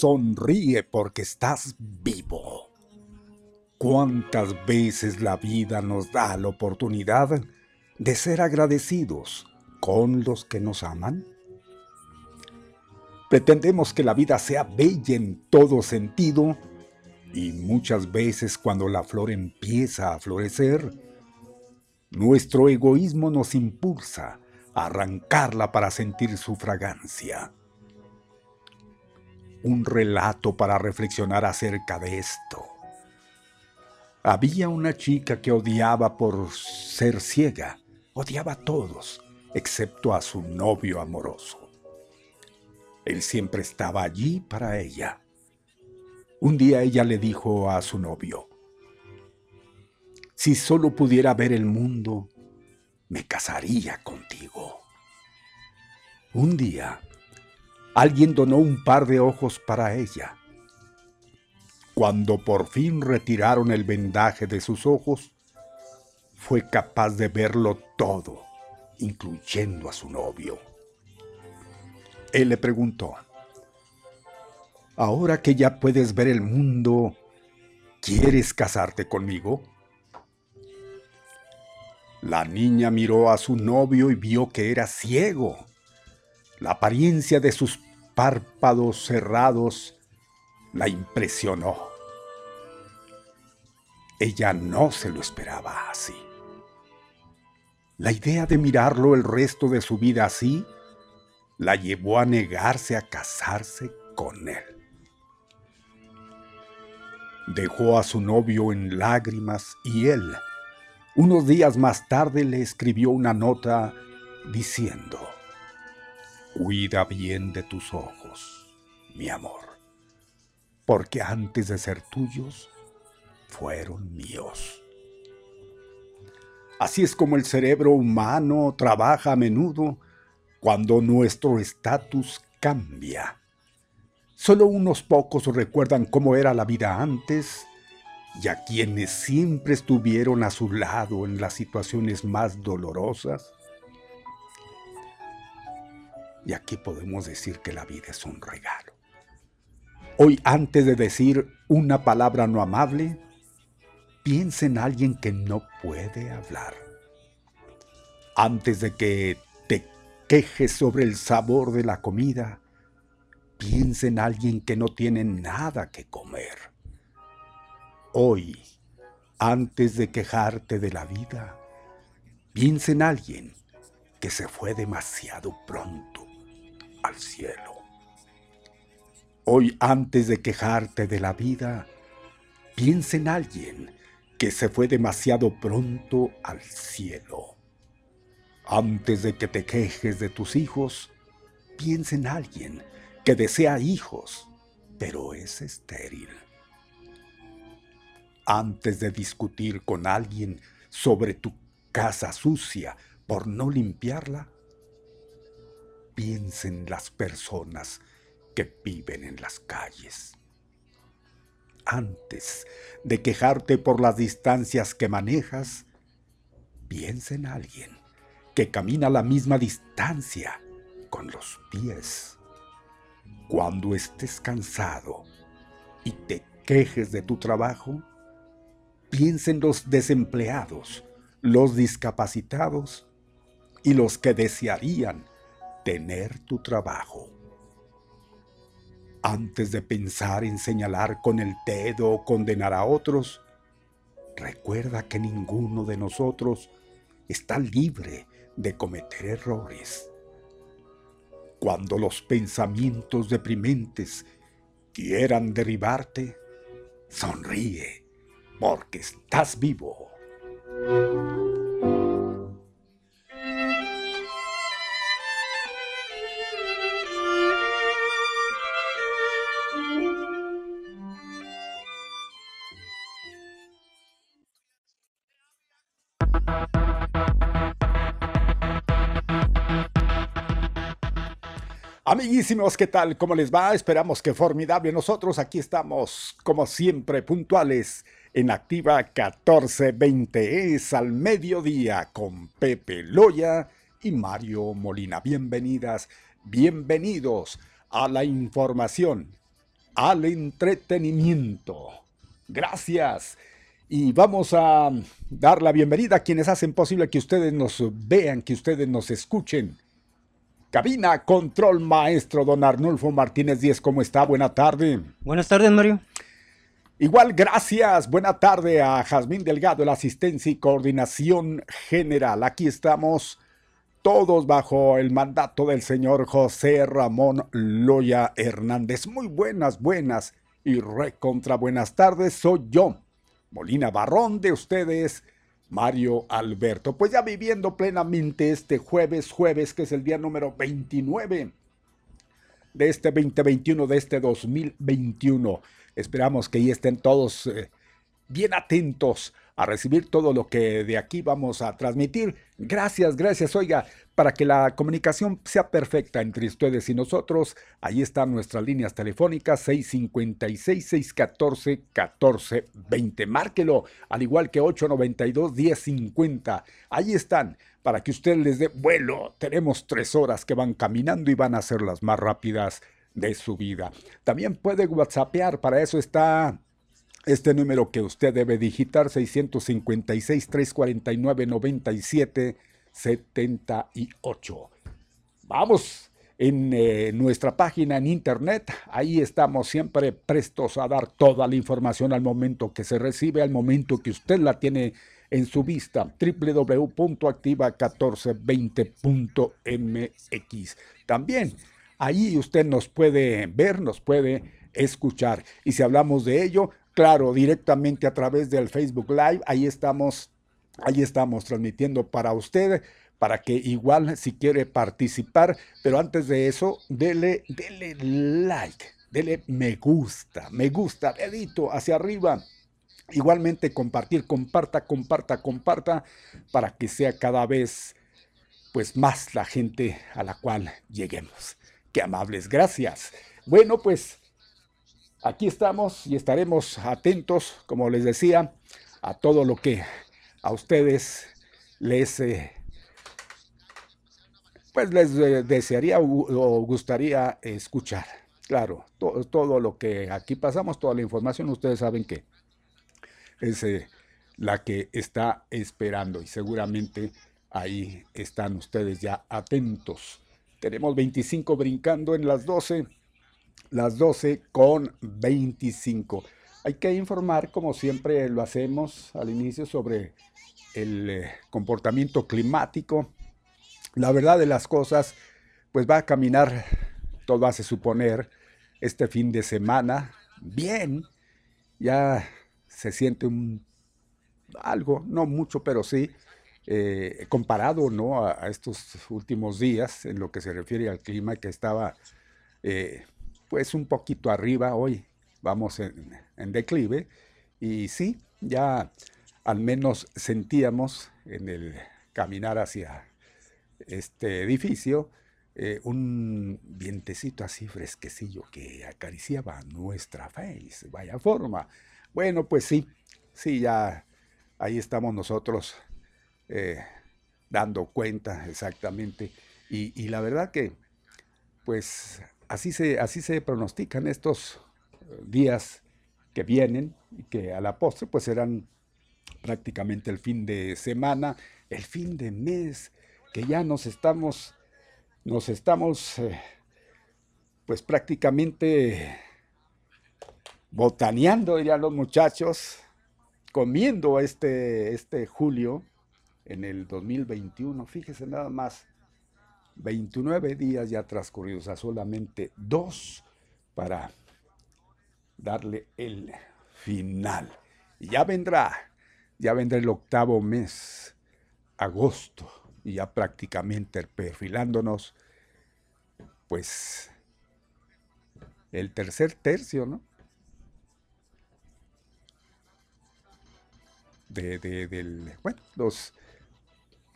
Sonríe porque estás vivo. ¿Cuántas veces la vida nos da la oportunidad de ser agradecidos con los que nos aman? Pretendemos que la vida sea bella en todo sentido y muchas veces cuando la flor empieza a florecer, nuestro egoísmo nos impulsa a arrancarla para sentir su fragancia. Un relato para reflexionar acerca de esto. Había una chica que odiaba por ser ciega, odiaba a todos, excepto a su novio amoroso. Él siempre estaba allí para ella. Un día ella le dijo a su novio, si solo pudiera ver el mundo, me casaría contigo. Un día, alguien donó un par de ojos para ella. Cuando por fin retiraron el vendaje de sus ojos, fue capaz de verlo todo, incluyendo a su novio. Él le preguntó, Ahora que ya puedes ver el mundo, ¿quieres casarte conmigo? La niña miró a su novio y vio que era ciego. La apariencia de sus párpados cerrados la impresionó. Ella no se lo esperaba así. La idea de mirarlo el resto de su vida así la llevó a negarse a casarse con él. Dejó a su novio en lágrimas y él, unos días más tarde, le escribió una nota diciendo, Cuida bien de tus ojos, mi amor, porque antes de ser tuyos, fueron míos. Así es como el cerebro humano trabaja a menudo cuando nuestro estatus cambia. Solo unos pocos recuerdan cómo era la vida antes y a quienes siempre estuvieron a su lado en las situaciones más dolorosas. Y aquí podemos decir que la vida es un regalo. Hoy antes de decir una palabra no amable, piensa en alguien que no puede hablar. Antes de que te quejes sobre el sabor de la comida, piensa en alguien que no tiene nada que comer. Hoy, antes de quejarte de la vida, piensa en alguien que se fue demasiado pronto al cielo. Hoy, antes de quejarte de la vida, piensa en alguien que se fue demasiado pronto al cielo. Antes de que te quejes de tus hijos, piensa en alguien que desea hijos, pero es estéril. Antes de discutir con alguien sobre tu casa sucia por no limpiarla, piensa en las personas que viven en las calles antes de quejarte por las distancias que manejas, piensa en alguien que camina la misma distancia con los pies. Cuando estés cansado y te quejes de tu trabajo, piensa en los desempleados, los discapacitados y los que desearían tener tu trabajo. Antes de pensar en señalar con el dedo o condenar a otros, recuerda que ninguno de nosotros está libre de cometer errores. Cuando los pensamientos deprimentes quieran derribarte, sonríe porque estás vivo. Amiguísimos, ¿qué tal? ¿Cómo les va? Esperamos que formidable. Nosotros aquí estamos, como siempre, puntuales en Activa 1420. Es al mediodía con Pepe Loya y Mario Molina. Bienvenidas, bienvenidos a la información al entretenimiento. Gracias. Y vamos a dar la bienvenida a quienes hacen posible que ustedes nos vean, que ustedes nos escuchen. Cabina Control Maestro, don Arnulfo Martínez Díez, ¿cómo está? Buena tarde. Buenas tardes, Mario. Igual, gracias. Buena tarde a Jazmín Delgado, la asistencia y coordinación general. Aquí estamos todos bajo el mandato del señor José Ramón Loya Hernández. Muy buenas, buenas y recontra buenas tardes. Soy yo, Molina Barrón de ustedes, Mario Alberto. Pues ya viviendo plenamente este jueves, jueves que es el día número 29 de este 2021, de este 2021. Esperamos que ahí estén todos eh, bien atentos a recibir todo lo que de aquí vamos a transmitir. Gracias, gracias. Oiga, para que la comunicación sea perfecta entre ustedes y nosotros, ahí están nuestras líneas telefónicas 656-614-1420. Márquelo, al igual que 892-1050. Ahí están, para que usted les dé vuelo. Tenemos tres horas que van caminando y van a ser las más rápidas de su vida. También puede WhatsAppear, para eso está este número que usted debe digitar, 656-349-9778. Vamos en eh, nuestra página en internet, ahí estamos siempre prestos a dar toda la información al momento que se recibe, al momento que usted la tiene en su vista, www.activa1420.mx. También ahí usted nos puede ver, nos puede escuchar. Y si hablamos de ello, claro, directamente a través del Facebook Live. Ahí estamos, ahí estamos transmitiendo para usted, para que igual si quiere participar, pero antes de eso, dele, dele like, dele me gusta, me gusta, dedito hacia arriba. Igualmente compartir, comparta, comparta, comparta, para que sea cada vez pues más la gente a la cual lleguemos. Qué amables, gracias. Bueno, pues Aquí estamos y estaremos atentos, como les decía, a todo lo que a ustedes les, eh, pues les eh, desearía o gustaría escuchar. Claro, todo lo que aquí pasamos, toda la información, ustedes saben que es eh, la que está esperando y seguramente ahí están ustedes ya atentos. Tenemos 25 brincando en las 12 las 12 con 25. Hay que informar, como siempre lo hacemos al inicio, sobre el eh, comportamiento climático. La verdad de las cosas, pues va a caminar, todo hace suponer, este fin de semana bien. Ya se siente un algo, no mucho, pero sí, eh, comparado ¿no? A, estos últimos días en lo que se refiere al clima que estaba eh, pues un poquito arriba hoy, vamos en, declive, y sí, ya al menos sentíamos en el caminar hacia este edificio eh, un vientecito así fresquecillo que acariciaba nuestra face, vaya forma. Bueno, pues sí, sí, ya ahí estamos nosotros eh, dando cuenta exactamente. Y, la verdad que, pues así se, así se pronostican estos eh, días que vienen y que a la postre pues serán prácticamente el fin de semana, el fin de mes, que ya nos estamos, nos estamos eh, pues prácticamente botaneando, ya los muchachos, comiendo este, este julio en el 2021, fíjese nada más, 29 días ya transcurridos, a solamente dos para darle el final. Ya vendrá, ya vendrá el octavo mes, agosto, y ya prácticamente perfilándonos, pues, el tercer tercio, ¿no? De, de, del, bueno, los,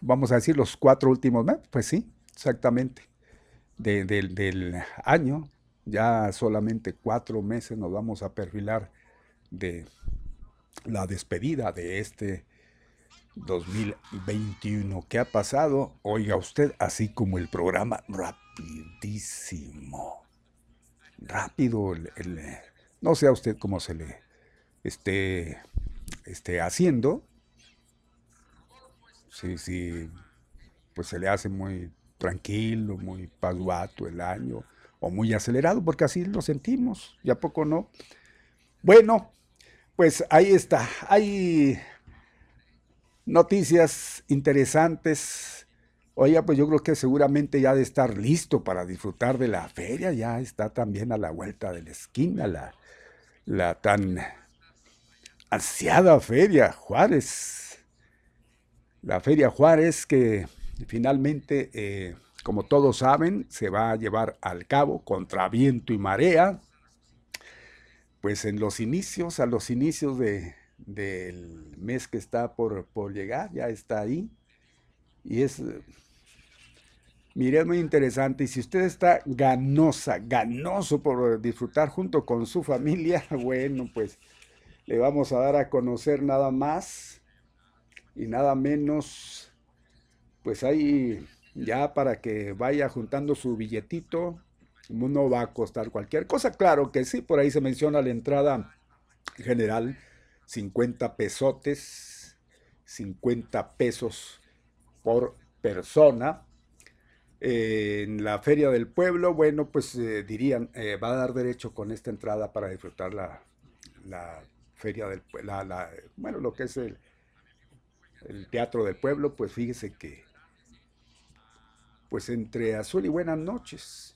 vamos a decir, los cuatro últimos meses, pues sí, exactamente, del año. Ya solamente cuatro meses nos vamos a perfilar de la despedida de este 2021. ¿Qué ha pasado? Oiga usted, así como el programa, rapidísimo. rápido, no sé a usted cómo se le esté, esté haciendo, si, si pues se le hace muy tranquilo, muy paduato el año, o muy acelerado, porque así lo sentimos, ¿y a poco no? Bueno, pues ahí está, hay noticias interesantes. Oiga, pues yo creo que seguramente ya de estar listo para disfrutar de la feria, ya está también a la vuelta de la esquina la, la tan ansiada feria Juárez. La feria Juárez que finalmente, eh, como todos saben, se va a llevar al cabo contra viento y marea. Pues en los inicios, a los inicios de, del mes que está por, por llegar, ya está ahí. Y es, mire, muy interesante. Y si usted está ganosa, ganoso por disfrutar junto con su familia, bueno, pues le vamos a dar a conocer nada más y nada menos pues ahí ya para que vaya juntando su billetito, no va a costar cualquier cosa. Claro que sí, por ahí se menciona la entrada general, 50 pesotes, 50 pesos por persona. Eh, en la feria del pueblo, bueno, pues eh, dirían, eh, va a dar derecho con esta entrada para disfrutar la, feria del pueblo, bueno, lo que es el, el teatro del pueblo, pues fíjese que pues entre azul y buenas noches,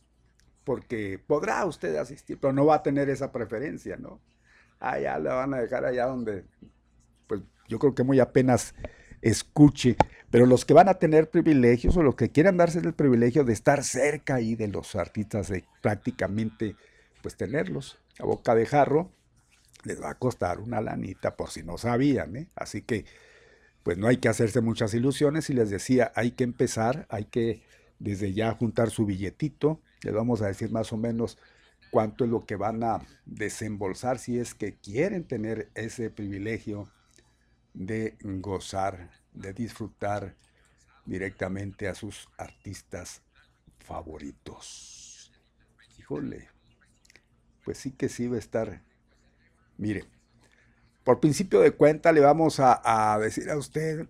porque podrá usted asistir, pero no va a tener esa preferencia, ¿no? Allá la van a dejar allá donde, pues yo creo que muy apenas escuche, pero los que van a tener privilegios o los que quieran darse el privilegio de estar cerca ahí de los artistas, de prácticamente, pues tenerlos a boca de jarro, les va a costar una lanita por si no sabían, ¿eh? Así que, pues no hay que hacerse muchas ilusiones y les decía, hay que empezar, hay que desde ya juntar su billetito, les vamos a decir más o menos cuánto es lo que van a desembolsar si es que quieren tener ese privilegio de gozar, de disfrutar directamente a sus artistas favoritos. Híjole, pues sí que sí va a estar. Mire, por principio de cuenta le vamos a, a decir a usted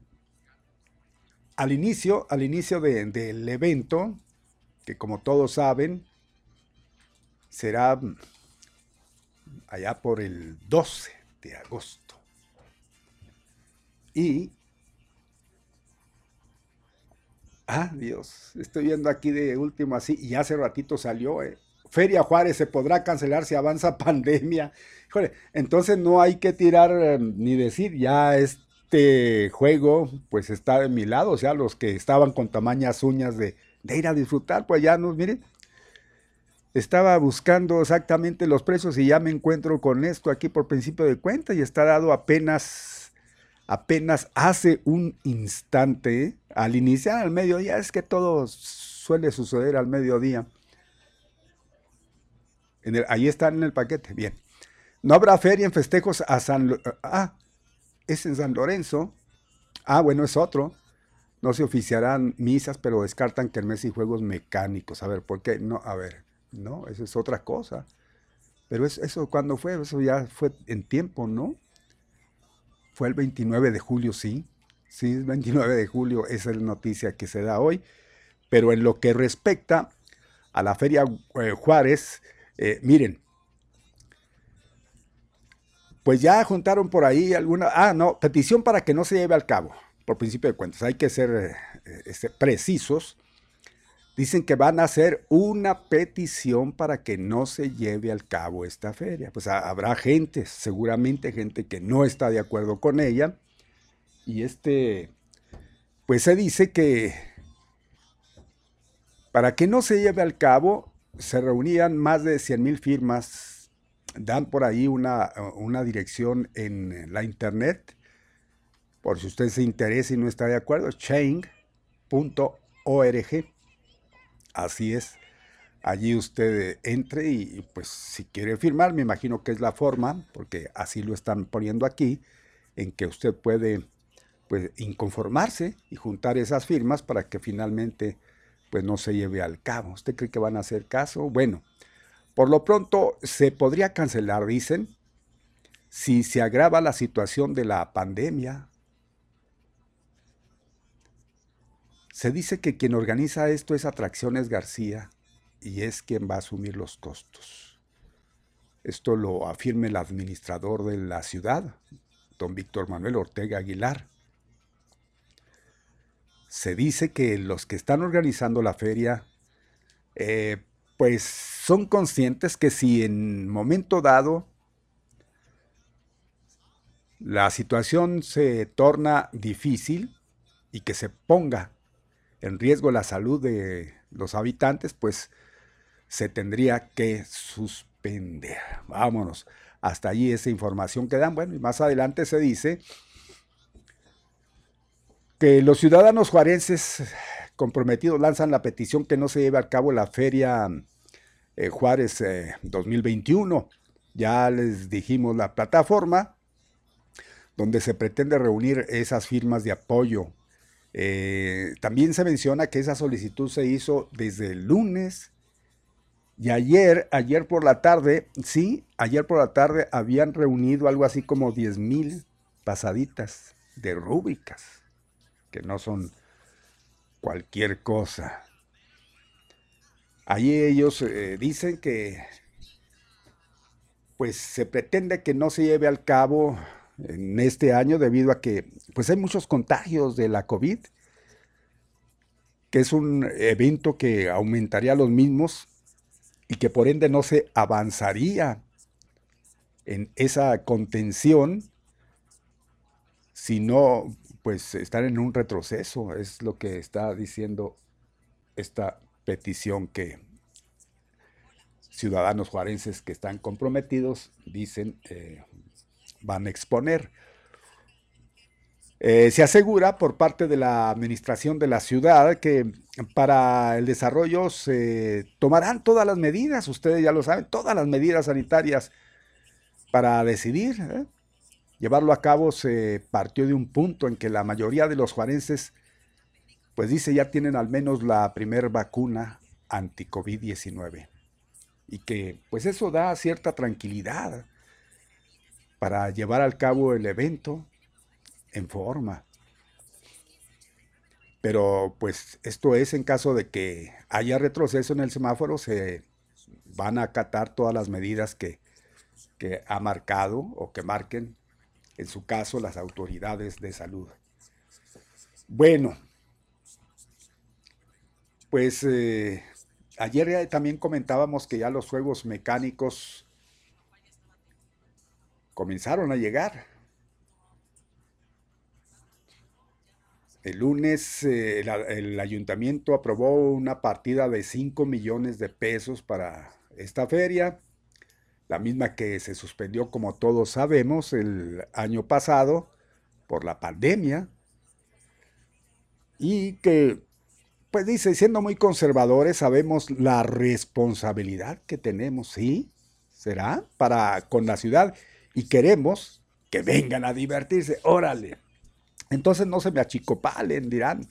al inicio, al inicio del evento, que como todos saben, será allá por el 12 de agosto. Y, ah, Dios, estoy viendo aquí de último así, y hace ratito salió, eh, Feria Juárez se podrá cancelar si avanza pandemia. entonces no hay que tirar eh, ni decir, ya es este juego pues está de mi lado, o sea, los que estaban con tamañas uñas de, ir a disfrutar, pues ya no, miren, estaba buscando exactamente los precios y ya me encuentro con esto aquí por principio de cuenta y está dado apenas, apenas hace un instante, al iniciar al mediodía, es que todo suele suceder al mediodía. En ahí está en el paquete, bien. No habrá feria en festejos a San... Ah, es en San Lorenzo. Ah, bueno, es otro. No se oficiarán misas, pero descartan que mes y juegos mecánicos. A ver, ¿por qué? No, a ver, no, eso es otra cosa. Pero eso, cuando fue? Eso ya fue en tiempo, ¿no? Fue el 29 de julio, sí. Sí, el 29 de julio, esa es la noticia que se da hoy. Pero en lo que respecta a la Feria eh, Juárez, eh, miren, pues ya juntaron por ahí alguna, ah, no, petición para que no se lleve al cabo, por principio de cuentas, hay que ser eh, este, precisos. Dicen que van a hacer una petición para que no se lleve al cabo esta feria. Pues habrá gente, seguramente gente que no está de acuerdo con ella. Y este, pues se dice que para que no se lleve al cabo, se reunían más de 100 mil firmas dan por ahí una, dirección en la internet, por si usted se interesa y no está de acuerdo, change.org. Así es. Allí usted entre y, pues si quiere firmar, me imagino que es la forma, porque así lo están poniendo aquí, en que usted puede pues inconformarse y juntar esas firmas para que finalmente pues no se lleve al cabo. ¿Usted cree que van a hacer caso? Bueno, Por lo pronto, se podría cancelar, dicen, si se agrava la situación de la pandemia. Se dice que quien organiza esto es Atracciones García y es quien va a asumir los costos. Esto lo afirma el administrador de la ciudad, don Víctor Manuel Ortega Aguilar. Se dice que los que están organizando la feria, eh, pues son conscientes que si en momento dado la situación se torna difícil y que se ponga en riesgo la salud de los habitantes, pues se tendría que suspender. Vámonos. Hasta allí esa información que dan. Bueno, y más adelante se dice que los ciudadanos juarenses comprometidos lanzan la petición que no se lleve a cabo la feria eh, Juárez 2021. Eh, ya les dijimos la plataforma donde se pretende reunir esas firmas de apoyo. Eh, también se menciona que esa solicitud se hizo desde el lunes y ayer, ayer por la tarde, sí, ayer por la tarde habían reunido algo así como 10 mil pasaditas de rúbricas, que no son cualquier cosa. Ahí ellos eh, dicen que pues se pretende que no se lleve al cabo en este año debido a que pues hay muchos contagios de la COVID, que es un evento que aumentaría los mismos y que por ende no se avanzaría en esa contención, sino pues estar en un retroceso, es lo que está diciendo esta petición que ciudadanos juarenses que están comprometidos dicen eh, van a exponer. Eh, se asegura por parte de la administración de la ciudad que para el desarrollo se tomarán todas las medidas, ustedes ya lo saben, todas las medidas sanitarias para decidir. ¿eh? Llevarlo a cabo se partió de un punto en que la mayoría de los juarenses, pues dice, ya tienen al menos la primer vacuna anti-COVID-19. Y que pues eso da cierta tranquilidad para llevar al cabo el evento en forma. Pero pues esto es en caso de que haya retroceso en el semáforo, se van a acatar todas las medidas que, ha marcado o que marquen, en su caso, las autoridades de salud. Bueno, pues eh, ayer también comentábamos que ya los juegos mecánicos comenzaron a llegar. El lunes eh, el, ayuntamiento aprobó una partida de 5 millones de pesos para esta feria, la misma que se suspendió, como todos sabemos, el año pasado por la pandemia, y que, pues dice, siendo muy conservadores, sabemos la responsabilidad que tenemos, ¿sí? ¿Será? Para con la ciudad, y queremos que vengan a divertirse, órale entonces no se me achicopalen, dirán.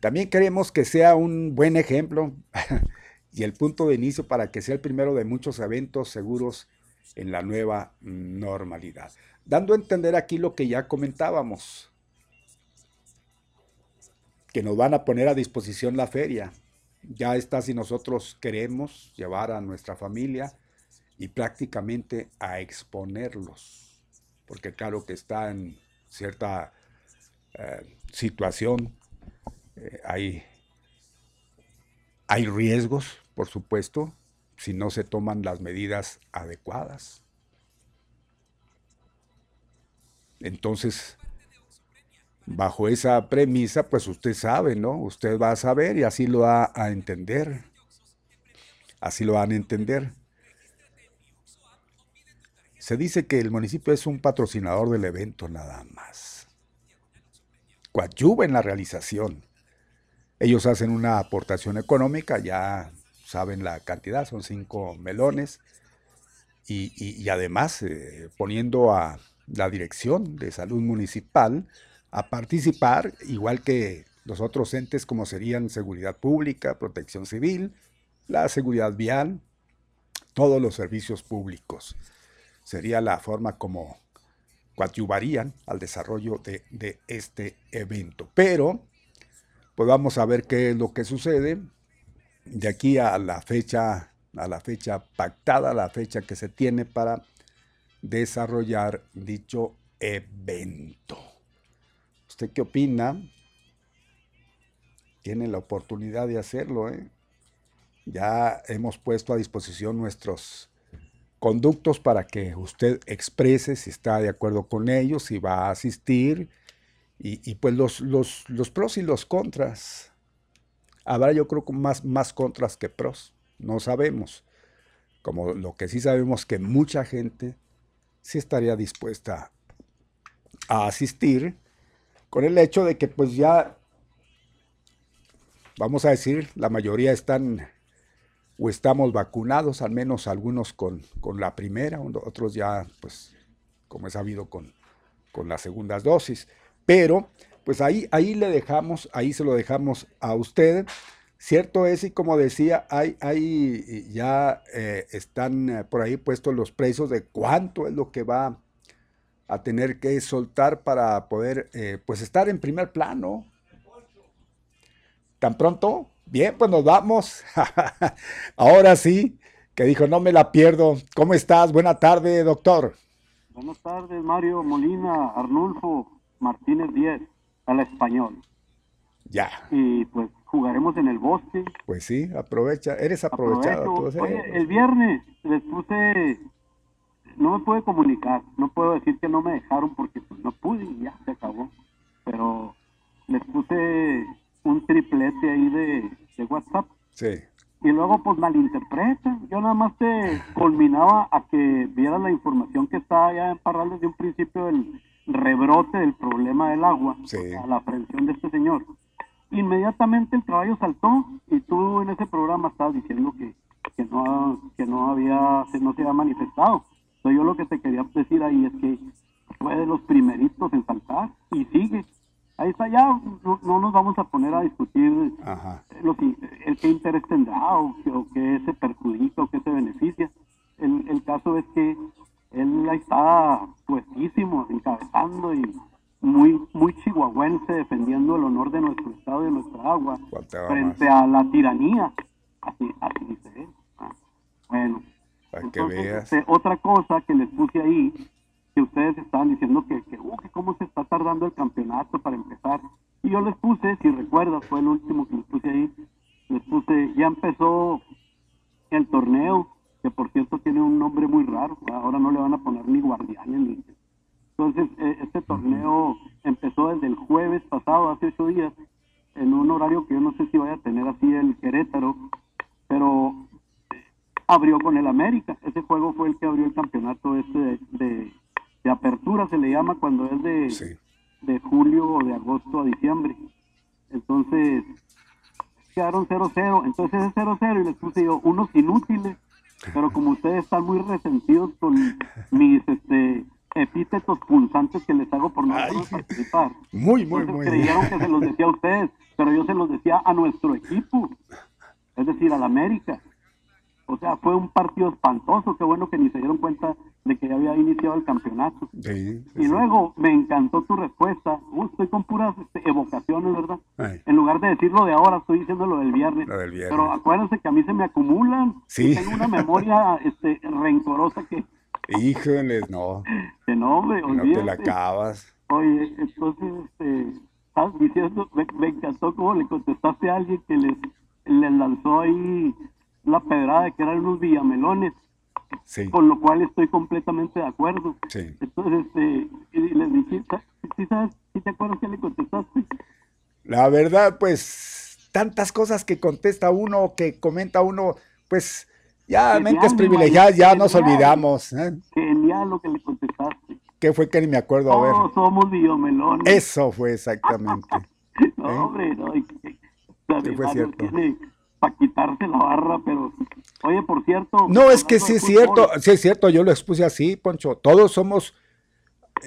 También queremos que sea un buen ejemplo y el punto de inicio para que sea el primero de muchos eventos seguros en la nueva normalidad. Dando a entender aquí lo que ya comentábamos, que nos van a poner a disposición la feria. Ya está si nosotros queremos llevar a nuestra familia y prácticamente a exponerlos, porque claro que está en cierta eh, situación. Eh, hay, hay riesgos, por supuesto, si no se toman las medidas adecuadas. Entonces, bajo esa premisa, pues usted sabe, ¿no? Usted va a saber y así lo va a entender. Así lo van a entender. Se dice que el municipio es un patrocinador del evento nada más coadyuva en la realización. Ellos hacen una aportación económica, ya saben la cantidad, son cinco melones, y, además eh, poniendo a la dirección de salud municipal a participar, igual que los otros entes como serían seguridad pública, protección civil, la seguridad vial, todos los servicios públicos. Sería la forma como coadyuvarían al desarrollo de, este evento. Pero, pues vamos a ver qué es lo que sucede de aquí a la fecha, a la fecha pactada, la fecha que se tiene para desarrollar dicho evento. ¿Usted qué opina? Tiene la oportunidad de hacerlo, ¿eh? Ya hemos puesto a disposición nuestros conductos para que usted exprese si está de acuerdo con ellos, si va a asistir, y, pues los, los, los, pros y los contras. Habrá yo creo más, más contras que pros, no sabemos. Como lo que sí sabemos que mucha gente sí estaría dispuesta a asistir con el hecho de que pues ya, vamos a decir, la mayoría están o estamos vacunados, al menos algunos con, con la primera, otros ya, pues, como es sabido, con, con las segundas dosis. Pero, pues ahí, ahí le dejamos, ahí se lo dejamos a usted. Cierto es, y como decía, hay, hay ya eh, están eh, por ahí puestos los precios de cuánto es lo que va a tener que soltar para poder, eh, pues, estar en primer plano. ¿Tan pronto? Bien, pues nos vamos. Ahora sí, que dijo, no me la pierdo. ¿Cómo estás? Buena tarde, doctor. Buenas tardes, Mario Molina, Arnulfo, Martínez Díez, al español. Ya. Y pues jugaremos en el bosque. Pues sí, aprovecha, eres aprovechado. Oye, el viernes les puse, no me pude comunicar, no puedo decir que no me dejaron porque pues, no pude y ya se acabó. Pero les puse un triplete ahí de, WhatsApp. Sí. Y luego pues malinterpreta. Yo nada más te culminaba a que vieras la información que está allá en Parral desde un principio del rebrote del problema del agua, a la aprehensión de este señor. Inmediatamente el caballo saltó y tú en ese programa estabas diciendo que, que no que no había no se había manifestado. Entonces yo lo que te quería decir ahí es que fue de los primeritos en saltar y sigue ahí está ya, no, nos vamos a poner a discutir Lo que, el qué interés tendrá o, qué se perjudica o qué se beneficia. El, el caso es que él ahí está puestísimo, encabezando y muy muy chihuahuense defendiendo el honor de nuestro estado y de nuestra agua frente a la tiranía. Así, así dice ah, bueno. Este, otra cosa que les puse ahí que ustedes estaban diciendo que, que, uh, cómo se está tardando el campeonato para empezar. Y yo les puse, si recuerdas, fue el último que les puse ahí, les puse, ya empezó el torneo, que por cierto tiene un nombre muy raro, ahora no le van a poner ni guardianes ni... Entonces, eh, este torneo empezó desde el jueves pasado, hace ocho días, en un horario que yo no sé si vaya a tener así el Querétaro, pero abrió con el América. Ese juego fue el que abrió el campeonato este de de apertura se le llama cuando es de, de julio o de agosto a diciembre. Entonces, quedaron 0-0. Entonces es 0-0 y les puse yo unos inútiles. Pero como ustedes están muy resentidos con mis este, epítetos punzantes que les hago por no participar. Muy, muy, muy. Creyeron que se los decía a ustedes, pero yo se los decía a nuestro equipo. Es decir, al América. O sea, fue un partido espantoso. Qué bueno que ni se dieron cuenta de que ya había iniciado el campeonato. y luego me encantó tu respuesta. Uh, estoy con puras este, evocaciones, ¿verdad? En lugar de decirlo de ahora, estoy diciendo lo del viernes. Pero acuérdense que a mí se me acumulan. Sí. Tengo una memoria este, rencorosa que... Híjoles, no. Que no, hombre, No te la acabas. Oye, entonces, este, ¿estás diciendo? Me, encantó cómo le contestaste a alguien que les, les lanzó ahí la pedrada de que eran unos villamelones. Con lo cual estoy completamente de acuerdo. Entonces, este, y les dije, ¿sí, sabes, ¿sí te acuerdas que le contestaste? La verdad, pues, tantas cosas que contesta uno, que comenta uno, pues, ya mentes privilegiadas, ya nos olvidamos. ¿eh? Genial lo que le contestaste. ¿Qué fue que ni me acuerdo? a ver. somos villamelones. Eso fue exactamente. no, ¿Eh? hombre, no. Sí, fue cierto para quitarse la barra, pero oye, por cierto. No, es que sí es cierto, sí es cierto, yo lo expuse así, Poncho, todos somos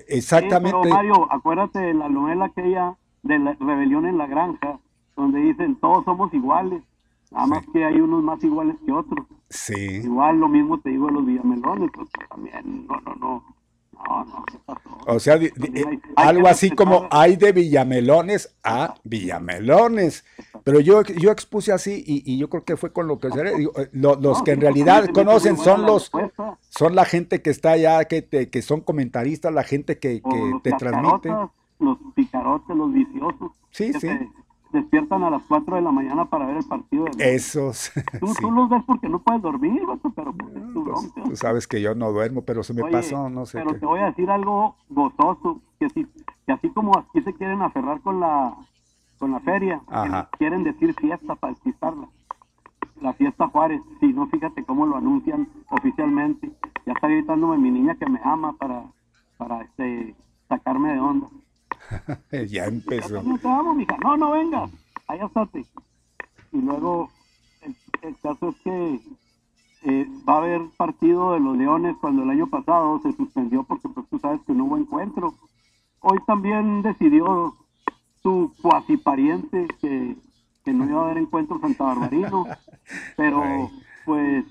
exactamente. pero Mario, acuérdate de la novela aquella de la rebelión en la granja, donde dicen todos somos iguales. Nada más que hay unos más iguales que otros. Sí. Igual lo mismo te digo de los villamelones, pues también, no, no, no. No, no, O sea, algo así como hay de Villamelones a Villamelones. Pero yo, yo expuse así y, yo creo que fue con lo que digo, eh, los que en realidad conocen son los son la gente que está allá, que, que son comentaristas, la gente que, te transmite. Los picarotes, los viciosos. Sí, sí despiertan a las 4 de la mañana para ver el partido. De Esos. Tú, los ves porque no puedes dormir, pero pues, pues, tú, sabes que yo no duermo, pero se me pasó, no sé. Pero te voy a decir algo gozoso, que, si, que así como aquí se quieren aferrar con la con la feria, quieren decir fiesta para excitarla. La fiesta Juárez, si no, fíjate cómo lo anuncian oficialmente. Ya está gritándome mi niña que me ama para, para este, sacarme de onda. ya empezó. No, no venga, allá estate. Y luego, el, caso es que eh, va a haber partido de los Leones cuando el año pasado se suspendió porque pues tú sabes que no hubo encuentro. Hoy también decidió su cuasi pariente que, que no iba a haber encuentro Santa Barbarino, pero pues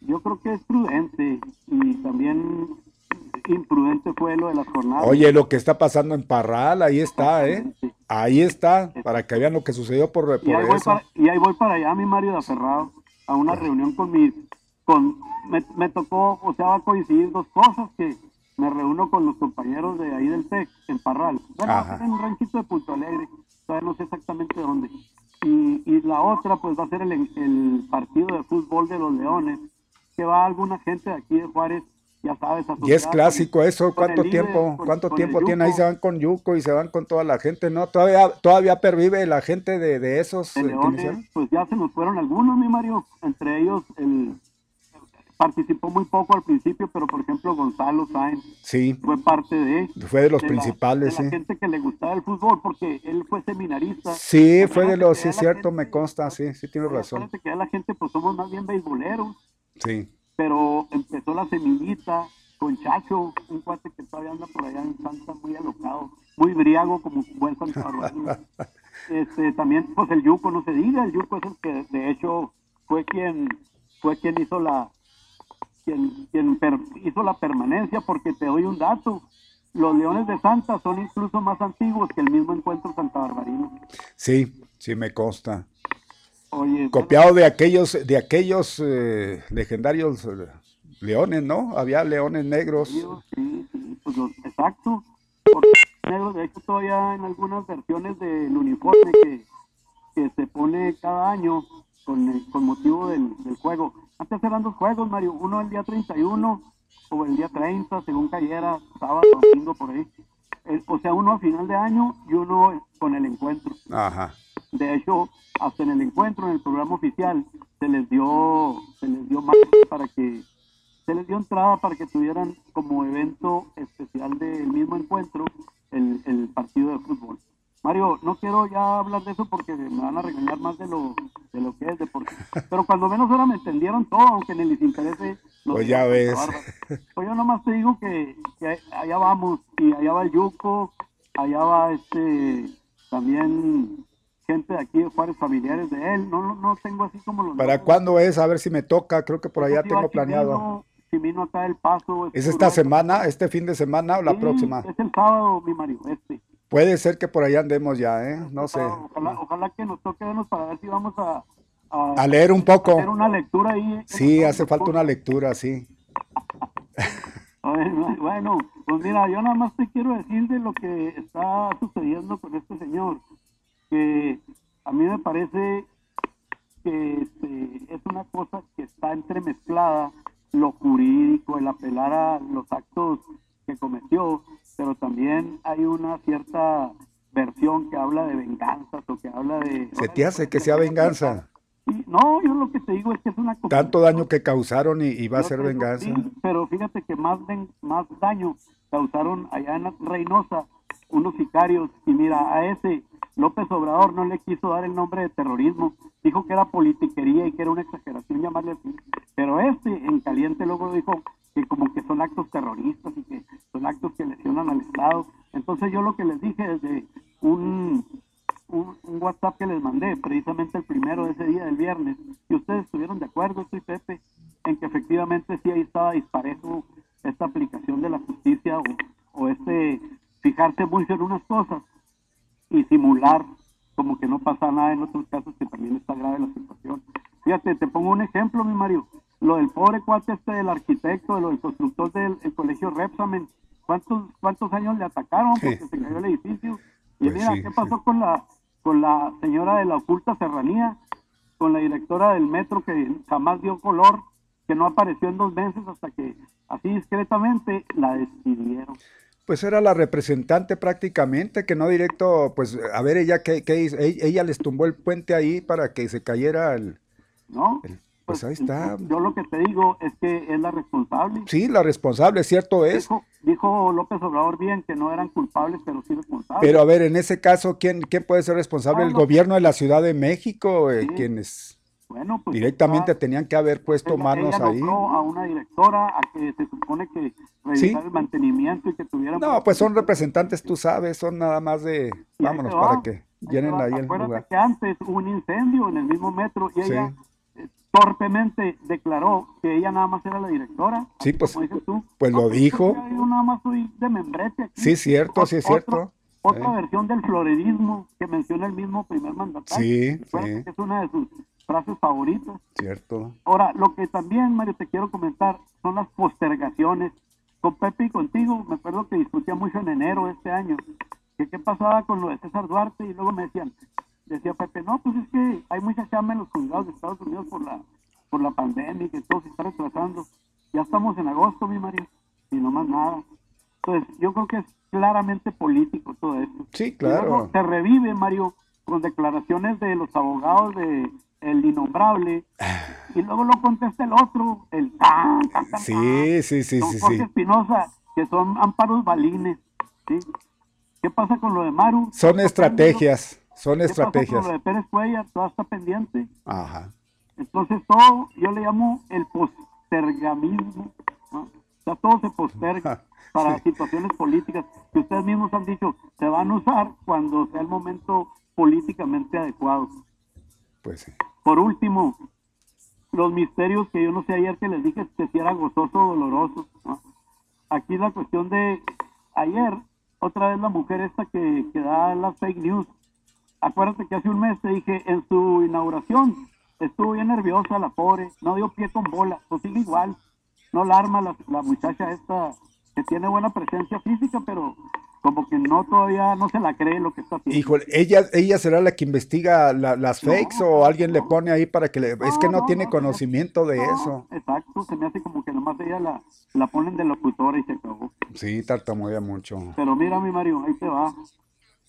yo creo que es prudente y también imprudente fue lo de las jornadas. Oye, lo que está pasando en Parral, ahí está, ¿eh? Ahí está, para que vean lo que sucedió por, por y ahí eso. Voy para, y ahí voy para allá, mi Mario de Aferrado, a una reunión con mi... Con, me, tocó, o sea, va a coincidir dos cosas, que me reúno con los compañeros de ahí del TEC, en Parral. Bueno, en un ranchito de Punto Alegre, todavía no sé exactamente dónde. Y, y la otra, pues va a ser el, el partido de fútbol de los Leones, que va alguna gente de aquí de Juárez ya sabes. Y es clásico eso, ¿cuánto tiempo, cuánto tiempo tiene? Ahí se van con Yuco y se van con toda la gente, ¿no? Todavía todavía pervive la gente de, de esos. Eh, pues ya se nos fueron algunos, mi Mario, entre ellos el participó muy poco al principio, pero por ejemplo Gonzalo Sainz sí. fue parte de fue de los principales, la, gente que le gustaba el fútbol porque él fue seminarista. Sí, fue de los, sí es cierto, me consta, sí, sí tiene razón. que ya la gente pues somos más bien beisboleros. Sí pero empezó la semillita con Chacho, un cuate que todavía anda por allá en Santa, muy alocado, muy briago como buen Santa Bárbara. este, también, pues el Yuco, no se diga, el Yuco es el que de hecho fue quien fue quien hizo la quien, quien hizo la permanencia, porque te doy un dato, los Leones de Santa son incluso más antiguos que el mismo encuentro Santa Barbarino. Sí, sí me consta. Copiado de aquellos, de aquellos eh, legendarios eh, leones, ¿no? Había leones negros. Sí, sí, pues exacto. negros, de hecho, todavía en algunas versiones del uniforme que, que se pone cada año con, con motivo del, del, juego. Antes eran dos juegos, Mario. Uno el día 31 o el día 30, según cayera, sábado, domingo, por ahí. o sea, uno a final de año y uno con el encuentro. Ajá. De hecho, hasta en el encuentro, en el programa oficial, se les dio, se les dio más para que, se les dio entrada para que tuvieran como evento especial del mismo encuentro el, el partido de fútbol. Mario, no quiero ya hablar de eso porque me van a regañar más de lo, de lo que es deporte. Pero cuando menos ahora me entendieron todo, aunque ni les interese. pues ya ves. Pues yo nomás te digo que, que, allá vamos, y allá va el Yuco, allá va este también gente de aquí de Juárez, familiares de él, no, no tengo así como los... ¿Para cuándo es? A ver si me toca, creo que por allá tengo planeado. Si vino acá el paso. ¿Es esta semana, este fin de semana o la próxima? Es el sábado, mi Mario, este. Puede ser que por allá andemos ya, ¿eh? No sé. Ojalá, ojalá que nos toque vernos para ver si vamos a... A, leer un poco. hacer una lectura ahí. Sí, hace falta una lectura, sí. bueno, pues mira, yo nada más te quiero decir de lo que está sucediendo con este señor que a mí me parece que este, es una cosa que está entremezclada lo jurídico, el apelar a los actos que cometió, pero también hay una cierta versión que habla de venganzas o que habla de... ¿Se te hace que sea venganza? no, yo lo que te digo es que es una... Tanto daño que causaron y, va a ser venganza. pero fíjate que más, más daño causaron allá en Reynosa unos sicarios y mira, a ese López Obrador no le quiso dar el nombre de terrorismo, dijo que era politiquería y que era una exageración llamarle así, pero este en caliente luego dijo que como que son actos terroristas y que son actos que lesionan al Estado. Entonces yo lo que les dije desde un, un, WhatsApp que les mandé, precisamente el primero de ese día del viernes, y ustedes estuvieron de acuerdo, estoy Pepe, en que efectivamente sí ahí estaba disparejo esta aplicación de la justicia o este fijarse mucho en unas cosas y simular como que no pasa nada en otros casos que también está grave la situación. Fíjate, te pongo un ejemplo, mi Mario. Lo del pobre cuate este del arquitecto, de lo del constructor del colegio Repsamen. ¿Cuántos, ¿Cuántos años le atacaron porque se cayó el edificio? Y pues mira, ¿qué pasó con la con la señora de la oculta serranía? Con la directora del metro que jamás dio color, que no apareció en dos meses hasta que así discretamente la despidieron. Pues era la representante prácticamente, que no directo, pues a ver ella qué, hizo, ella les tumbó el puente ahí para que se cayera el... No, pues, pues, ahí está. Yo, lo que te digo es que es la responsable. Sí, la responsable, cierto es. Dijo, López Obrador bien que no eran culpables, pero sí responsables. Pero a ver, en ese caso, ¿quién, quién puede ser responsable? el gobierno de la Ciudad de México, eh, quienes... Bueno, pues directamente tenían que haber puesto manos ahí. a una directora a que se supone que revisar el mantenimiento y que tuvieran. No, pues son representantes, tú sabes, son nada más de. vámonos para que llenen ahí, el lugar. que antes hubo un incendio en el mismo metro y ella eh, torpemente declaró que ella nada más era la directora. Sí, pues, pues lo dijo. Yo nada más soy de membrete aquí. Sí, cierto, sí es cierto. Otra versión del floredismo que menciona el mismo primer mandatario. Sí, sí. es una de sus frases favoritas. Cierto. Ahora, lo que también, Mario, te quiero comentar son las postergaciones. Con Pepe y contigo, me acuerdo que discutía mucho en enero de este año, que qué pasaba con lo de César Duarte, y luego me decían, decía Pepe, no, pues es que hay mucha chamba en los juzgados de Estados Unidos por la, por la pandemia y que todo se está retrasando. Ya estamos en agosto, mi Mario, y no más nada. Entonces, yo creo que es claramente político todo esto. Sí, claro. se revive, Mario, con declaraciones de los abogados de el innombrable, y luego lo contesta el otro, el tan, tan, tan, Sí, sí, sí, sí, sí. Espinosa, que son amparos balines, ¿sí? ¿Qué pasa con lo de Maru? Son estrategias, son ¿Qué estrategias. Pasa con lo de Pérez Cuellar, todo está pendiente. Ajá. Entonces todo, yo le llamo el postergamismo, ¿no? O sea, todo se posterga para situaciones políticas que ustedes mismos han dicho, se van a usar cuando sea el momento políticamente adecuado. Pues sí. Por último, los misterios que yo no sé ayer que les dije que si era gozoso o doloroso. Aquí la cuestión de ayer, otra vez la mujer esta que, que da las fake news. Acuérdate que hace un mes te dije en su inauguración estuvo bien nerviosa la pobre, no dio pie con bola, pues sigue igual. No la arma la, la muchacha esta que tiene buena presencia física, pero como que no todavía no se la cree lo que está haciendo. Híjole, ella, ella será la que investiga las fakes o alguien le pone ahí para que le... es que no, tiene conocimiento de eso. Exacto, se me hace como que nomás ella la, la ponen de locutora y se acabó. Sí, tartamudea mucho. Pero mira mi Mario, ahí te va.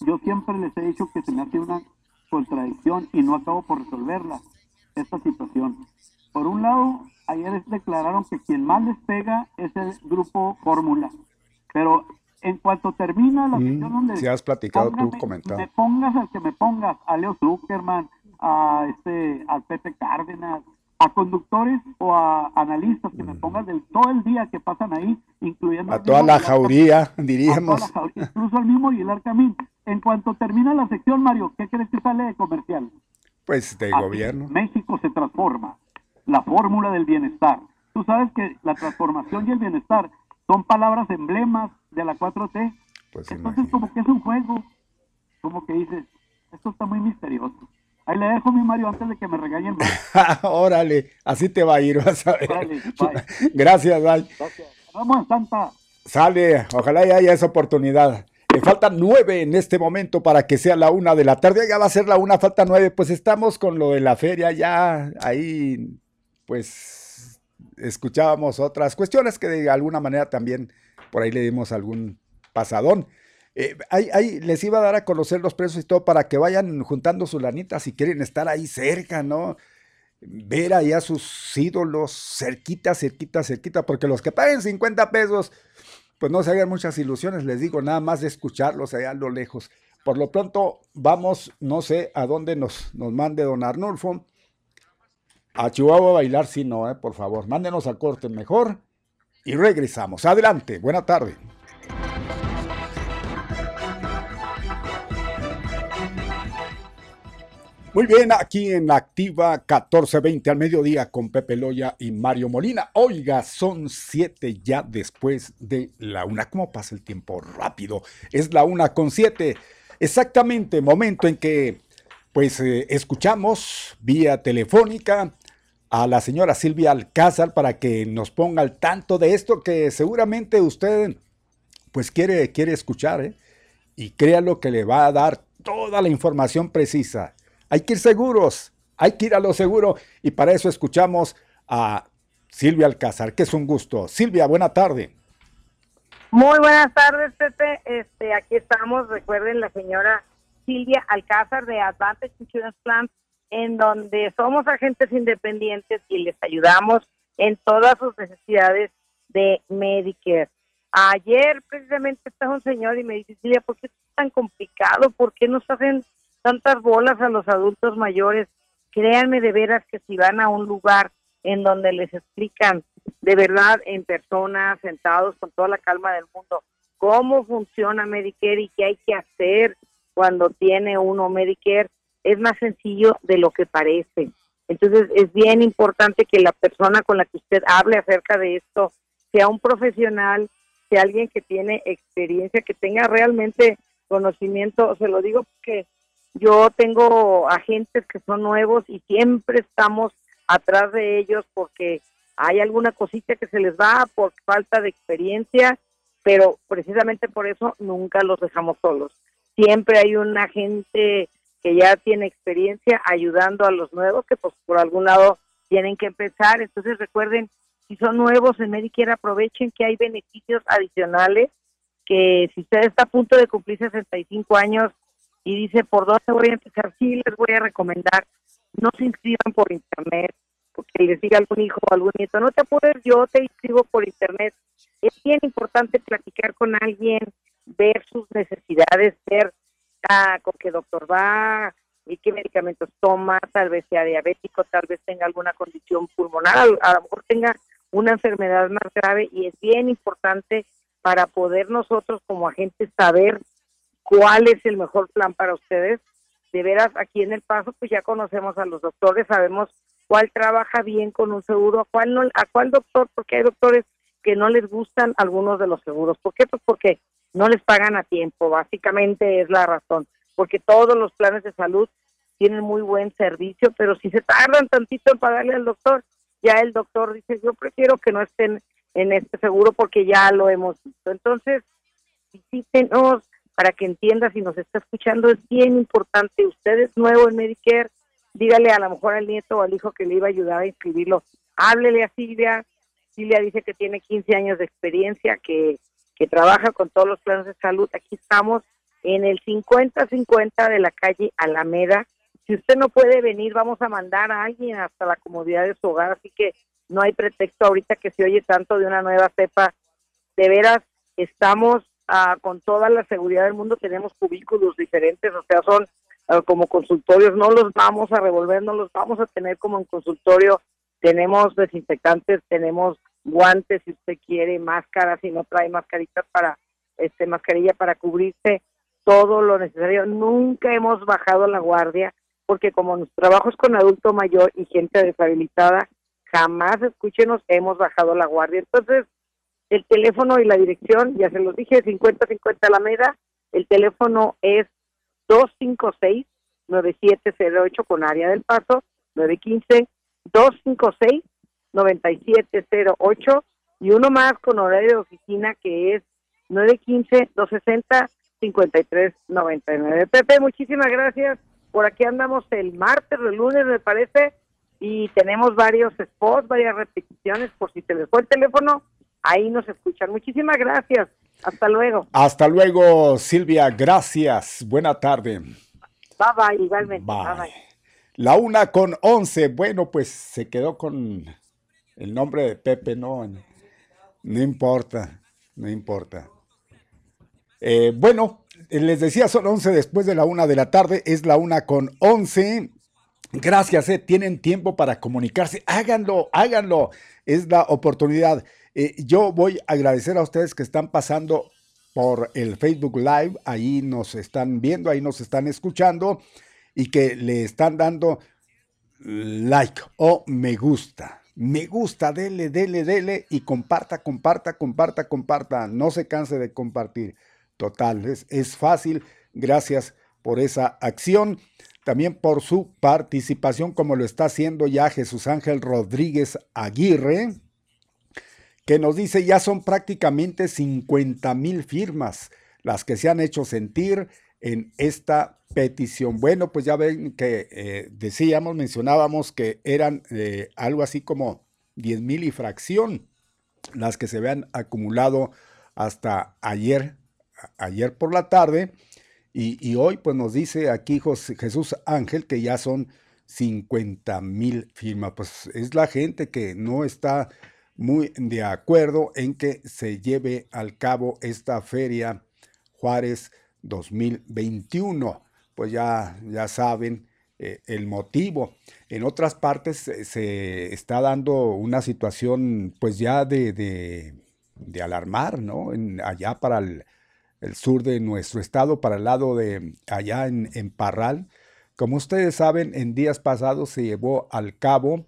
Yo siempre les he dicho que se me hace una contradicción y no acabo por resolverla, esta situación. Por un lado, ayer declararon que quien más les pega es el grupo Fórmula, pero cuanto termina la sesión donde si has platicado tú comentado. me pongas al que me pongas a Leo Zuckerman a este al Pepe Cárdenas a conductores o a analistas que me pongas del todo el día que pasan ahí incluyendo a toda la jauría diríamos. incluso al mismo Aguilar Camín en cuanto termina la sección Mario ¿qué crees que sale de comercial? pues de gobierno. México se transforma. La fórmula del bienestar. Tú sabes que la transformación y el bienestar son palabras emblemas de la 4T. Pues Entonces como que es un juego, como que dices, esto está muy misterioso. Ahí le dejo mi Mario antes de que me regañen Órale, así te va a ir, vas a ver. Gracias, bye. Gracias. Vamos, Santa. Sale, ojalá ya haya esa oportunidad. Le faltan nueve en este momento para que sea la una de la tarde. Ya va a ser la una, falta nueve. Pues estamos con lo de la feria ya ahí, pues escuchábamos otras cuestiones que de alguna manera también por ahí le dimos algún pasadón. Eh, ahí, les iba a dar a conocer los precios y todo para que vayan juntando su lanita si quieren estar ahí cerca, ¿no? Ver ahí a sus ídolos cerquita, cerquita, cerquita, porque los que paguen 50 pesos, pues no se hagan muchas ilusiones, les digo, nada más de escucharlos allá a lo lejos. Por lo pronto, vamos, no sé a dónde nos, nos mande don Arnulfo. A Chihuahua a bailar, sí, no, eh, por favor, mándenos a corte mejor y regresamos. Adelante, buena tarde. Muy bien, aquí en Activa 1420 al mediodía con Pepe Loya y Mario Molina. Oiga, son siete ya después de la una. ¿Cómo pasa el tiempo rápido? Es la una con siete. Exactamente, momento en que pues eh, escuchamos vía telefónica a la señora Silvia Alcázar para que nos ponga al tanto de esto que seguramente usted pues quiere, quiere escuchar, ¿eh? Y créalo que le va a dar toda la información precisa. Hay que ir seguros, hay que ir a lo seguro y para eso escuchamos a Silvia Alcázar, que es un gusto. Silvia, buena tarde. Muy buenas tardes, Pepe. Este, aquí estamos, recuerden la señora Silvia Alcázar de Advantage Insurance Plan, en donde somos agentes independientes y les ayudamos en todas sus necesidades de Medicare. Ayer precisamente estaba un señor y me dice, Silvia, ¿por qué es tan complicado? ¿Por qué nos hacen tantas bolas a los adultos mayores. Créanme de veras que si van a un lugar en donde les explican de verdad en persona, sentados con toda la calma del mundo, cómo funciona Medicare y qué hay que hacer cuando tiene uno Medicare, es más sencillo de lo que parece. Entonces es bien importante que la persona con la que usted hable acerca de esto sea un profesional, sea alguien que tiene experiencia, que tenga realmente conocimiento. Se lo digo porque yo tengo agentes que son nuevos y siempre estamos atrás de ellos porque hay alguna cosita que se les va por falta de experiencia, pero precisamente por eso nunca los dejamos solos. Siempre hay un agente que ya tiene experiencia ayudando a los nuevos que pues por algún lado tienen que empezar. Entonces recuerden, si son nuevos en Medicare aprovechen que hay beneficios adicionales que si usted está a punto de cumplir 65 años y dice, ¿por dónde voy a empezar? Sí, les voy a recomendar, no se inscriban por internet, porque les diga algún hijo o algún nieto, no te apures, yo te inscribo por internet. Es bien importante platicar con alguien, ver sus necesidades, ver con qué doctor va y qué medicamentos toma, tal vez sea diabético, tal vez tenga alguna condición pulmonar, a lo mejor tenga una enfermedad más grave y es bien importante para poder nosotros como agentes saber cuál es el mejor plan para ustedes. De veras, aquí en El Paso, pues ya conocemos a los doctores, sabemos cuál trabaja bien con un seguro, a cuál, no, a cuál doctor, porque hay doctores que no les gustan algunos de los seguros. ¿Por qué? Pues porque no les pagan a tiempo, básicamente es la razón. Porque todos los planes de salud tienen muy buen servicio, pero si se tardan tantito en pagarle al doctor, ya el doctor dice, yo prefiero que no estén en este seguro porque ya lo hemos visto. Entonces, visítenos, para que entienda si nos está escuchando, es bien importante. Usted es nuevo en Medicare, dígale a lo mejor al nieto o al hijo que le iba a ayudar a inscribirlo. Háblele a Silvia. Silvia dice que tiene 15 años de experiencia, que, que trabaja con todos los planes de salud. Aquí estamos en el 50-50 de la calle Alameda. Si usted no puede venir, vamos a mandar a alguien hasta la comodidad de su hogar. Así que no hay pretexto ahorita que se oye tanto de una nueva cepa. De veras, estamos con toda la seguridad del mundo, tenemos cubículos diferentes, o sea, son ah, como consultorios, no los vamos a revolver, no los vamos a tener como en consultorio, tenemos desinfectantes, tenemos guantes si usted quiere, máscaras si no trae mascaritas para, este, mascarilla para cubrirse, todo lo necesario, nunca hemos bajado la guardia, porque como nuestro trabajo con adulto mayor y gente deshabilitada, jamás, escúchenos, hemos bajado la guardia. Entonces, el teléfono y la dirección, ya se los dije, 5050 Alameda. El teléfono es 256-9708 con área del paso, 915-256-9708 y uno más con horario de oficina que es 915-260-5399. Pepe, muchísimas gracias. Por aquí andamos el martes, el lunes, me parece, y tenemos varios spots, varias repeticiones, por si te les fue el teléfono, ahí nos escuchan. Muchísimas gracias. Hasta luego. Hasta luego, Silvia. Gracias. Buena tarde. Bye bye, igualmente. Bye. La una con once. Bueno, pues se quedó con el nombre de Pepe, no. No importa, no importa. Eh, bueno, les decía, son once después de la una de la tarde. Es la una con once. Gracias, eh. tienen tiempo para comunicarse. Háganlo, háganlo. Es la oportunidad. Eh, yo voy a agradecer a ustedes que están pasando por el Facebook Live, ahí nos están viendo, ahí nos están escuchando. y que le están dando like o me gusta. Me gusta, dele, dele, dele y comparta, comparta, comparta, comparta. No se canse de compartir. Total, es, es fácil. Gracias por esa acción. También por su participación, como lo está haciendo ya Jesús Ángel Rodríguez Aguirre, que nos dice ya son prácticamente 50 mil firmas las que se han hecho sentir en esta petición. Bueno, pues ya ven que eh, decíamos, mencionábamos que eran eh, algo así como 10 mil y fracción las que se habían acumulado hasta ayer, ayer por la tarde. Y, hoy pues nos dice aquí Jesús Ángel que ya son 50 mil firmas. Pues es la gente que no está muy de acuerdo en que se lleve al cabo esta feria Juárez 2021. Pues ya, ya saben eh, el motivo. En otras partes se está dando una situación pues ya de, de, alarmar, ¿no? Allá para el, sur de nuestro estado, para el lado de allá en, en Parral. Como ustedes saben, en días pasados se llevó al cabo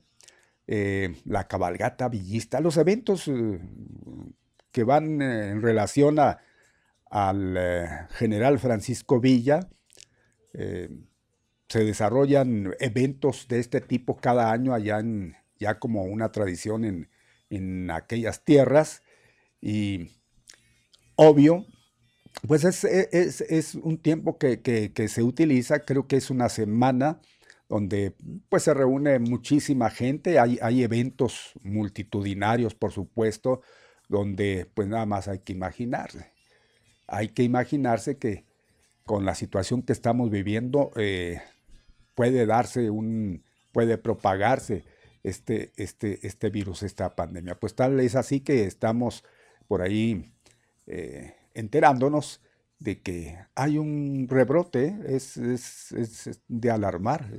eh, la cabalgata villista, los eventos eh, que van en relación a, al eh, general Francisco Villa. Eh, se desarrollan eventos de este tipo cada año allá en, ya como una tradición en, aquellas tierras. Y obvio, pues es, un tiempo que, se utiliza, creo que es una semana donde pues se reúne muchísima gente, hay, hay eventos multitudinarios por supuesto, donde pues nada más hay que imaginarse hay que imaginarse que con la situación que estamos viviendo eh, puede darse un, puede propagarse este, este, este virus, esta pandemia. Pues tal es así que estamos por ahí eh, enterándonos de que hay un rebrote, es, de alarmar,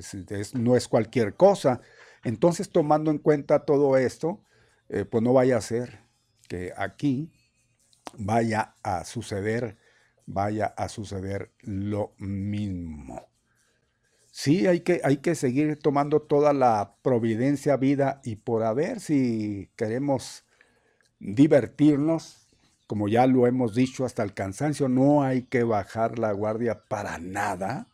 no es cualquier cosa. Entonces, tomando en cuenta todo esto, eh, pues no vaya a ser que aquí vaya a suceder, vaya a suceder lo mismo. Sí, hay que, hay que seguir tomando toda la providencia, vida y por a ver si queremos divertirnos, como ya lo hemos dicho hasta el cansancio, no hay que bajar la guardia para nada.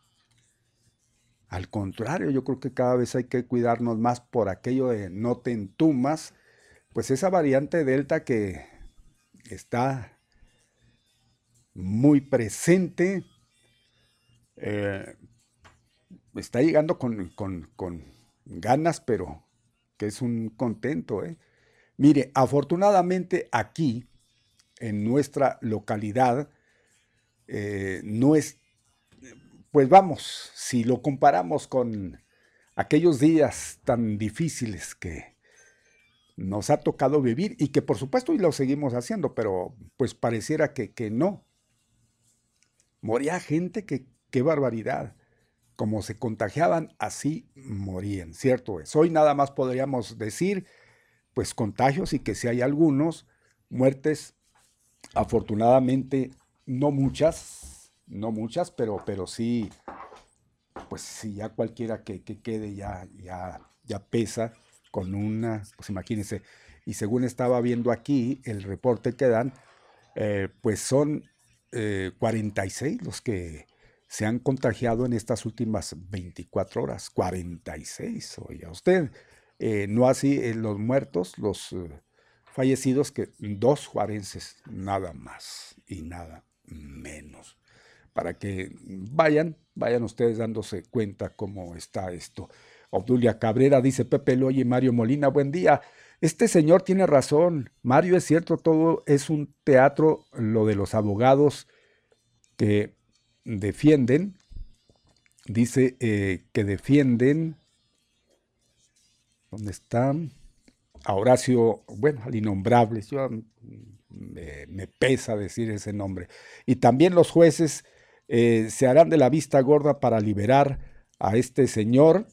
Al contrario, yo creo que cada vez hay que cuidarnos más por aquello de no te entumas, pues esa variante delta que está muy presente, eh, está llegando con, ganas, pero que es un contento. ¿eh? Mire, afortunadamente aquí, en nuestra localidad, eh, no es, pues vamos, si lo comparamos con aquellos días tan difíciles que nos ha tocado vivir y que por supuesto y lo seguimos haciendo, pero pues pareciera que, que no. Moría gente que, qué barbaridad. Como se contagiaban, así morían, ¿cierto es? Hoy nada más podríamos decir, pues contagios y que si hay algunos, muertes, afortunadamente no muchas, no muchas, pero, pero sí, pues sí, ya cualquiera que, que quede ya, ya, ya pesa con una, pues imagínense, y según estaba viendo aquí el reporte que dan, eh, pues son 46 eh, los que se han contagiado en estas últimas 24 horas. 46, oiga usted. Eh, no así los muertos, los fallecidos, que dos juarenses, nada más y nada menos. Para que vayan, vayan ustedes dándose cuenta cómo está esto. Obdulia Cabrera dice Pepe Loy y Mario Molina, buen día. Este señor tiene razón. Mario, es cierto, todo es un teatro, lo de los abogados que defienden, dice eh, que defienden, ¿dónde están? Horacio, bueno, al innombrable, yo, me, pesa decir ese nombre. Y también los jueces eh, se harán de la vista gorda para liberar a este señor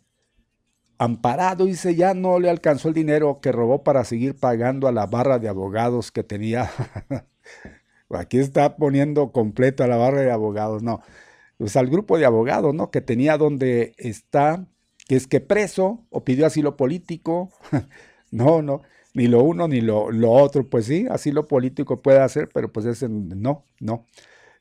amparado, dice, ya no le alcanzó el dinero que robó para seguir pagando a la barra de abogados que tenía. Aquí está poniendo completa la barra de abogados, no. pues al grupo de abogados, ¿no? Que tenía donde está, que es que preso o pidió asilo político. no, no, ni lo uno ni lo, lo, otro, pues sí, asilo político puede hacer, pero pues ese no, no.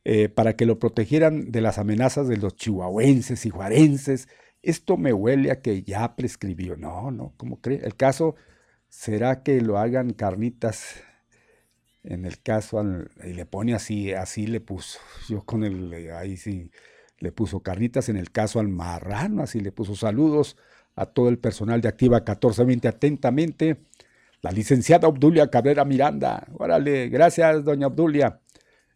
Eh, para que lo protegieran de las amenazas de los chihuahuenses y juarenses. Esto me huele a que ya prescribió. No, no, ¿cómo cree? El caso será que lo hagan carnitas en el caso, y le pone así, así le puso, yo con el, ahí sí, le puso carnitas en el caso al marrano, así le puso saludos a todo el personal de Activa 1420 atentamente. La licenciada Obdulia Cabrera Miranda, órale, gracias doña Obdulia.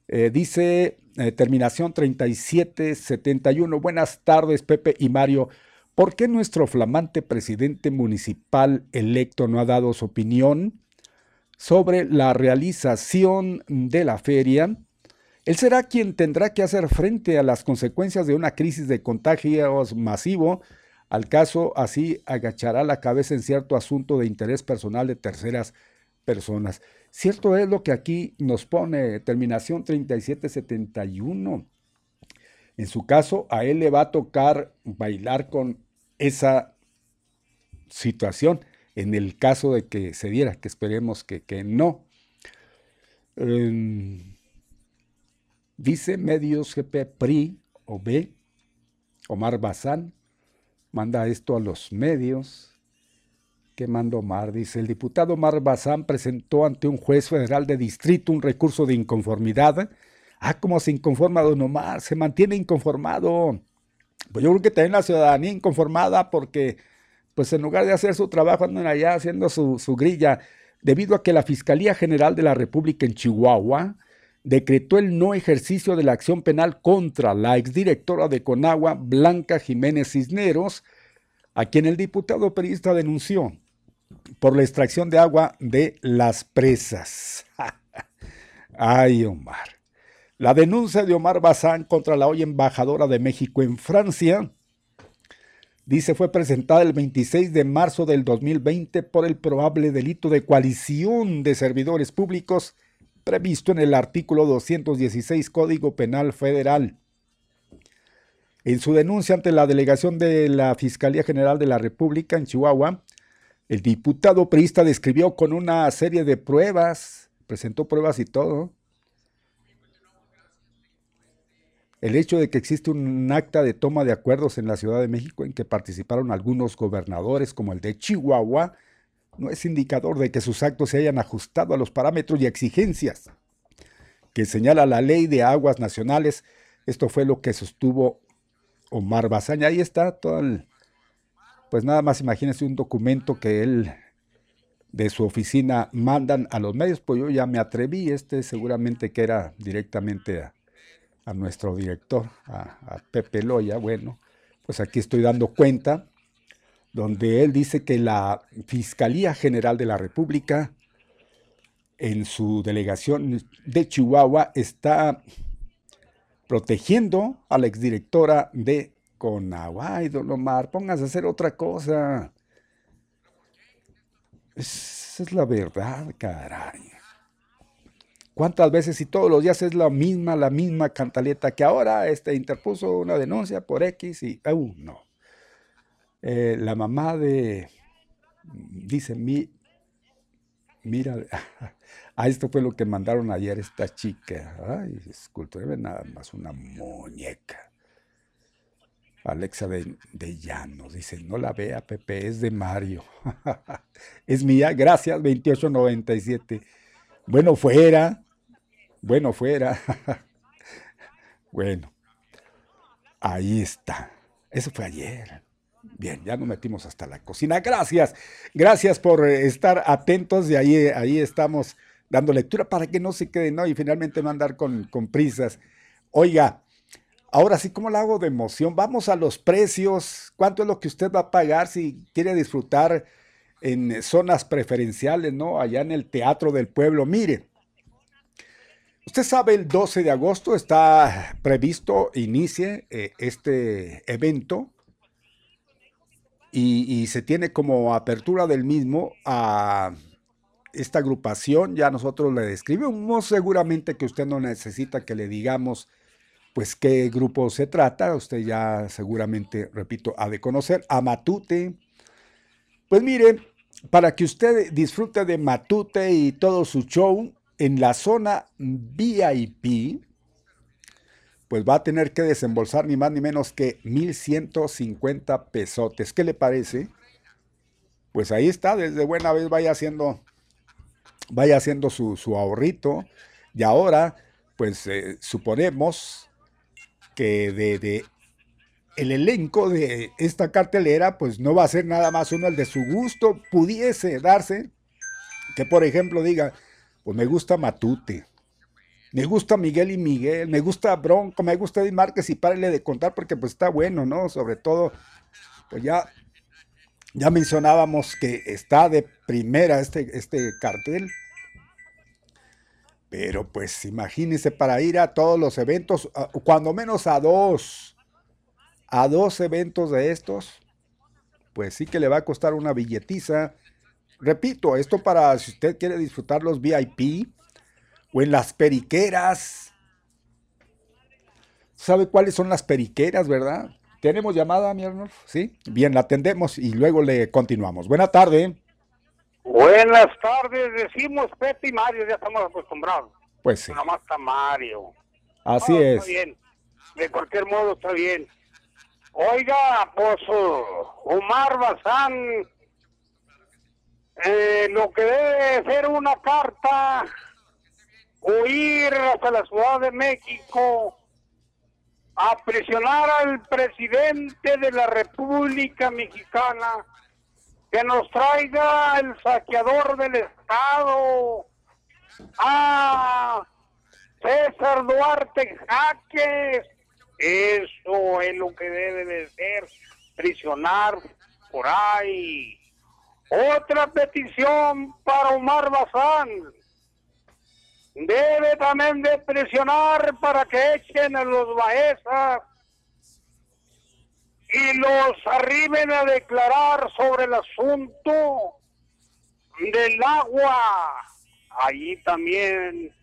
Eh, dice eh, terminación 3771, buenas tardes Pepe y Mario. ¿Por qué nuestro flamante presidente municipal electo no ha dado su opinión sobre la realización de la feria, él será quien tendrá que hacer frente a las consecuencias de una crisis de contagios masivo. Al caso, así agachará la cabeza en cierto asunto de interés personal de terceras personas. Cierto es lo que aquí nos pone terminación 3771. En su caso, a él le va a tocar bailar con esa situación en el caso de que se diera, que esperemos que, no. Em, dice Medios GP PRI o B, Omar Bazán, manda esto a los medios. ¿Qué manda Omar? Dice, el diputado Omar Bazán presentó ante un juez federal de distrito un recurso de inconformidad. Ah, ¿cómo se inconforma don Omar? Se mantiene inconformado. Pues yo creo que también la ciudadanía inconformada porque pues en lugar de hacer su trabajo andan allá haciendo su, grilla, debido a que la Fiscalía General de la República en Chihuahua decretó el no ejercicio de la acción penal contra la exdirectora de Conagua, Blanca Jiménez Cisneros, a quien el diputado periodista denunció por la extracción de agua de las presas. Ay, Omar. La denuncia de Omar Bazán contra la hoy embajadora de México en Francia Dice fue presentada el 26 de marzo del 2020 por el probable delito de coalición de servidores públicos previsto en el artículo 216 Código Penal Federal. En su denuncia ante la delegación de la Fiscalía General de la República en Chihuahua, el diputado priista describió con una serie de pruebas, presentó pruebas y todo, el hecho de que existe un acta de toma de acuerdos en la Ciudad de México en que participaron algunos gobernadores como el de Chihuahua no es indicador de que sus actos se hayan ajustado a los parámetros y exigencias que señala la ley de aguas nacionales. Esto fue lo que sostuvo Omar Bazaña. Ahí está todo el, pues nada más imagínense un documento que él de su oficina mandan a los medios, pues yo ya me atreví, este seguramente que era directamente a, nuestro director, a, Pepe Loya, bueno, pues aquí estoy dando cuenta, donde él dice que la Fiscalía General de la República, en su delegación de Chihuahua, está protegiendo a la exdirectora de Conagua. Ay, don Omar, póngase a hacer otra cosa. Esa es la verdad, caray. ¿Cuántas veces y todos los días es la misma, la misma cantaleta que ahora este, interpuso una denuncia por X y, uh, no. Eh, la mamá de, dice, mi, mira, a esto fue lo que mandaron ayer esta chica. Ay, disculpe, nada más una muñeca. Alexa de, de, Llanos dice, no la vea, Pepe, es de Mario. es mía, gracias, 2897. Bueno, fuera, bueno, fuera. bueno, ahí está. Eso fue ayer. Bien, ya nos metimos hasta la cocina. Gracias, gracias por estar atentos y ahí, ahí estamos dando lectura para que no se queden, ¿no? Y finalmente no andar con, con prisas. Oiga, ahora sí, ¿cómo lo hago de emoción? Vamos a los precios. ¿Cuánto es lo que usted va a pagar si quiere disfrutar en zonas preferenciales, ¿no? Allá en el Teatro del Pueblo. Mire, Usted sabe, el 12 de agosto está previsto inicie eh, este evento y, se tiene como apertura del mismo a esta agrupación. Ya nosotros le describimos seguramente que usted no necesita que le digamos pues qué grupo se trata, usted ya seguramente, repito, ha de conocer, a Matute. Pues mire, para que usted disfrute de Matute y todo su show en la zona VIP, pues va a tener que desembolsar ni más ni menos que 1.150 pesotes. ¿Qué le parece? Pues ahí está, desde buena vez vaya haciendo, vaya haciendo su, ahorrito. Y ahora, pues eh, suponemos que de, el elenco de esta cartelera, pues no va a ser nada más uno el de su gusto. Pudiese darse que, por ejemplo, diga, pues me gusta Matute, me gusta Miguel y Miguel, me gusta Bronco, me gusta Eddie Márquez y párele de contar porque pues está bueno, ¿no? Sobre todo, pues ya, ya mencionábamos que está de primera este, este cartel. Pero pues imagínense para ir a todos los eventos, cuando menos a dos, a dos eventos de estos, pues sí que le va a costar una billetiza. Repito, esto para si usted quiere disfrutar los VIP o en las periqueras. ¿Sabe cuáles son las periqueras, verdad? ¿Tenemos llamada, mi? Sí. Bien, la atendemos y luego le continuamos. Buena tarde. Buenas tardes, decimos Pepe y Mario, ya estamos acostumbrados. Pues sí. Nada más está Mario. Así es. Está bien, de cualquier modo está bien. Oiga, pues Omar Bazán, eh, lo que debe ser una carta, o ir hasta la Ciudad de México a presionar al presidente de la República Mexicana que nos traiga el saqueador del Estado, a César Duarte Jaques. Eso es lo que debe de ser, prisionar por ahí. Otra petición para Omar Bazán. Debe también de presionar para que echen a los Baezas y los arriben a declarar sobre el asunto del agua. Allí también,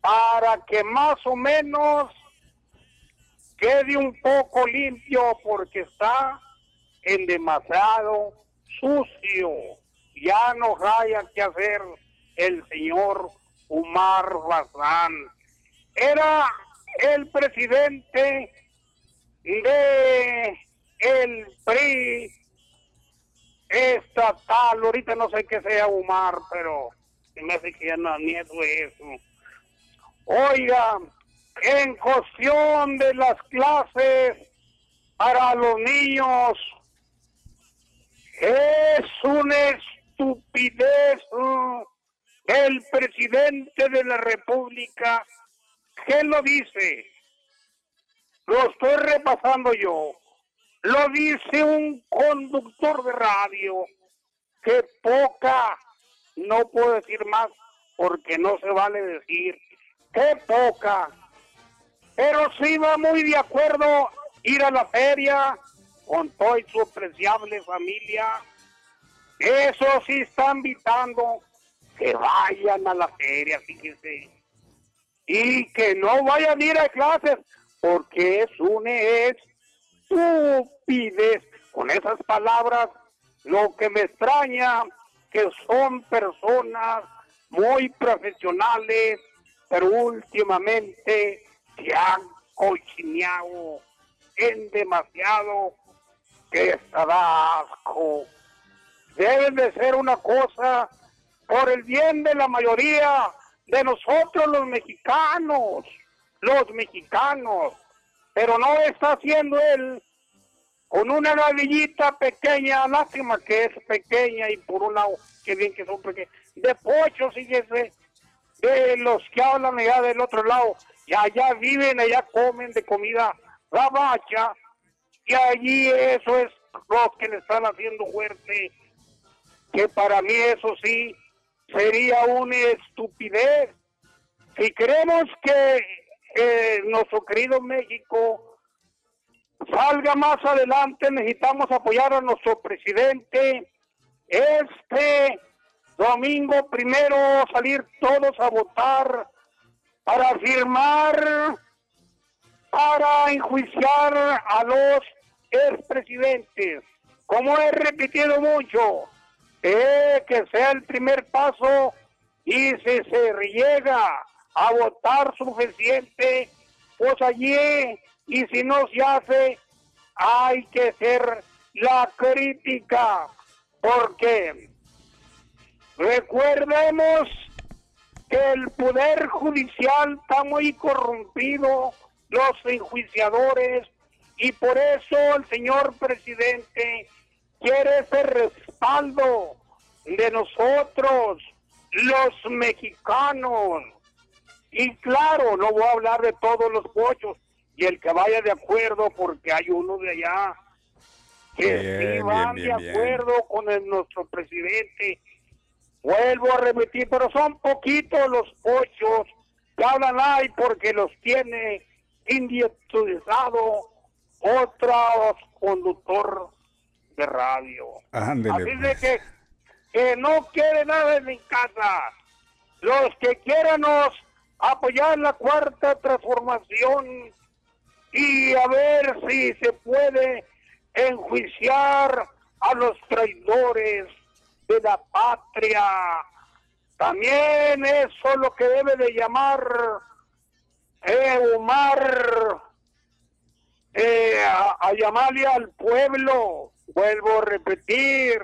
para que más o menos quede un poco limpio porque está en demasiado sucio. Ya no haya que hacer el señor Umar Bazán. Era el presidente de el PRI estatal, ahorita no sé qué sea Umar, pero me hace que ya no ni eso. Oiga, en cuestión de las clases para los niños, es una estupidez el presidente de la República. ¿Qué lo dice? Lo estoy repasando yo. Lo dice un conductor de radio. Que poca, no puedo decir más porque no se vale decir. Qué poca. Pero sí va muy de acuerdo ir a la feria con toda su apreciable familia. Eso sí están invitando que vayan a la feria, fíjense. Y que no vayan a ir a clases porque es una estupidez. Con esas palabras, lo que me extraña que son personas muy profesionales, pero últimamente se han cochineado en demasiado que está asco. Deben de ser una cosa por el bien de la mayoría de nosotros los mexicanos los mexicanos, pero no está haciendo él con una ladillita pequeña, lástima que es pequeña y por un lado, que bien que son pequeños, de pocho, fíjese, de los que hablan allá del otro lado, y allá viven, allá comen de comida la bacha, y allí eso es lo que le están haciendo fuerte, que para mí eso sí sería una estupidez. Si queremos que eh, nuestro querido México salga más adelante, necesitamos apoyar a nuestro presidente. Este domingo primero salir todos a votar para firmar para enjuiciar a los expresidentes. Como he repetido mucho, eh, que sea el primer paso y si se llega a votar suficiente, pues allí, y si no se hace, hay que hacer la crítica, porque recuerdemos que el poder judicial está muy corrompido, los enjuiciadores, y por eso el señor presidente quiere ese respaldo de nosotros, los mexicanos. Y claro, no voy a hablar de todos los pochos, y el que vaya de acuerdo, porque hay uno de allá que sí van de acuerdo con nuestro presidente. Vuelvo a repetir, pero son poquitos los pochos que hablan ahí porque los tiene indietizado otro conductor de radio. Así de pues. que, que no quiere nada en mi casa. Los que quieran apoyar la cuarta transformación y a ver si se puede enjuiciar a los traidores de la patria. También eso lo que debe de llamar eh, eh, a, llamarle al pueblo, vuelvo a repetir,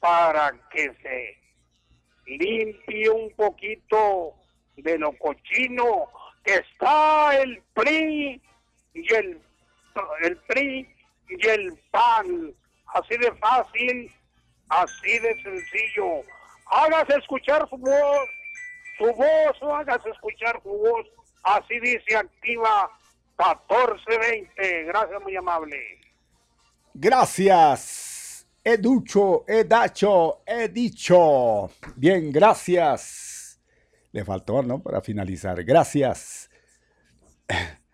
para que se limpie un poquito de lo cochino que está el PRI y el, el PRI y el PAN. Así de fácil, así de sencillo. Hágase escuchar su voz, su voz, o hágase escuchar su voz. Así dice activa 1420. Gracias, muy amable. Gracias. He ducho, he dacho, he dicho. Bien, gracias. Le faltó, ¿no? Para finalizar. Gracias.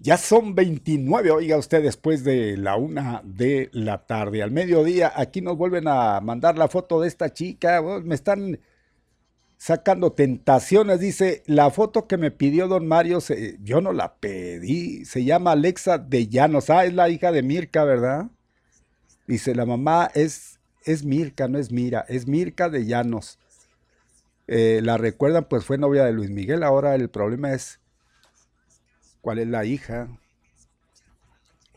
Ya son 29, oiga usted, después de la una de la tarde. Al mediodía, aquí nos vuelven a mandar la foto de esta chica. Me están sacando tentaciones. Dice, la foto que me pidió don Mario, yo no la pedí. Se llama Alexa de Llanos. Ah, es la hija de Mirka, ¿verdad? Dice, la mamá es, es Mirka, no es Mira, es Mirka de Llanos. Eh, la recuerdan, pues fue novia de Luis Miguel. Ahora el problema es, ¿cuál es la hija?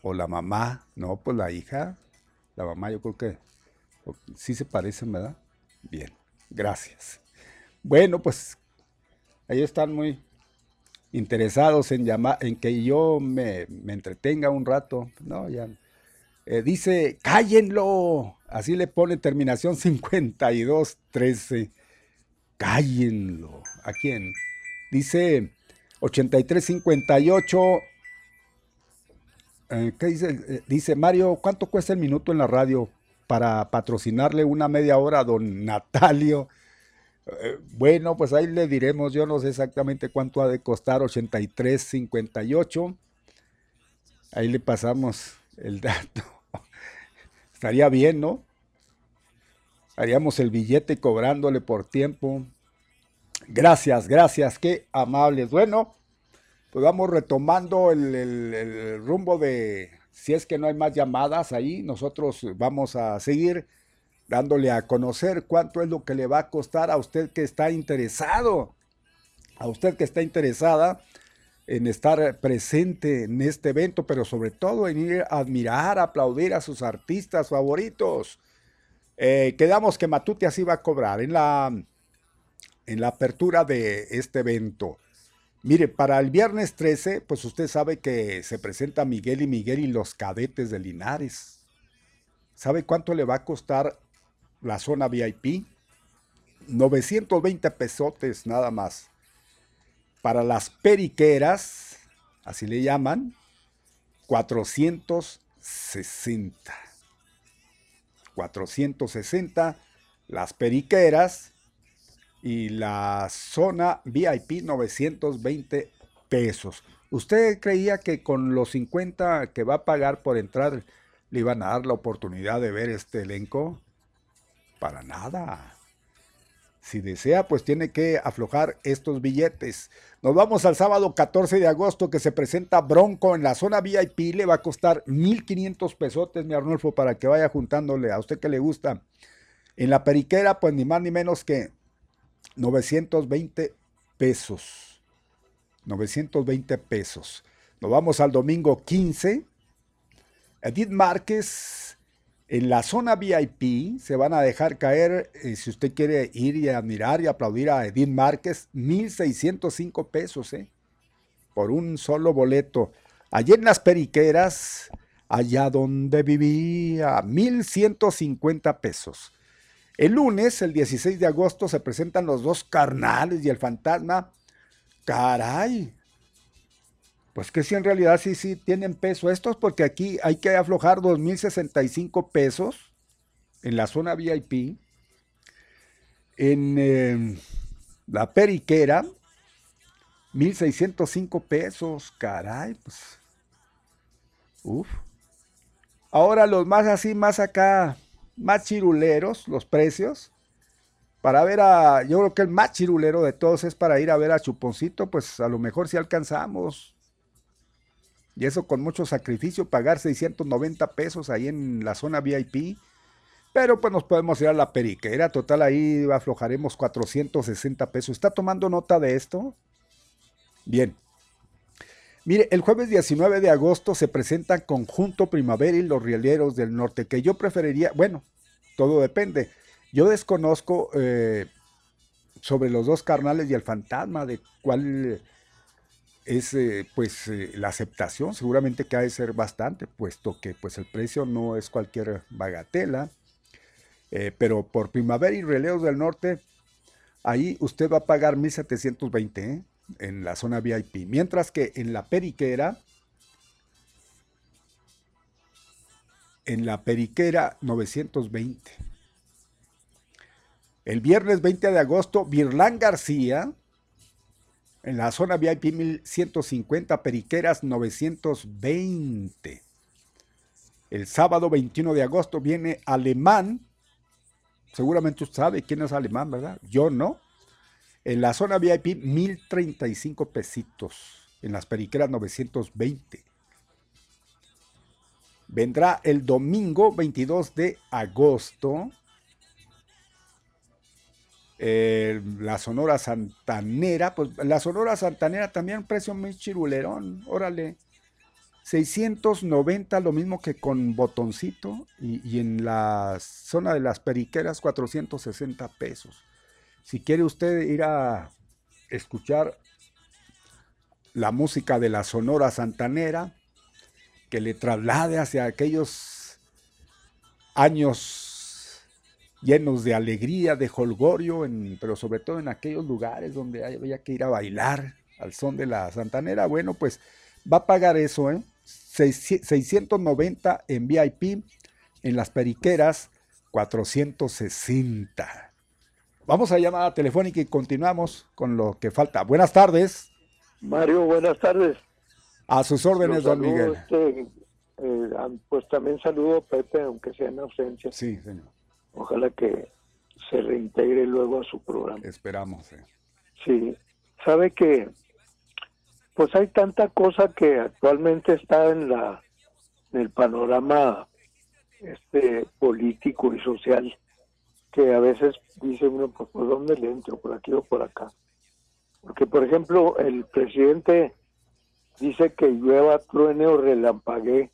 ¿O la mamá? No, pues la hija. La mamá yo creo que sí se parecen, ¿verdad? Bien, gracias. Bueno, pues ellos están muy interesados en llamar, en que yo me, entretenga un rato. No, ya. Eh, dice, cállenlo. Así le pone terminación 5213. Cállenlo. ¿A quién? Dice 8358. Eh, ¿Qué dice? Eh, dice Mario, ¿cuánto cuesta el minuto en la radio para patrocinarle una media hora a don Natalio? Eh, bueno, pues ahí le diremos, yo no sé exactamente cuánto ha de costar, 83.58. Ahí le pasamos el dato. Estaría bien, ¿no? Haríamos el billete cobrándole por tiempo. Gracias, gracias, qué amables. Bueno, pues vamos retomando el, el rumbo de, si es que no hay más llamadas ahí, nosotros vamos a seguir dándole a conocer cuánto es lo que le va a costar a usted que está interesado, a usted que está interesada en estar presente en este evento, pero sobre todo en ir a admirar, aplaudir a sus artistas favoritos. Eh, quedamos que Matute así va a cobrar en la, en la apertura de este evento. Mire, para el viernes 13, pues usted sabe que se presenta Miguel y Miguel y los cadetes de Linares. ¿Sabe cuánto le va a costar la zona VIP. 920 pesotes nada más. Para las periqueras, así le llaman, 460. 460 las periqueras y la zona VIP 920 pesos. ¿Usted creía que con los 50 que va a pagar por entrar le iban a dar la oportunidad de ver este elenco? Para nada. Si desea, pues tiene que aflojar estos billetes. Nos vamos al sábado 14 de agosto que se presenta Bronco en la zona VIP. Le va a costar 1.500 pesotes, mi Arnulfo, para que vaya juntándole a usted que le gusta. En la periquera, pues ni más ni menos que 920 pesos. 920 pesos. Nos vamos al domingo 15. Edith Márquez en la zona VIP se van a dejar caer, eh, si usted quiere ir y admirar y aplaudir a Edith Márquez, 1.605 pesos, ¿eh? Por un solo boleto. Allí en las periqueras, allá donde vivía, 1.150 pesos. El lunes, el 16 de agosto, se presentan los dos carnales y el fantasma. Caray, pues que si en realidad sí, sí tienen peso estos, porque aquí hay que aflojar 2.065 pesos en la zona VIP. En em, la periquera, 1.605 pesos, caray, pues. Uf. Ahora los más así, más acá, más chiruleros, los precios. Para ver a, yo creo que el más chirulero de todos es para ir a ver a Chuponcito, pues a lo mejor si alcanzamos y eso con mucho sacrificio, pagar 690 pesos ahí en la zona VIP. Pero pues nos podemos ir a la periquera, total ahí aflojaremos 460 pesos. ¿Está tomando nota de esto? Bien. Mire, el jueves 19 de agosto se presentan Conjunto Primavera y los Rieleros del Norte, que yo preferiría, bueno, todo depende. Yo desconozco eh, sobre los dos carnales y el fantasma de cuál es eh, pues eh, la aceptación seguramente que ha de ser bastante, puesto que pues el precio no es cualquier bagatela, eh, pero por Primavera y Releos del Norte, ahí usted va a pagar 1720 en la zona VIP, mientras que en la periquera, en la periquera 920. El viernes 20 de agosto, Virlán García, en la zona VIP 1150, Periqueras 920. El sábado 21 de agosto viene Alemán. Seguramente usted sabe quién es Alemán, ¿verdad? Yo no. En la zona VIP 1035 pesitos. En las Periqueras 920. Vendrá el domingo 22 de agosto eh, la Sonora Santanera, pues la Sonora Santanera también precio muy chirulerón, órale. 690, lo mismo que con botoncito, y, en la zona de las periqueras, 460 pesos. Si quiere usted ir a escuchar la música de la Sonora Santanera, que le traslade hacia aquellos años llenos de alegría, de holgorio, pero sobre todo en aquellos lugares donde había que ir a bailar al son de la santanera, bueno, pues va a pagar eso, ¿eh? 690 en VIP, en las periqueras 460. Vamos a llamada telefónica y continuamos con lo que falta. Buenas tardes. Mario, buenas tardes. A sus órdenes, don Miguel. Este, eh, pues también saludo a Pepe, aunque sea en ausencia. Sí, señor. Ojalá que se reintegre luego a su programa. Esperamos. Eh. Sí, sabe que pues hay tanta cosa que actualmente está en la en el panorama este político y social que a veces dice uno pues por dónde le entro por aquí o por acá porque por ejemplo el presidente dice que llueva truene o relampaguee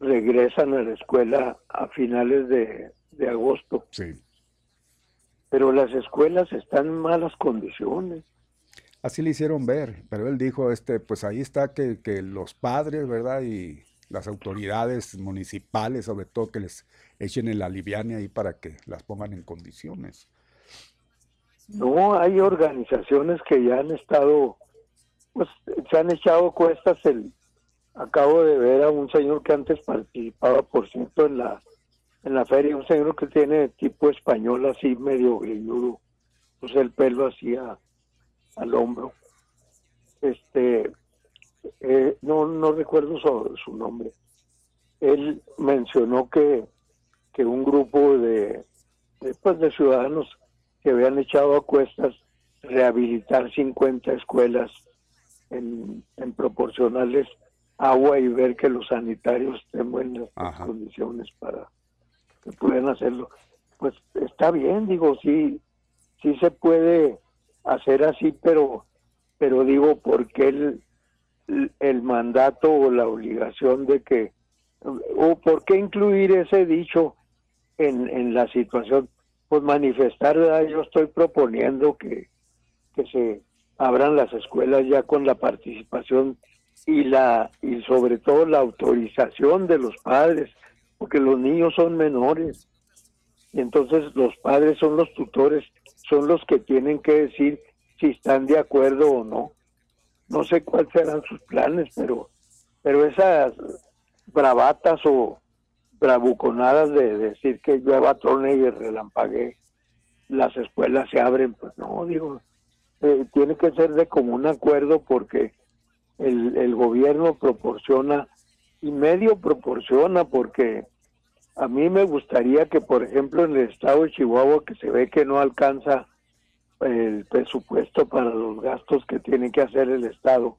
regresan a la escuela a finales de de agosto. Sí. Pero las escuelas están en malas condiciones. Así le hicieron ver, pero él dijo, este, pues ahí está que, que los padres, ¿verdad? Y las autoridades municipales, sobre todo, que les echen el aliviane ahí para que las pongan en condiciones. No, hay organizaciones que ya han estado, pues se han echado cuestas. El, acabo de ver a un señor que antes participaba, por cierto, en la en la feria un señor que tiene tipo español así medio greñudo, pues el pelo así al hombro. Este, eh, no, no recuerdo su, nombre. Él mencionó que, que un grupo de, de, pues, de ciudadanos se habían echado a cuestas rehabilitar 50 escuelas en, proporcionales agua y ver que los sanitarios estén en buenas condiciones para que puedan hacerlo. Pues está bien, digo, sí, sí se puede hacer así, pero, pero digo, ¿por qué el, el mandato o la obligación de que, o por qué incluir ese dicho en, en la situación? Pues manifestar, yo estoy proponiendo que, que se abran las escuelas ya con la participación y la y sobre todo la autorización de los padres, porque los niños son menores. Y entonces los padres son los tutores, son los que tienen que decir si están de acuerdo o no. No sé cuáles serán sus planes, pero pero esas bravatas o bravuconadas de decir que llueva trone y relampague las escuelas se abren, pues no, digo, eh, tiene que ser de común acuerdo porque el, el gobierno proporciona y medio proporciona porque a mí me gustaría que, por ejemplo, en el estado de Chihuahua, que se ve que no alcanza el presupuesto para los gastos que tiene que hacer el estado,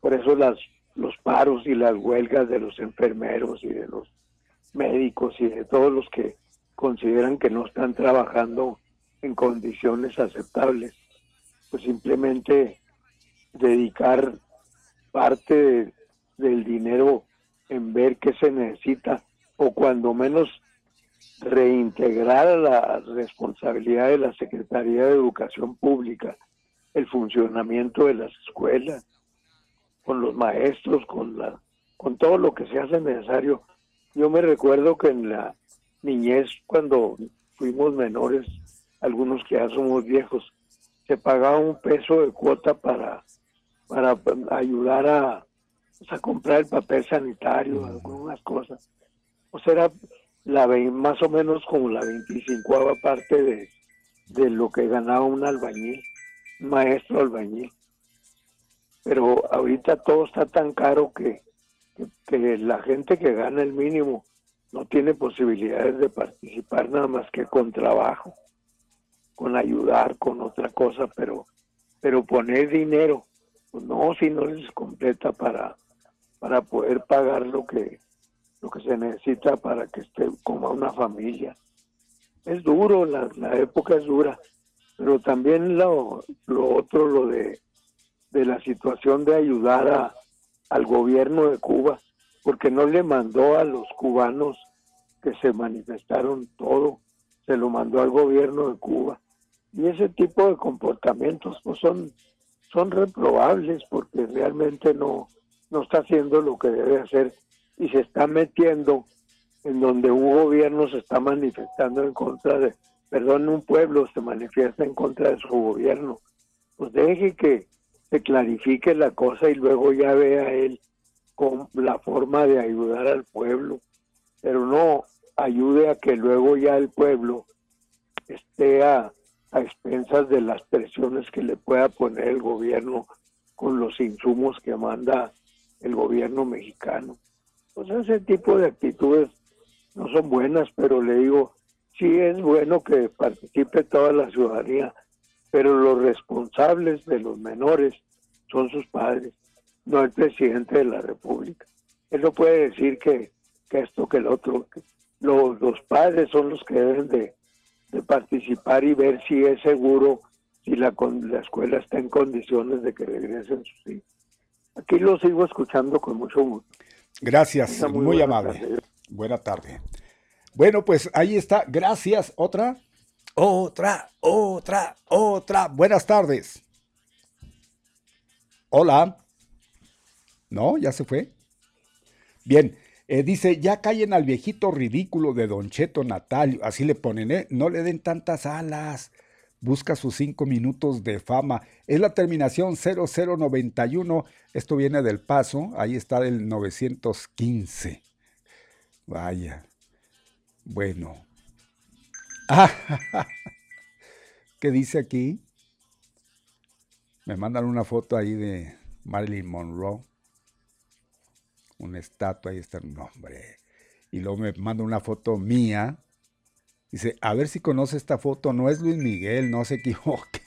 por eso las los paros y las huelgas de los enfermeros y de los médicos y de todos los que consideran que no están trabajando en condiciones aceptables pues simplemente dedicar parte del dinero en ver qué se necesita o cuando menos reintegrar la responsabilidad de la Secretaría de Educación Pública el funcionamiento de las escuelas con los maestros con la con todo lo que se hace necesario yo me recuerdo que en la niñez cuando fuimos menores algunos que ya somos viejos se pagaba un peso de cuota para, para ayudar a, pues, a comprar el papel sanitario, algunas cosas. Sea, era la, más o menos como la 25 parte de, de lo que ganaba un albañil, maestro albañil. Pero ahorita todo está tan caro que, que la gente que gana el mínimo no tiene posibilidades de participar nada más que con trabajo con ayudar, con otra cosa, pero, pero poner dinero, pues no, si no les completa para, para poder pagar lo que, lo que se necesita para que esté como una familia. Es duro, la, época es dura, pero también lo, lo otro, lo de, de la situación de ayudar a, al gobierno de Cuba, porque no le mandó a los cubanos que se manifestaron todo, se lo mandó al gobierno de Cuba. Y ese tipo de comportamientos pues son, son reprobables porque realmente no, no está haciendo lo que debe hacer y se está metiendo en donde un gobierno se está manifestando en contra de, perdón, un pueblo se manifiesta en contra de su gobierno. Pues deje que se clarifique la cosa y luego ya vea él con la forma de ayudar al pueblo, pero no ayude a que luego ya el pueblo esté a, a expensas de las presiones que le pueda poner el gobierno con los insumos que manda el gobierno mexicano. Pues ese tipo de actitudes no son buenas, pero le digo, sí es bueno que participe toda la ciudadanía, pero los responsables de los menores son sus padres, no el presidente de la República. Él no puede decir que, esto, que el otro. Los, los padres son los que deben de, de participar y ver si es seguro, si la, la escuela está en condiciones de que regresen sus hijos. Aquí lo sigo escuchando con mucho gusto. Gracias, muy, amable. Buena tarde. Bueno, pues ahí está. Gracias. ¿Otra? Otra, otra, otra. Buenas tardes. Hola. ¿No? ¿Ya se fue? Bien, eh, dice, ya callen al viejito ridículo de Don Cheto Natalio. Así le ponen, ¿eh? No le den tantas alas. Busca sus cinco minutos de fama. Es la terminación 0091. Esto viene del paso. Ahí está del 915. Vaya. Bueno. ¿Qué dice aquí? Me mandan una foto ahí de Marilyn Monroe una estatua, ahí está el nombre. Y luego me manda una foto mía. Dice, a ver si conoce esta foto, no es Luis Miguel, no se equivoque.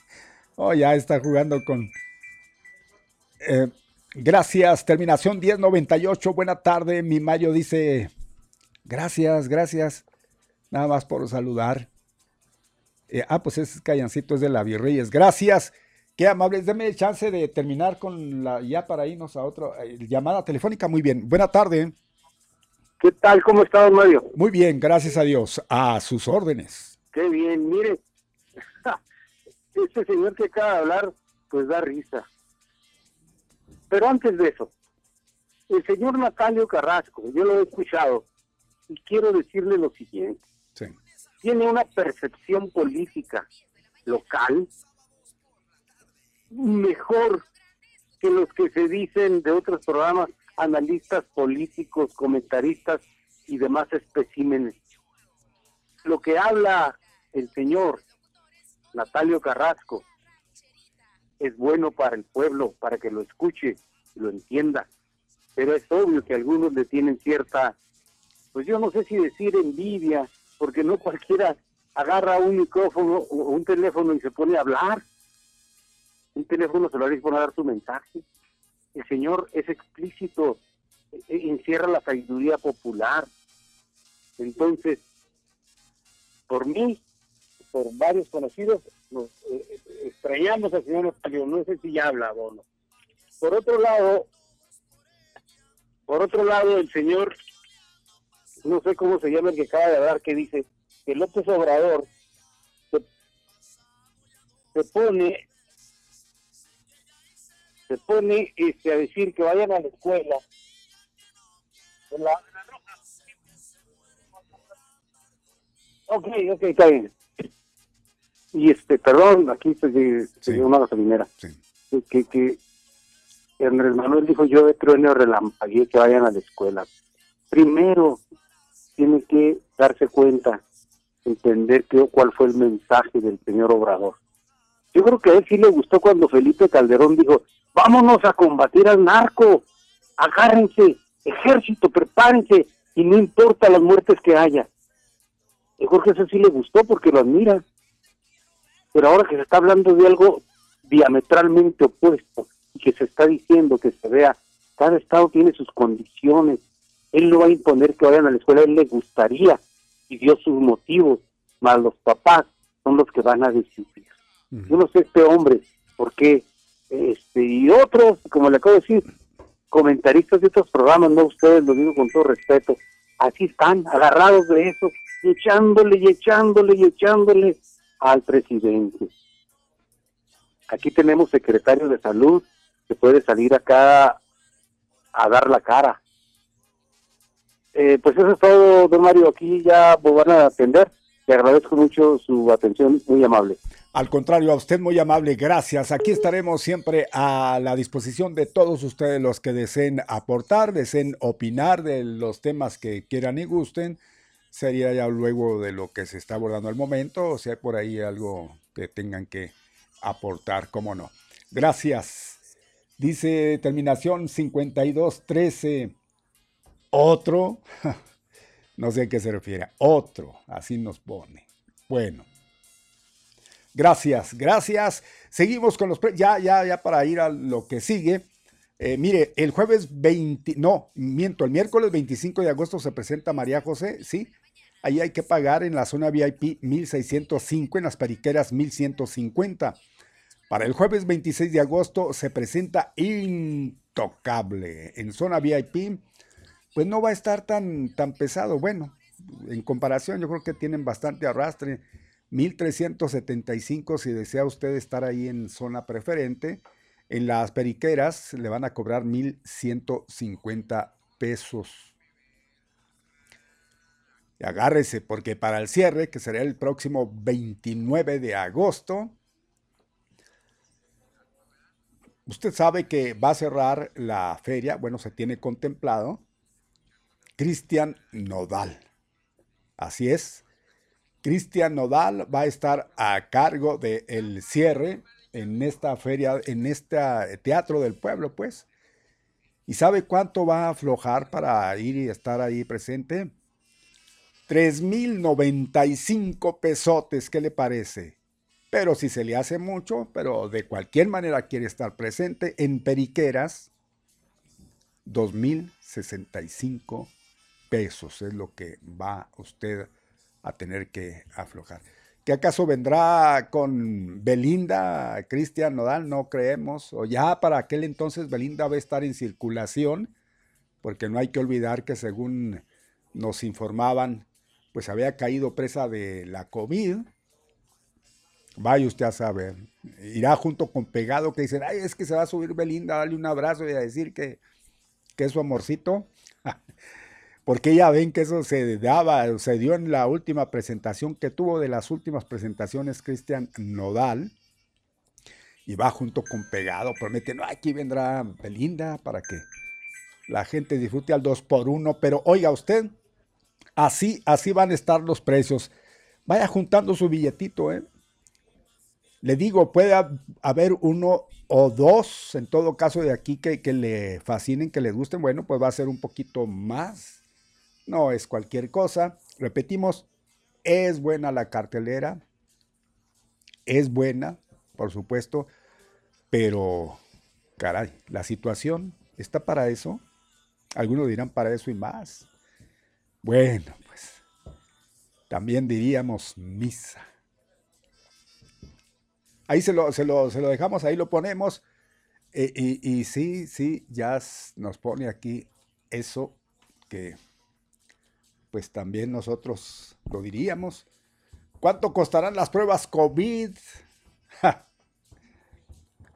Oh, ya está jugando con... Eh, gracias, terminación 1098, buena tarde, mi Mayo dice, gracias, gracias, nada más por saludar. Eh, ah, pues ese callancito es de la Virreyes, gracias. Qué amables, denme chance de terminar con la, ya para irnos a otra eh, llamada telefónica. Muy bien, buena tarde. ¿Qué tal? ¿Cómo está, don Mario? Muy bien, gracias a Dios. A sus órdenes. Qué bien, mire. Este señor que acaba de hablar, pues da risa. Pero antes de eso, el señor Natalio Carrasco, yo lo he escuchado, y quiero decirle lo siguiente. Sí. Tiene una percepción política local mejor que los que se dicen de otros programas analistas políticos, comentaristas y demás especímenes. Lo que habla el señor Natalio Carrasco es bueno para el pueblo, para que lo escuche y lo entienda. Pero es obvio que algunos le tienen cierta, pues yo no sé si decir envidia, porque no cualquiera agarra un micrófono o un teléfono y se pone a hablar. Un teléfono se lo y pone a dar su mensaje el Señor es explícito, e, e, encierra la sabiduría popular. Entonces, por mí, por varios conocidos, nos eh, eh, extrañamos al Señor no sé si ya habla o no. Por otro lado, por otro lado, el Señor, no sé cómo se llama el que acaba de hablar, que dice que López Obrador se pone se pone este, a decir que vayan a la escuela. Ok, ok, está bien. Y este, perdón, aquí se, se dio una gasolinera. Que, que Andrés Manuel dijo yo de trueno relampagué que vayan a la escuela. Primero tiene que darse cuenta, entender que, cuál fue el mensaje del señor Obrador. Yo creo que a él sí le gustó cuando Felipe Calderón dijo, vámonos a combatir al narco, agárrense, ejército, prepárense, y no importa las muertes que haya. Creo que eso sí le gustó porque lo admira. Pero ahora que se está hablando de algo diametralmente opuesto y que se está diciendo que se vea, cada estado tiene sus condiciones. Él no va a imponer que vayan a la escuela, él le gustaría y dio sus motivos, más los papás son los que van a decidir. Yo no sé este hombre por qué este, y otros, como le acabo de decir, comentaristas de otros programas, no ustedes, lo digo con todo respeto, así están, agarrados de eso, echándole y echándole y echándole al presidente. Aquí tenemos secretario de salud que puede salir acá a dar la cara. Eh, pues eso es todo, don Mario, aquí ya van a atender. Le agradezco mucho su atención, muy amable. Al contrario, a usted muy amable, gracias. Aquí estaremos siempre a la disposición de todos ustedes los que deseen aportar, deseen opinar de los temas que quieran y gusten. Sería ya luego de lo que se está abordando al momento, o sea, por ahí algo que tengan que aportar, cómo no. Gracias. Dice terminación 5213. Otro, no sé a qué se refiere, otro, así nos pone. Bueno. Gracias, gracias. Seguimos con los... Ya, ya, ya para ir a lo que sigue. Eh, mire, el jueves 20, no, miento, el miércoles 25 de agosto se presenta María José, ¿sí? Ahí hay que pagar en la zona VIP 1605, en las periqueras 1150. Para el jueves 26 de agosto se presenta Intocable. En zona VIP, pues no va a estar tan, tan pesado. Bueno, en comparación, yo creo que tienen bastante arrastre. 1375 si desea usted estar ahí en zona preferente. En las periqueras le van a cobrar 1150 pesos. Y agárrese porque para el cierre, que será el próximo 29 de agosto, usted sabe que va a cerrar la feria, bueno, se tiene contemplado, Cristian Nodal. Así es, Cristian Nodal va a estar a cargo del cierre en esta feria, en este teatro del pueblo, pues. ¿Y sabe cuánto va a aflojar para ir y estar ahí presente? 3.095 pesotes, ¿qué le parece? Pero si se le hace mucho, pero de cualquier manera quiere estar presente en Periqueras, 2.065 pesos es lo que va usted a tener que aflojar. ¿Qué acaso vendrá con Belinda, Cristian Nodal? No creemos. O ya para aquel entonces Belinda va a estar en circulación, porque no hay que olvidar que según nos informaban, pues había caído presa de la COVID. Vaya usted a saber. Irá junto con Pegado que dicen, ay, es que se va a subir Belinda, darle un abrazo y a decir que, que es su amorcito. porque ya ven que eso se daba, se dio en la última presentación que tuvo de las últimas presentaciones Cristian Nodal, y va junto con Pegado, promete, no, aquí vendrá Belinda para que la gente disfrute al 2 por 1 pero oiga usted, así, así van a estar los precios. Vaya juntando su billetito, ¿eh? Le digo, puede haber uno o dos, en todo caso de aquí, que, que le fascinen, que les gusten, bueno, pues va a ser un poquito más no es cualquier cosa. Repetimos, es buena la cartelera, es buena, por supuesto, pero, caray, la situación está para eso. Algunos dirán para eso y más. Bueno, pues también diríamos misa. Ahí se lo, se lo, dejamos, ahí lo ponemos. Eh, y, y sí, sí, ya nos pone aquí eso que pues también nosotros lo diríamos. ¿Cuánto costarán las pruebas COVID?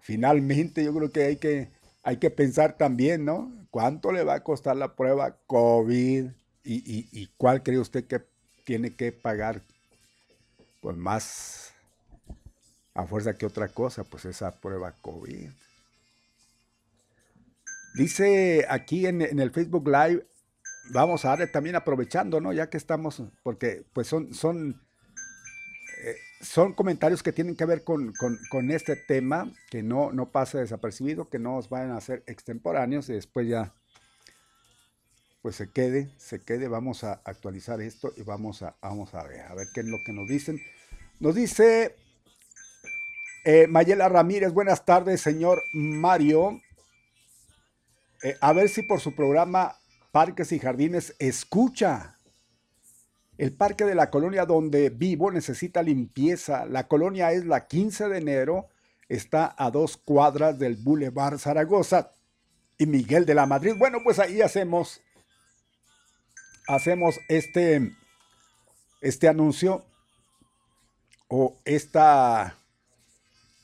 Finalmente yo creo que hay, que hay que pensar también, ¿no? ¿Cuánto le va a costar la prueba COVID? ¿Y, y cuál cree usted que tiene que pagar? Pues más a fuerza que otra cosa, pues esa prueba COVID. Dice aquí en, en, el Facebook Live vamos a darle también aprovechando, ¿no? Ya que estamos, porque pues son, son, eh, son comentarios que tienen que ver con, este tema, que no, no pase desapercibido, que no os vayan a ser extemporáneos y después ya pues se quede, se quede, vamos a actualizar esto y vamos a, vamos a ver, a ver qué es lo que nos dicen. Nos dice eh, Mayela Ramírez, buenas tardes, señor Mario. Eh, a ver si por su programa Parques y Jardines escucha. El parque de la colonia donde vivo necesita limpieza. La colonia es la 15 de enero, está a dos cuadras del Boulevard Zaragoza y Miguel de la Madrid. Bueno, pues ahí hacemos, hacemos este, este anuncio o esta,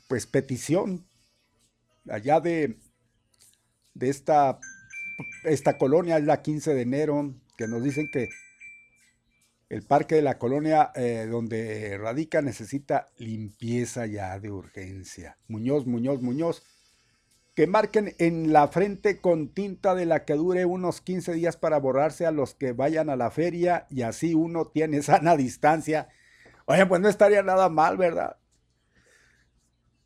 pues petición allá de, de esta esta colonia es la 15 de enero, que nos dicen que el parque de la colonia eh, donde radica necesita limpieza ya de urgencia. Muñoz, Muñoz, Muñoz. Que marquen en la frente con tinta de la que dure unos 15 días para borrarse a los que vayan a la feria y así uno tiene sana distancia. Oye, pues no estaría nada mal, ¿verdad?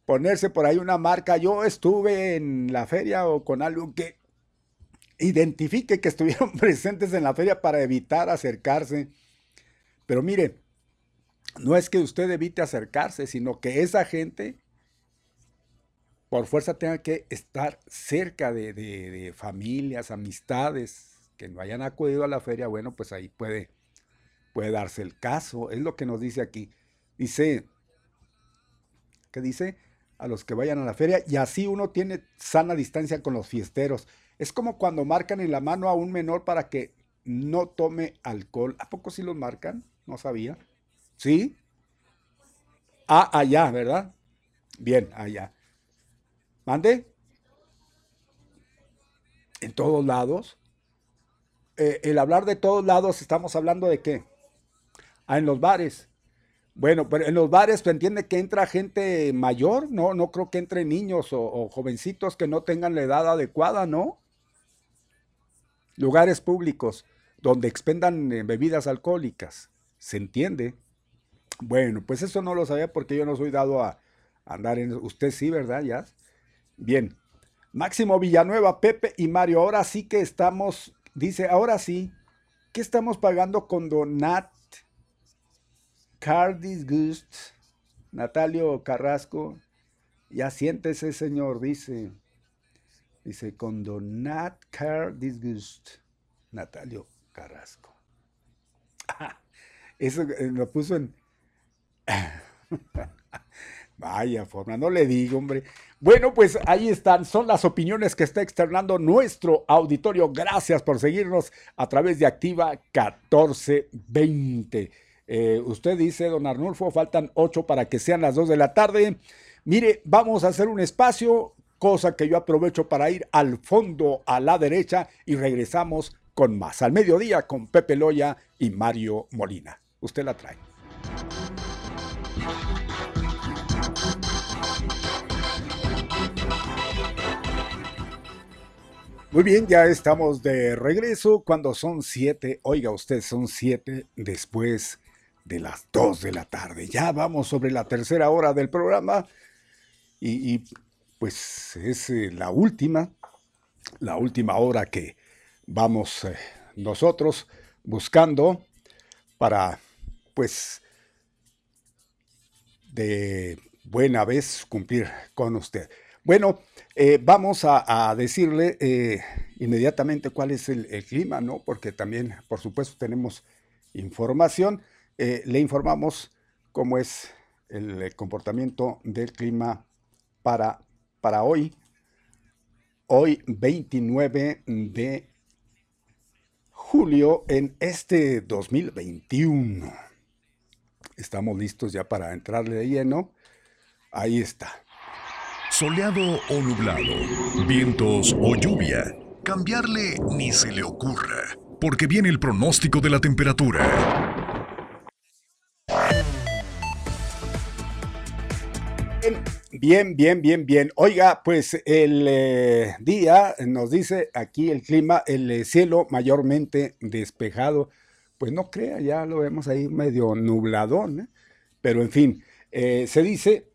Ponerse por ahí una marca. Yo estuve en la feria o con algo que identifique que estuvieron presentes en la feria para evitar acercarse. Pero mire, no es que usted evite acercarse, sino que esa gente por fuerza tenga que estar cerca de, familias, amistades que no hayan acudido a la feria. Bueno, pues ahí puede, puede darse el caso. Es lo que nos dice aquí. Dice, ¿qué dice? A los que vayan a la feria y así uno tiene sana distancia con los fiesteros. Es como cuando marcan en la mano a un menor para que no tome alcohol. ¿A poco sí los marcan? No sabía. ¿Sí? Ah, allá, ¿verdad? Bien, allá. ¿Mande? En todos lados. Eh, el hablar de todos lados, estamos hablando de qué? Ah, en los bares. Bueno, pero en los bares se entiende que entra gente mayor, no, no creo que entre niños o jovencitos que no tengan la edad adecuada, ¿no? Lugares públicos donde expendan eh, bebidas alcohólicas. ¿Se entiende? Bueno, pues eso no lo sabía porque yo no soy dado a andar en... Usted sí, ¿verdad? Ya. Bien. Máximo Villanueva, Pepe y Mario, ahora sí que estamos, dice, ahora sí, ¿Qué estamos pagando con Donat Cardis Gust? Natalio Carrasco. Ya siéntese, señor, dice. Dice, con Donat Car Disgust. Natalio Carrasco. eso eh, lo puso en. Vaya forma, no le digo, hombre. Bueno, pues ahí están, son las opiniones que está externando nuestro auditorio. Gracias por seguirnos a través de Activa 1420. Eh, usted dice, don Arnulfo, faltan ocho para que sean las dos de la tarde. Mire, vamos a hacer un espacio, cosa que yo aprovecho para ir al fondo a la derecha y regresamos con más al mediodía con Pepe Loya y Mario Molina. Usted la trae. Muy bien, ya estamos de regreso cuando son siete, oiga usted, son siete después de las dos de la tarde. Ya vamos sobre la tercera hora del programa y, pues es eh, la última, la última hora que vamos eh, nosotros buscando para pues de buena vez cumplir con usted. Bueno, eh, vamos a, decirle inmediatamente cuál es el, clima, ¿no? Porque también, por supuesto, tenemos información. Le informamos cómo es el comportamiento del clima para, para hoy. Hoy, 29 de julio, en este 2021. Estamos listos ya para entrarle de lleno. Ahí está. Soleado o nublado, vientos o lluvia, cambiarle ni se le ocurra, porque viene el pronóstico de la temperatura. Bien, bien, bien, bien. Oiga, pues el eh, día nos dice aquí el clima, el eh, cielo mayormente despejado. Pues no crea, ya lo vemos ahí medio nubladón, ¿eh? pero en fin, se dice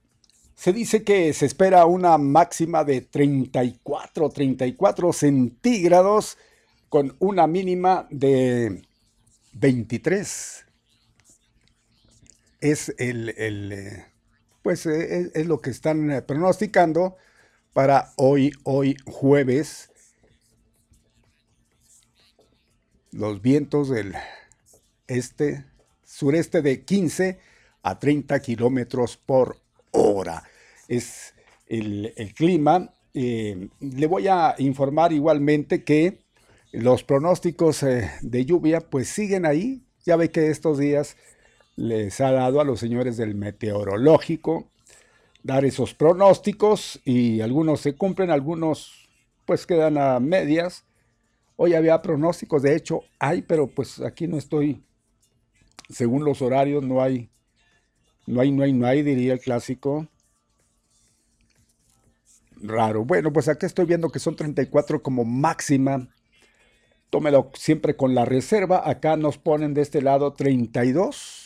se dice que se espera una máxima de 34, 34 centígrados con una mínima de 23. Es el, pues eh, es, lo que están eh, pronosticando para hoy, hoy jueves. Los vientos del este, sureste de 15 a 30 kilómetros por hora. Es el, clima. Eh, le voy a informar igualmente que los pronósticos de lluvia pues siguen ahí. Ya ve que estos días les ha dado a los señores del meteorológico dar esos pronósticos y algunos se cumplen, algunos pues quedan a medias. Hoy había pronósticos, de hecho hay, pero pues aquí no estoy, según los horarios, no hay no hay, no hay, no hay, diría el clásico. Raro. Bueno, pues aquí estoy viendo que son 34 como máxima. Tómelo siempre con la reserva. Acá nos ponen de este lado 32.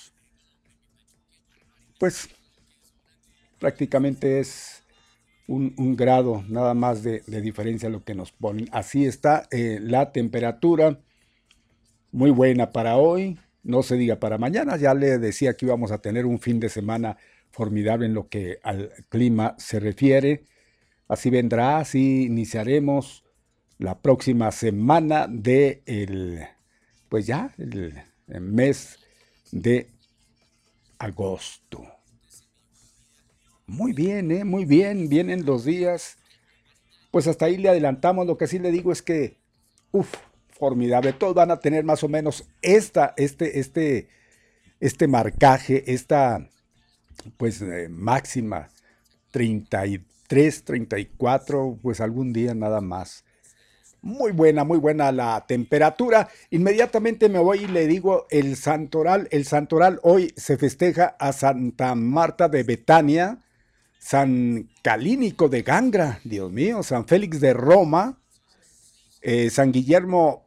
Pues prácticamente es un, grado nada más de, diferencia lo que nos ponen. Así está eh, la temperatura. Muy buena para hoy no se diga para mañana. Ya le decía que íbamos a tener un fin de semana formidable en lo que al clima se refiere. Así vendrá, así iniciaremos la próxima semana de el, pues ya, el, mes de agosto. Muy bien, ¿eh? muy bien, vienen los días. Pues hasta ahí le adelantamos. Lo que sí le digo es que, uff, formidable. Todos van a tener más o menos esta, este, este, este marcaje, esta pues eh, máxima 33, 34, pues algún día nada más. Muy buena, muy buena la temperatura. Inmediatamente me voy y le digo el santoral. El santoral hoy se festeja a Santa Marta de Betania, San Calínico de Gangra, Dios mío, San Félix de Roma, eh, San Guillermo,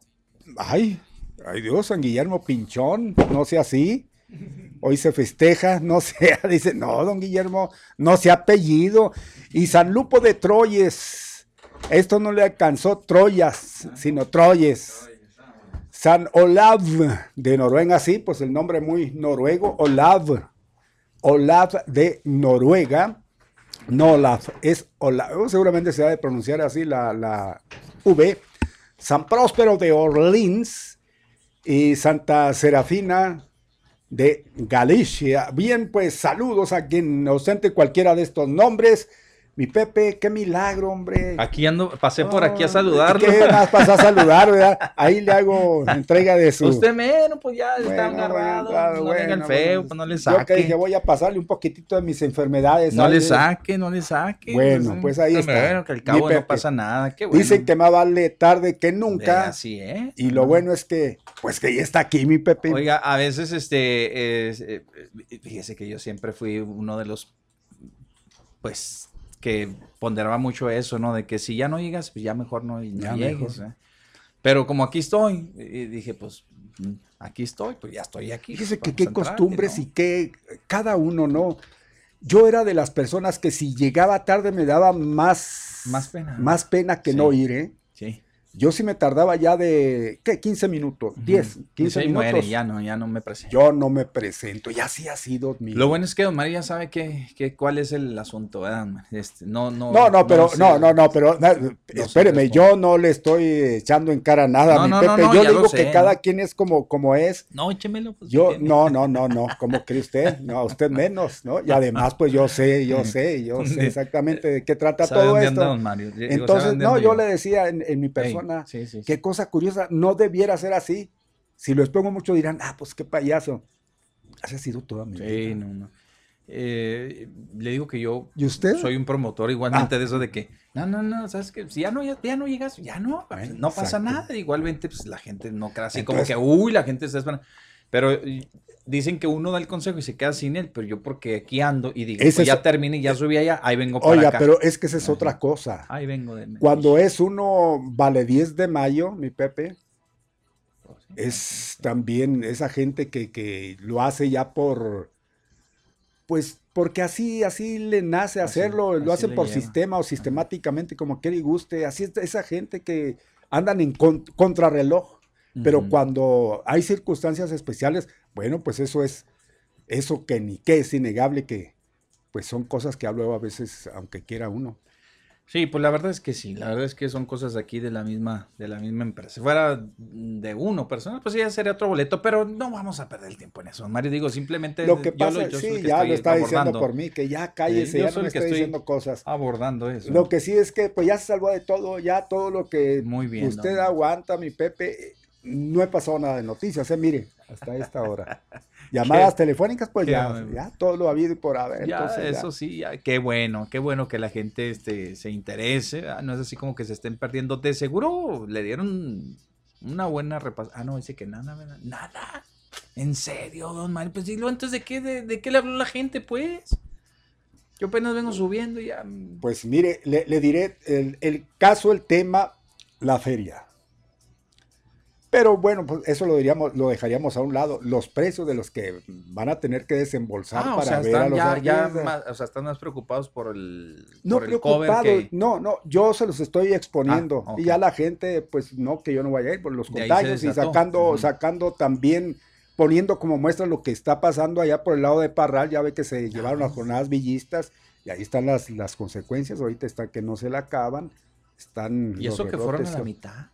ay, ay Dios, San Guillermo Pinchón, no sea así. Hoy se festeja, no sea, dice, no, don Guillermo, no sea apellido. Y San Lupo de Troyes, esto no le alcanzó Troyas, sino Troyes. San Olav de Noruega, sí, pues el nombre muy noruego, Olav. Olav de Noruega. No Olav, es Olav. Seguramente se ha de pronunciar así la, la V. San Próspero de Orleans y Santa Serafina de Galicia. Bien, pues saludos a quien ostente cualquiera de estos nombres. Mi Pepe, qué milagro, hombre. Aquí ando, pasé por aquí a saludarlo. ¿Qué más pasó a saludar, verdad? Ahí le hago entrega de su. Usted menos, pues ya está agarrado. no el feo, pues no le saque. Yo que dije, voy a pasarle un poquitito de mis enfermedades. No le saque, no le saque. Bueno, pues, ahí está. Bueno, que al cabo no pasa nada. Qué bueno. Dicen que más vale tarde que nunca. así es. Y lo bueno es que, pues que ya está aquí, mi Pepe. Oiga, a veces, este, eh, fíjese que yo siempre fui uno de los, pues que ponderaba mucho eso, ¿no? De que si ya no llegas, pues ya mejor no, llegues. ¿eh? Pero como aquí estoy, y dije, pues mm, aquí estoy, pues ya estoy aquí. Fíjese que qué costumbres y qué, cada uno, ¿no? Yo era de las personas que si llegaba tarde me daba más, más pena, más pena que no ir, ¿eh? Sí. Yo sí me tardaba ya de, ¿qué? 15 minutos, 10, 15 minutos. Muere, ya no, ya no me presento. Yo no me presento, ya sí ha sido mi... Lo bueno es que Don María sabe que, que, cuál es el asunto, ¿verdad? Este, no, no, no, no, pero, no, no, no, pero, espéreme, yo no le estoy echando en cara nada a mi Pepe. yo digo que cada quien es como, como es. No, échemelo. Pues, yo, no, no, no, no, como cree usted? No, usted menos, ¿no? Y además, pues yo sé, yo sé, yo sé exactamente de qué trata todo esto. Don Mario? Entonces, no, yo le decía en, en mi persona, sí, sí, qué cosa curiosa, no debiera ser así. Si lo expongo mucho dirán, ah, pues qué payaso. Así ha sido toda mi vida. Sí, no, no. Eh, le digo que yo ¿Y usted? soy un promotor igualmente ah. de eso de que, no, no, no, sabes que si ya no, ya, no llegas, ya no, no pasa nada. Igualmente, pues la gente no cree así como que, uy, la gente está esperando. Pero dicen que uno da el consejo y se queda sin él, pero yo porque aquí ando y digo, pues ya terminé y ya subí allá, ahí vengo para Oiga, pero es que esa es otra cosa. Ahí vengo de Cuando es uno vale 10 de mayo, mi Pepe, oh, es también esa gente que, que, lo hace ya por, pues porque así, así le nace hacerlo, lo hace por sistema o sistemáticamente, como quiere y guste, así es esa gente que andan en contrarreloj. Pero cuando hay circunstancias especiales, bueno, pues eso es, eso que ni qué es innegable que, pues son cosas que hablo a veces, aunque quiera uno. Sí, pues la verdad es que sí, la verdad es que son cosas aquí de la misma, de la misma empresa. Si fuera de uno personal, pues ya sería otro boleto, pero no vamos a perder el tiempo en eso. Mario, digo, simplemente. Lo que pasa, es sí, ya lo está diciendo por mí, que ya cállese, ya no me está diciendo cosas. Abordando eso. Lo que sí es que, pues ya se salvó de todo, ya todo lo que Muy bien, usted aguanta, mi Pepe, no he pasado nada de noticias, eh, mire, hasta esta hora. Llamadas telefónicas, pues ya, ya todo lo ha habido y por haber. Ya, eso sí, qué bueno, qué bueno que la gente este, se interese, no es así como que se estén perdiendo. De seguro le dieron una buena repasada. Ah, no, dice que nada, nada. ¿En serio, don Mario? Pues dilo antes de qué, de, qué le habló la gente, pues. Yo apenas vengo subiendo ya. Pues mire, le, diré el, el caso, el tema, la feria. Pero bueno, pues eso lo diríamos, lo dejaríamos a un lado. Los precios de los que van a tener que desembolsar ah, para ver a los ya, más, o sea, están más preocupados por el No preocupados, no, no, yo se los estoy exponiendo. Ah, y ya la gente, pues no, que yo no vaya a ir por los contagios y sacando, sacando también, poniendo como muestra lo que está pasando allá por el lado de Parral, ya ve que se llevaron las jornadas villistas y ahí están las, las consecuencias, ahorita está que no se la acaban, están... Y eso que fueron a la mitad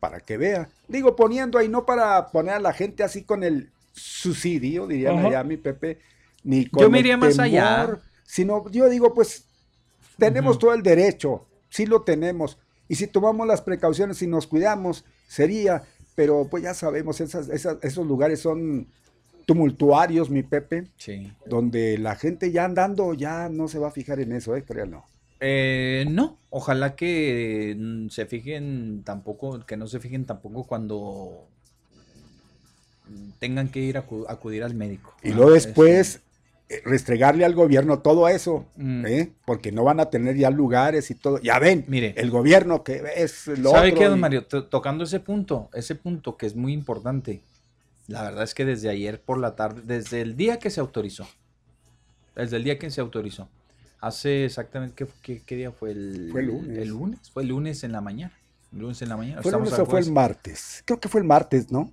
para que vea. Digo, poniendo ahí, no para poner a la gente así con el suicidio, dirían allá mi Pepe, ni con Yo me iría más allá. Sino, yo digo, pues, tenemos todo el derecho, sí lo tenemos. Y si tomamos las precauciones y nos cuidamos, sería, pero pues ya sabemos, esas, esos lugares son tumultuarios, mi Pepe, sí. donde la gente ya andando ya no se va a fijar en eso, eh, créanlo. Eh, no, ojalá que mm, se fijen tampoco, que no se fijen tampoco cuando tengan que ir a acudir al médico. Y luego después eh, restregarle al gobierno todo eso, mm. ¿eh? porque no van a tener ya lugares y todo. Ya ven, mire, el gobierno que es lo ¿Sabe qué, don Mario? Tocando ese punto, ese punto que es muy importante. La verdad es que desde ayer por la tarde, desde el día que se autorizó, desde el día que se autorizó, Hace exactamente, ¿qué, qué, día fue? El, fue el lunes. El lunes, fue el lunes en la mañana. El lunes en la mañana. ¿Fue el lunes o fue el martes? Creo que fue el martes, ¿no?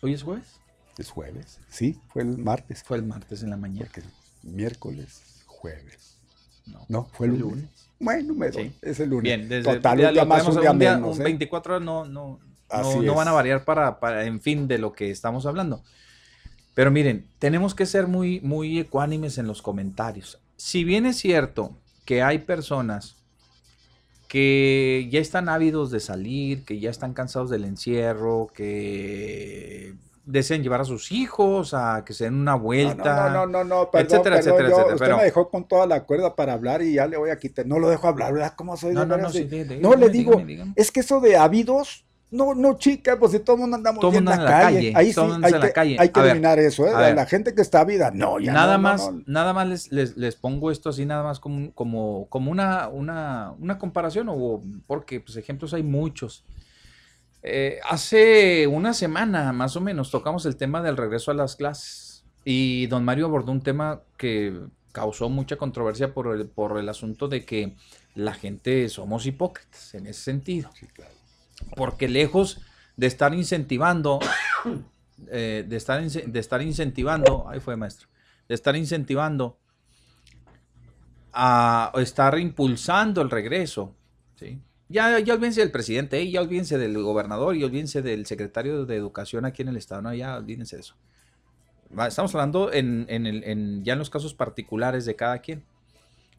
¿Hoy es jueves? Es jueves. Sí, fue el martes. Fue el martes en la mañana. Porque miércoles, jueves. No, no fue el lunes. Bueno, me doy. Es el lunes. Bien, desde Total, un día más, un día, menos. 24 ¿eh? horas no, no, no, no van a variar para, para, en fin, de lo que estamos hablando. Pero miren, tenemos que ser muy, muy ecuánimes en los comentarios. Si bien es cierto que hay personas que ya están ávidos de salir, que ya están cansados del encierro, que desean llevar a sus hijos a que se den una vuelta. No, no, no, no, perdón, etcétera, etcétera, etcétera. Usted me dejó con toda la cuerda para hablar y ya le voy a quitar. No lo dejo hablar, ¿verdad? ¿Cómo soy? No, no, no, no, le digo, es que eso de ávidos no, no, chica, pues si todo el mundo andamos en, la, calle. Ahí sí, hay, que, calle. hay que eliminar eso, ¿eh? La gente que está vida, no, ya Nada no, más, nada más les, les, les, pongo esto así, nada más como, como, como una, una, una comparación, o porque pues ejemplos hay muchos. Eh, hace una semana, más o menos, tocamos el tema del regreso a las clases. Y don Mario abordó un tema que causó mucha controversia por el, por el asunto de que la gente somos hipócritas en ese sentido. Sí, claro porque lejos de estar incentivando, eh, de, estar, de estar incentivando, ahí fue maestro, de estar incentivando a estar impulsando el regreso, ¿sí? Ya, ya olvídense del presidente, ya olvídense del gobernador, y olvídense del secretario de Educación aquí en el Estado, no, ya olvídense de eso. Estamos hablando en, en, ya en los casos particulares de cada quien.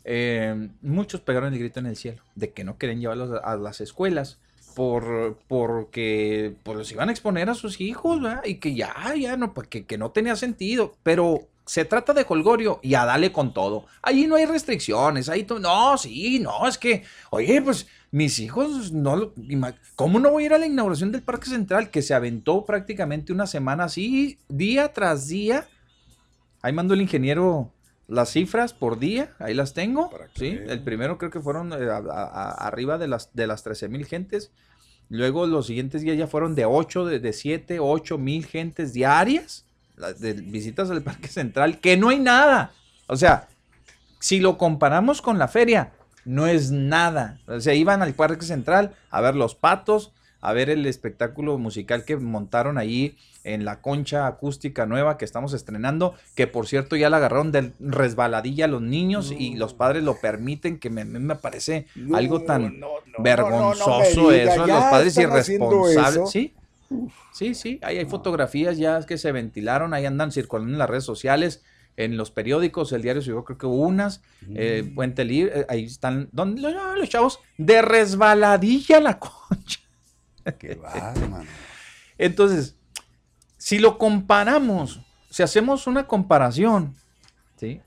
Eh, muchos pegaron el grito en el cielo de que no querían llevarlos a las escuelas por porque pues los iban a exponer a sus hijos, ¿verdad? Y que ya, ya, no, pues, que no tenía sentido. Pero se trata de Holgorio y a darle con todo. Ahí no hay restricciones, ahí no, sí, no, es que, oye, pues mis hijos, no, ¿cómo no voy a ir a la inauguración del Parque Central que se aventó prácticamente una semana así, día tras día? Ahí mandó el ingeniero las cifras por día, ahí las tengo. ¿sí? El primero creo que fueron eh, arriba de las, de las 13 mil gentes. Luego los siguientes días ya fueron de 8, de, de 7, 8 mil gentes diarias. de visitas al Parque Central, que no hay nada. O sea, si lo comparamos con la feria, no es nada. O sea, iban al Parque Central a ver los patos, a ver el espectáculo musical que montaron ahí en la concha acústica nueva que estamos estrenando, que por cierto ya la agarraron de resbaladilla a los niños y los padres lo permiten, que me, me parece algo tan vergonzoso eso, los padres irresponsables. Sí, sí, sí, ahí hay fotografías ya que se ventilaron, ahí andan circulando en las redes sociales en los periódicos, el diario yo creo que hubo unas, eh, mm. Puente Libre, eh, ahí están donde los, chavos de resbaladilla la concha. Qué Entonces, si lo comparamos, si hacemos una comparación, ¿sí?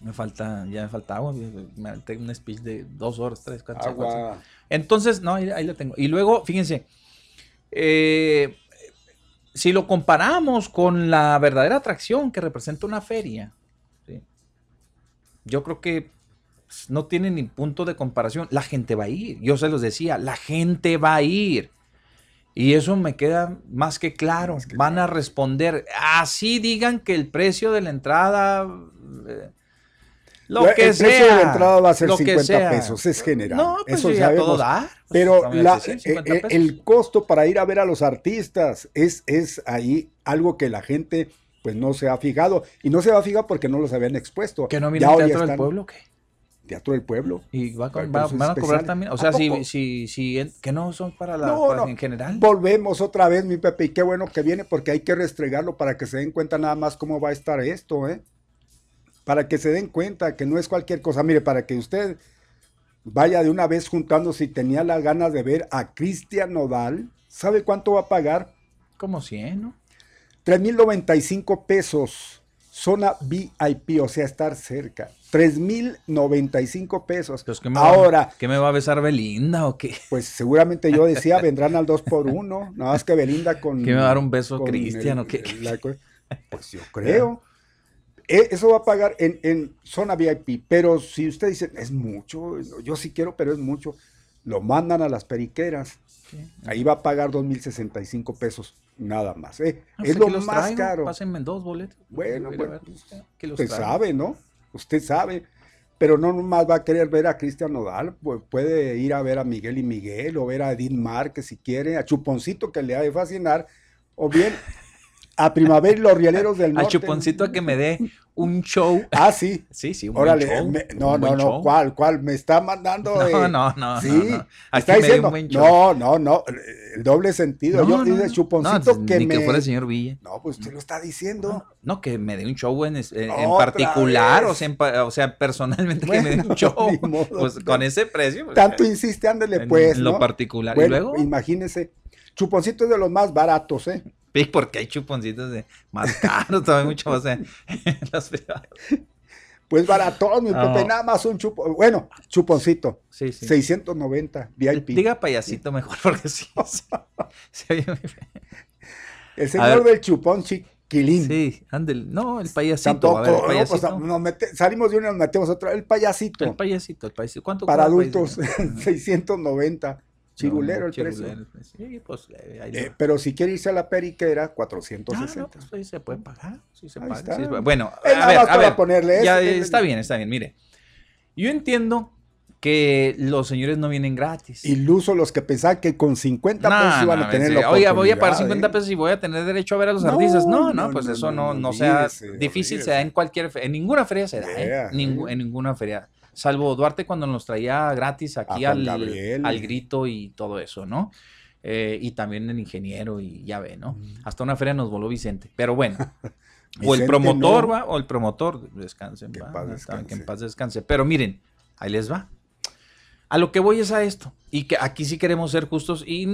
Me falta, ya me falta agua, me tengo un speech de dos horas, tres, cuatro, agua. Entonces, no, ahí, lo tengo. Y luego, fíjense, eh, si lo comparamos con la verdadera atracción que representa una feria, ¿sí? yo creo que no tiene ni punto de comparación. La gente va a ir. Yo se los decía, la gente va a ir. Y eso me queda más que claro. Van a responder. Así digan que el precio de la entrada. Eh, lo que sea. El precio de la entrada va a ser 50 pesos, es general. No, pues eso ya todo da. Pues, Pero eh, eh, el costo para ir a ver a los artistas es, es ahí algo que la gente pues no se ha fijado. Y no se ha fijado porque no los habían expuesto. ¿Que no miran el Teatro del Pueblo qué? Teatro del Pueblo. ¿Y va, van a cobrar también? O sea, si, si, si, que no son para la no, en general. Volvemos otra vez, mi Pepe, y qué bueno que viene porque hay que restregarlo para que se den cuenta nada más cómo va a estar esto, ¿eh? Para que se den cuenta que no es cualquier cosa. Mire, para que usted vaya de una vez juntando si tenía las ganas de ver a Cristian Nodal, ¿sabe cuánto va a pagar? Como 100, ¿no? 3.095 pesos zona VIP, o sea, estar cerca. 3.095 pesos. Pues, ¿qué me Ahora. Va, ¿Qué me va a besar Belinda o qué? Pues seguramente yo decía, vendrán al 2 por 1 Nada más que Belinda con. ¿Qué me va a dar un beso Cristian o qué? pues yo creo. E, eso va a pagar en, en, zona VIP. Pero si usted dice, es mucho, yo sí quiero, pero es mucho, lo mandan a las periqueras. Ahí va a pagar 2.065 pesos nada más. ¿eh? es lo más caro. Pásenme dos boletos. Bueno, bueno usted sabe, ¿no? Usted sabe. Pero no nomás va a querer ver a Cristian Nodal, pues puede ir a ver a Miguel y Miguel o ver a Edith Márquez si quiere, a Chuponcito que le ha de fascinar, o bien a Primavera y los Rieleros del Norte. A Chuponcito a que me dé un show. Ah, sí. Sí, sí, un Órale, show. no, no, no, ¿cuál? ¿Cuál? Me está mandando. No, eh, no, no. Sí, no, está diciendo. No, no, no. El doble sentido. Yo dice Chuponcito que ni me. que fuera el señor Villa. No, pues usted lo está diciendo. No, que me dé un show en, en, particular, o sea, o sea, personalmente que me dé un show. pues con ese precio. Pues, Tanto insiste, ándele, pues. En lo particular. y luego. Imagínese. Chuponcito es de los más baratos, ¿eh? Sí, porque hay chuponcitos de más caros, todavía mucho más en, los privados. Pues baratón, mi Pepe, nada más un chupón. Bueno, chuponcito. Sí, sí. 690 VIP. Diga payasito mejor, porque sí. El señor del chupón chiquilín. Sí, ándale. No, el payasito. Tampoco, ver, el payasito. No, pues, nos mete, salimos de uno y nos metemos otro. El payasito. El payasito, el payasito. ¿Cuánto Para adultos, 690. Chirulero el precio. Sí, pues, eh, eh, pero si quiere irse a la periquera, 460. Ah, no, pues ahí se puede pagar. Sí se paga, sí bueno, a ver, a ver, ponerle ya, está bien, está bien. Mire, yo entiendo que los señores no vienen gratis. Iluso los que pensaban que con 50 pesos iban a tener la Oiga, voy a pagar 50 ¿eh? pesos y voy a tener derecho a ver a los artistas. No, no, pues eso no, no, sea difícil, se da en cualquier, en ninguna feria se da, ¿eh? en ninguna feria salvo Duarte cuando nos traía gratis aquí al, al, grito y todo eso, ¿no? Eh, y también el ingeniero y ya ve, ¿no? Hasta una feria nos voló Vicente. Pero bueno, o el promotor va, o el promotor, descansen, que, que en paz descanse. Pero miren, ahí les va. A lo que voy es a esto, y que aquí sí queremos ser justos, y,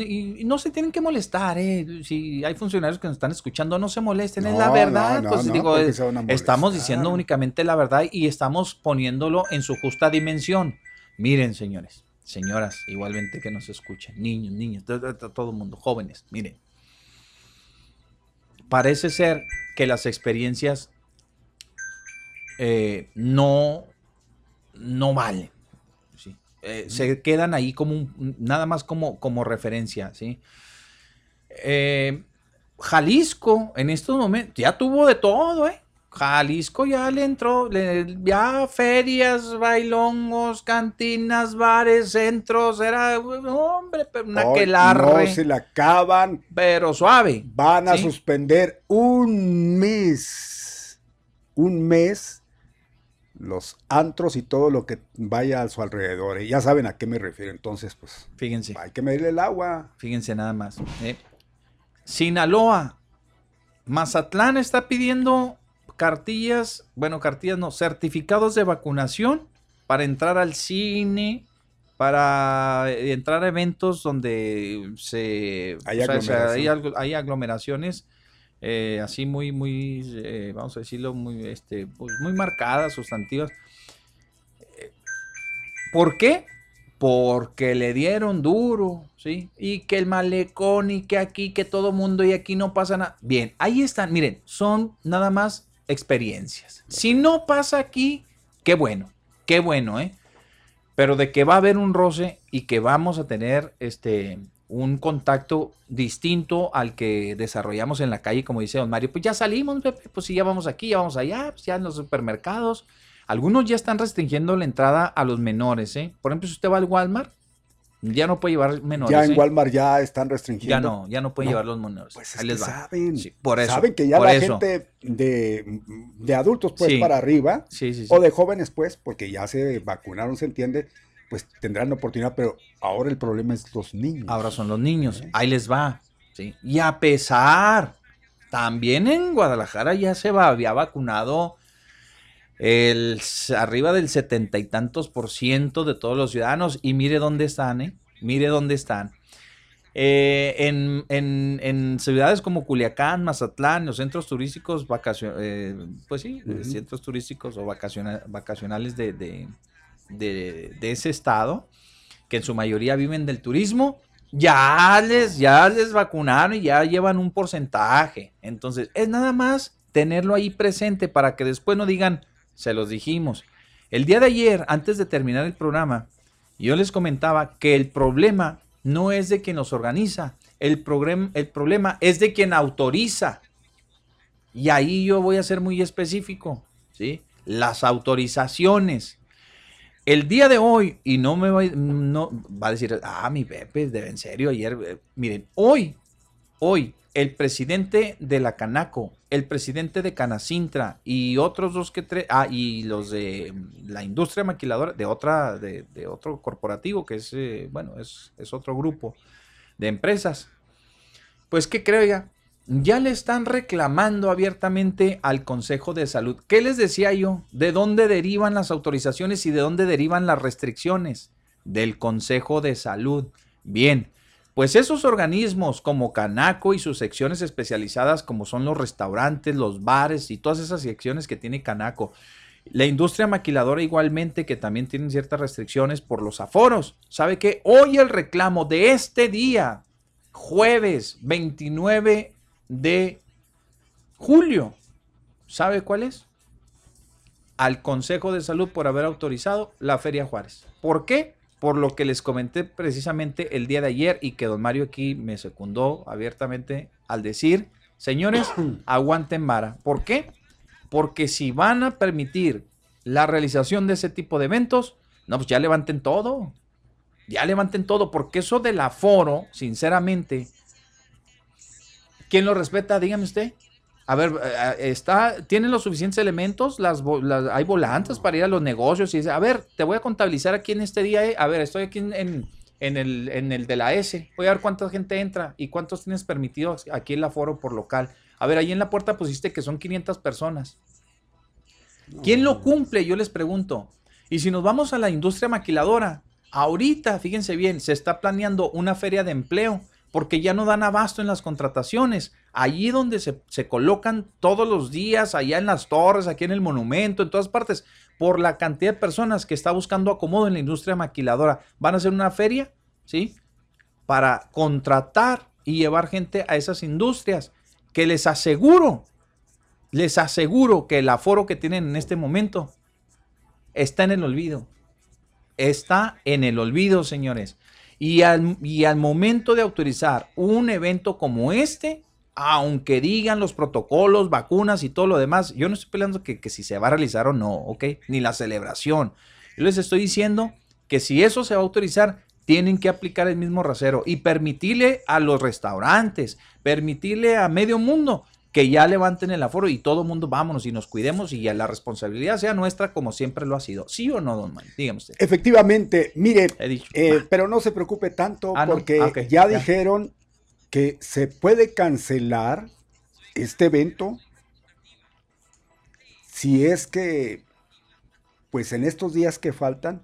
no se tienen que molestar, ¿eh? Si hay funcionarios que nos están escuchando, no se molesten, es la verdad. pues digo, estamos diciendo únicamente la verdad y estamos poniéndolo en su justa dimensión. Miren, señores, señoras, igualmente que nos escuchen, niños, niños, todo, todo el mundo, jóvenes, miren. Parece ser que las experiencias eh, no, no valen eh, se quedan ahí como nada más como, como referencia, ¿sí? Eh, Jalisco en estos momentos ya tuvo de todo, ¿eh? Jalisco ya le entró, ya ferias, bailongos, cantinas, bares, centros, era, hombre, pero una que No se la acaban. Pero suave. Van a suspender un mes. Un mes los antros y todo lo que vaya a su alrededor. Y ya saben a qué me refiero. Entonces, pues. Fíjense. Hay que medirle el agua. Fíjense nada más. ¿eh? Sinaloa. Mazatlán está pidiendo cartillas, bueno, cartillas no, certificados de vacunación para entrar al cine, para entrar a eventos donde se hay, hay aglomeraciones eh, así muy, muy, eh, vamos a decirlo, muy, este, pues muy marcadas, sustantivas. ¿Por qué? Porque le dieron duro, ¿sí? Y que el malecón y que aquí, que todo mundo y aquí no pasa nada. Bien, ahí están, miren, son nada más experiencias. Si no pasa aquí, qué bueno, qué bueno, ¿eh? Pero de que va a haber un roce y que vamos a tener, este, un contacto distinto al que desarrollamos en la calle, como dice don Mario, pues ya salimos, pues sí, ya vamos aquí, ya vamos allá, pues ya en los supermercados. Algunos ya están restringiendo la entrada a los menores, ¿eh? Por ejemplo, si usted va al Walmart, ya no puede llevar menores. Ya en ¿eh? Walmart ya están restringiendo. Ya no, ya no pueden llevar los menores. Pues Ahí les saben, por eso, saben que ya la gente de, adultos pues para arriba, o de jóvenes pues, porque ya se vacunaron, se entiende, pues tendrán la oportunidad, pero ahora el problema es los niños. Ahora son los niños, ahí les va. ¿sí? Y a pesar, también en Guadalajara ya se va, había vacunado el, arriba del setenta y tantos por ciento de todos los ciudadanos. Y mire dónde están, ¿eh? Mire dónde están. Eh, en, ciudades como Culiacán, Mazatlán, los centros turísticos, eh, pues sí, centros turísticos o vacacionales de, de, ese estado, que en su mayoría viven del turismo, ya les, ya les vacunaron y ya llevan un porcentaje. Entonces, es nada más tenerlo ahí presente para que después no digan, se los dijimos. El día de ayer, antes de terminar el programa, yo les comentaba que el problema no es de quien los organiza, el, el problema es de quien autoriza. Y ahí yo voy a ser muy específico, ¿sí? Las autorizaciones. El día de hoy, y no me va, no, va a decir, ah, mi Pepe, de en serio, ayer, eh, miren, hoy, hoy el presidente de la Canaco, el presidente de Canacintra y otros dos que tres, ah, y los de la industria maquiladora de otra, de, otro corporativo que es, eh, bueno, es, es, otro grupo de empresas. Pues que creo ya, ya le están reclamando abiertamente al Consejo de Salud. ¿Qué les decía yo? ¿De dónde derivan las autorizaciones y de dónde derivan las restricciones? Del Consejo de Salud. Bien, pues esos organismos como Canaco y sus secciones especializadas como son los restaurantes, los bares y todas esas secciones que tiene Canaco. La industria maquiladora igualmente que también tienen ciertas restricciones por los aforos. ¿Sabe que Hoy el reclamo de este día, jueves 29 de julio, ¿sabe cuál es? Al Consejo de Salud por haber autorizado la Feria Juárez. ¿Por qué? por lo que les comenté precisamente el día de ayer y que don Mario aquí me secundó abiertamente al decir, señores, aguanten vara. ¿Por qué? Porque si van a permitir la realización de ese tipo de eventos, no, pues ya levanten todo. Ya levanten todo, porque eso del aforo, sinceramente, ¿quién lo respeta? Dígame usted. A ver, eh, eh, está, ¿tienen los suficientes elementos? Las, hay volantes para ir a los negocios y dice, a ver, te voy a contabilizar aquí en este día. Eh. A ver, estoy aquí en, el, en el de la S. Voy a ver cuánta gente entra y cuántos tienes permitidos aquí en el aforo por local. A ver, ahí en la puerta pusiste que son 500 personas. ¿Quién lo cumple? Yo les pregunto. Y si nos vamos a la industria maquiladora, ahorita, fíjense bien, se está planeando una feria de empleo porque ya no dan abasto en las contrataciones. Allí donde se, colocan todos los días, allá en las torres, aquí en el monumento, en todas partes, por la cantidad de personas que está buscando acomodo en la industria maquiladora. Van a hacer una feria, ¿sí? Para contratar y llevar gente a esas industrias, que les aseguro, les aseguro que el aforo que tienen en este momento está en el olvido. Está en el olvido, señores. Y al, momento de autorizar un evento como este, aunque digan los protocolos, vacunas y todo lo demás, yo no estoy peleando que, que, si se va a realizar o no, ¿ok? Ni la celebración. Yo les estoy diciendo que si eso se va a autorizar, tienen que aplicar el mismo rasero y permitirle a los restaurantes, permitirle a medio mundo que ya levanten el aforo y todo el mundo vámonos y nos cuidemos y ya la responsabilidad sea nuestra como siempre lo ha sido. ¿Sí o no, don Manuel? Dígame usted. Efectivamente, mire, eh, pero no se preocupe tanto ah, porque ah, ya, dijeron que se puede cancelar este evento si es que, pues en estos días que faltan,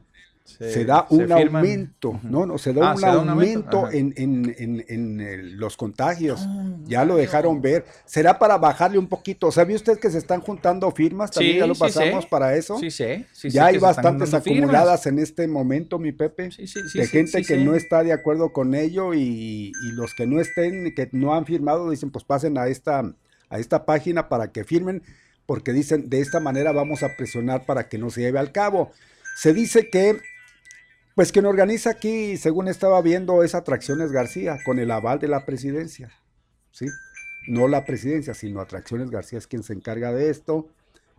se, da un aumento, ¿no? no se da, ah, un, aumento en, los contagios. Ah, ya lo dejaron ver. ¿Será para bajarle un poquito? ¿Sabía usted que se están juntando firmas? También ya lo pasamos para eso. Sí, sí. ya hay bastantes acumuladas en este momento, mi Pepe, de gente que no está de acuerdo con ello y, y, los que no estén, que no han firmado, dicen, pues pasen a esta, a esta página para que firmen, porque dicen, de esta manera vamos a presionar para que no se lleve al cabo. Se dice que pues quien organiza aquí, según estaba viendo, es Atracciones García, con el aval de la presidencia. ¿Sí? No la presidencia, sino Atracciones García es quien se encarga de esto.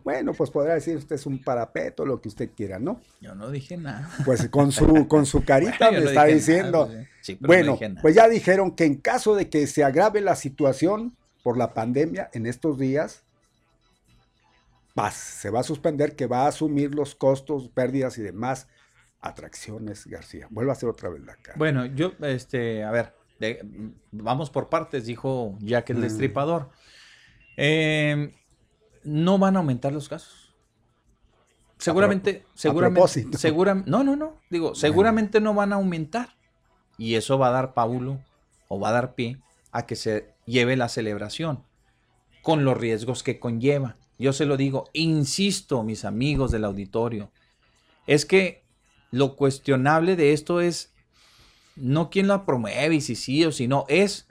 Bueno, pues podrá decir usted es un parapeto, lo que usted quiera, ¿no? Yo no dije nada. Pues con su, con su carita me está diciendo. bueno, pues ya dijeron que en caso de que se agrave la situación por la pandemia en estos días, se va a suspender, que va a asumir los costos, pérdidas y demás Atracciones García. Vuelva a hacer otra vez la cara. Bueno, yo, este, a ver, vamos por partes, dijo Jack el mm. Destripador. Em, no van a aumentar los casos. Seguramente, seguramente, seguramente, no, no, no, digo, seguramente no van a aumentar. Y eso va a dar Paulo o va a dar pie a que se lleve la celebración con los riesgos que conlleva. Yo se lo digo, insisto, mis amigos del auditorio, es que lo cuestionable de esto es no quién la promueve y si sí o si no, es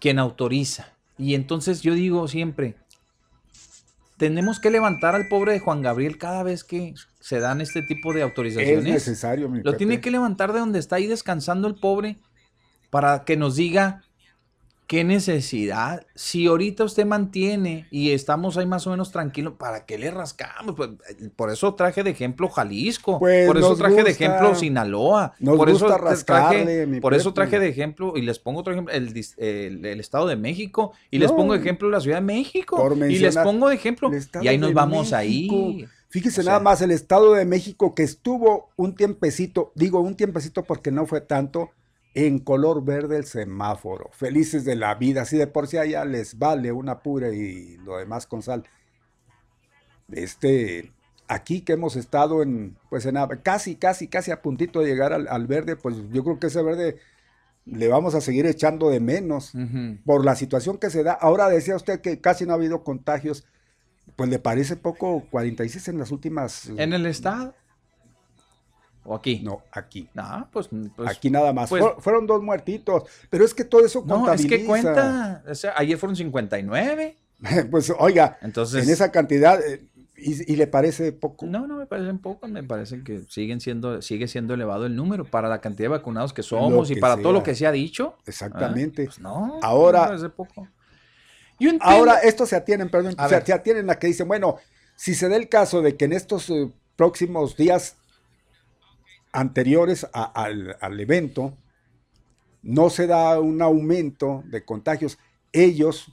quien autoriza. Y entonces yo digo siempre, tenemos que levantar al pobre de Juan Gabriel cada vez que se dan este tipo de autorizaciones. Es necesario, Lo tiene que levantar de donde está ahí descansando el pobre para que nos diga ¿Qué necesidad? Si ahorita usted mantiene y estamos ahí más o menos tranquilos, ¿para qué le rascamos? Pues, por eso traje de ejemplo Jalisco, pues por eso traje de ejemplo Sinaloa, por eso traje, por eso traje de ejemplo y les pongo otro ejemplo el, el, Estado de México y les pongo de ejemplo la Ciudad de México y les pongo de ejemplo y ahí nos vamos ahí. Fíjese nada más el Estado de México que estuvo un tiempecito, digo un tiempecito porque no fue tanto en color verde el semáforo, felices de la vida, así de por sí allá les vale una pura y lo demás con sal. Este, aquí que hemos estado en, pues en casi, casi, casi a puntito de llegar al, verde, pues yo creo que ese verde le vamos a seguir echando de menos por la situación que se da. Ahora decía usted que casi no ha habido contagios, pues le parece poco 46 en las últimas... En el estado. ¿O aquí? No, aquí. Ah, pues, pues, aquí nada más. Pues fueron dos muertitos. Pero es que todo eso no, es que cuenta. O sea, ayer fueron 59. pues oiga, Entonces, en esa cantidad. Eh, y, le parece poco? No, no me parecen poco, me parece que siguen siendo, sigue siendo elevado el número para la cantidad de vacunados que somos y para todo lo que se ha dicho. Exactamente. Pues no, ahora, me parece poco. ahora esto se atienen, perdón, se, atienen a que dicen, bueno, si se da el caso de que en estos eh, próximos días anteriores al, evento, no se da un aumento de contagios. Ellos,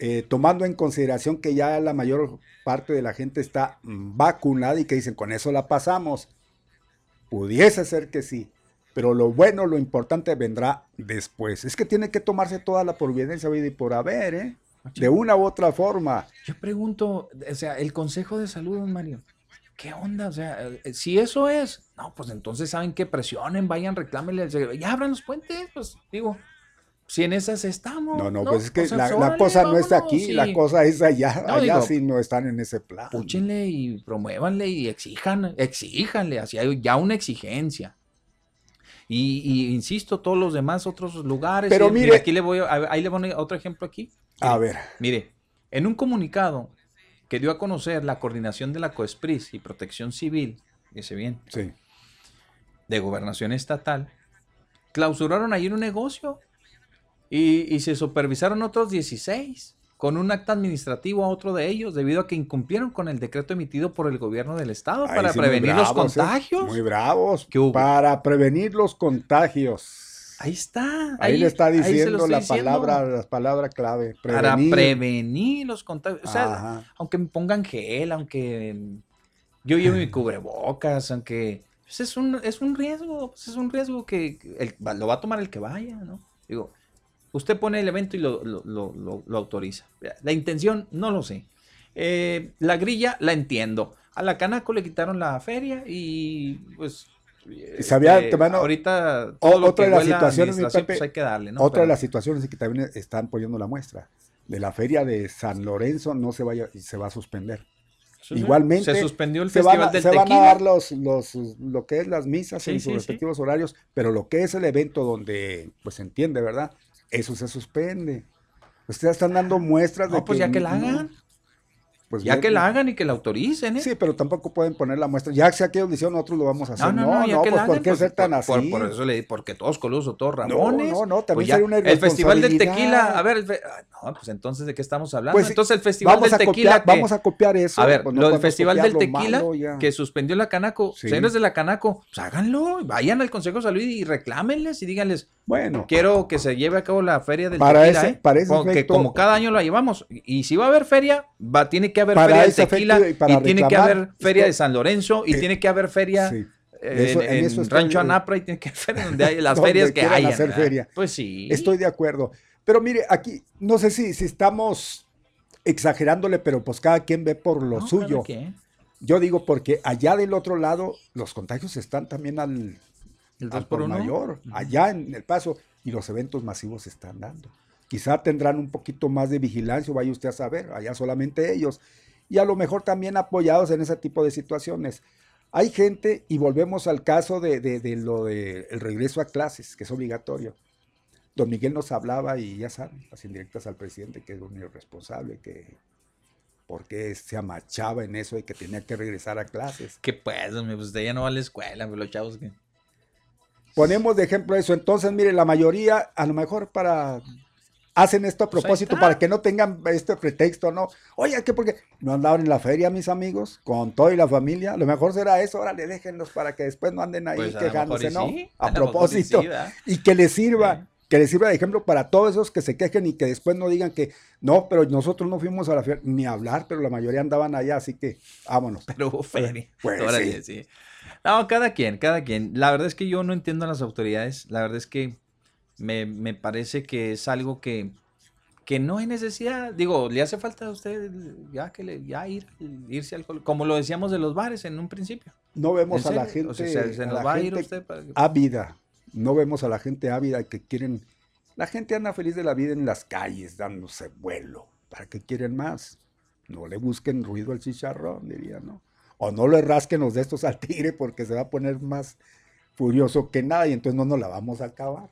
eh, tomando en consideración que ya la mayor parte de la gente está vacunada y que dicen, con eso la pasamos, pudiese ser que sí, pero lo bueno, lo importante vendrá después. Es que tiene que tomarse toda la providencia y por haber, ¿eh? De una u otra forma. Yo pregunto, o sea, el Consejo de Salud, don Mario, ¿qué onda? O sea, eh, si eso es, no, pues entonces saben que presionen, vayan, reclámenle, ya abran los puentes, pues digo, si en esas estamos. No, no, pues es que la, cosa no está aquí, la cosa es allá, allá sí no están en ese plan. Púchenle y promuévanle y exijan, exíjanle, así hay ya una exigencia. Y, insisto, todos los demás otros lugares. Pero mire, aquí le voy, ahí le voy a otro ejemplo aquí. A ver. Mire, en un comunicado que dio a conocer la coordinación de la COESPRIS y Protección Civil, dice bien, sí. de gobernación estatal, clausuraron ahí un negocio y, se supervisaron otros 16 con un acta administrativo a otro de ellos debido a que incumplieron con el decreto emitido por el gobierno del estado para prevenir los ¿eh? contagios. Muy bravos. Para prevenir los contagios. Ahí está. Ahí, le está diciendo la palabra, la palabra clave. Para prevenir los contagios. O sea, aunque me pongan gel, aunque yo lleve mi cubrebocas, aunque pues es un, es un riesgo, pues es un riesgo que lo va a tomar el que vaya, ¿no? Digo, usted pone el evento y lo, lo, autoriza. La intención, no lo sé. Eh, la grilla, la entiendo. A la Canaco le quitaron la feria y pues sabía, este, ahorita otra de las situaciones, pues hay que darle, ¿no? Otra de las situaciones es que también están poniendo la muestra de la feria de San Lorenzo no se vaya y se va a suspender. Igualmente se suspendió el festival del se van a dar los, los, lo que es las misas en sus respectivos horarios, pero lo que es el evento donde pues se entiende, ¿verdad? Eso se suspende. Ustedes están dando muestras de pues ya que la hagan. Pues ya que la hagan y que la autoricen, ¿eh? Sí, pero tampoco pueden poner la muestra. Ya sea que ellos dicen, nosotros lo vamos a hacer. No, no, no, no, pues ¿por qué pues, ser tan así? Por, eso le porque todos colusos, todos ramones. No, no, no, también pues una El festival del tequila, a ver, no, pues entonces, ¿de qué estamos hablando? Pues, entonces el festival del tequila Vamos a copiar eso. A ver, lo del festival del tequila que suspendió la Canaco, señores de la Canaco, pues háganlo, vayan al Consejo de Salud y reclámenles y díganles, bueno, quiero que se lleve a cabo la feria del para tequila, ese, ¿eh? para ese que como cada año la llevamos. Y si va a haber feria, va, tiene que haber feria del tequila y, tiene que haber feria de San Lorenzo y eh, tiene que haber feria en, Rancho Anapra y tiene que haber donde hay las ferias que hay. hacer feria. Pues sí. Estoy de acuerdo. Pero mire, aquí no sé si, si estamos exagerándole, pero pues cada quien ve por lo suyo. Yo digo porque allá del otro lado los contagios están también al, por mayor, allá en el paso, y los eventos masivos se están dando. Quizá tendrán un poquito más de vigilancia, vaya usted a saber, allá solamente ellos, y a lo mejor también apoyados en ese tipo de situaciones. Hay gente, y volvemos al caso de, lo del regreso a clases, que es obligatorio. Don Miguel nos hablaba, y ya saben, las indirectas al presidente, que es un irresponsable, que porque se amachaba en eso y que tenía que regresar a clases. Que pues, pues usted ya no va a la escuela, los chavos que... Ponemos de ejemplo eso. Entonces, mire, la mayoría, a lo mejor para hacen esto a pues propósito para que no tengan este pretexto, ¿no? Oye, ¿qué porque no andaban en la feria, mis amigos, con todo y la familia? Lo mejor será eso, órale, déjenlos para que después no anden ahí pues quejándose, ¿no? a, propósito. y que les sirva. Que les sirva de ejemplo para todos esos que se quejen y que después no digan que no, pero nosotros no fuimos a la feria ni a hablar, pero la mayoría andaban allá, así que vámonos. Pero hubo feria. Pues, sí. No, cada quien, cada quien. La verdad es que yo no entiendo a las autoridades. La verdad es que me, me parece que es algo que, que no hay necesidad. Digo, le hace falta a usted ya que le, ya ir, irse al como lo decíamos de los bares en un principio. No vemos a la gente, se, nos va a ir usted para ávida. No vemos a la gente ávida que quieren. La gente anda feliz de la vida en las calles, dándose vuelo. ¿Para qué quieren más? No le busquen ruido al chicharrón, diría, ¿no? O no le rasquen los de estos al tigre porque se va a poner más furioso que nada y entonces no nos la vamos a acabar.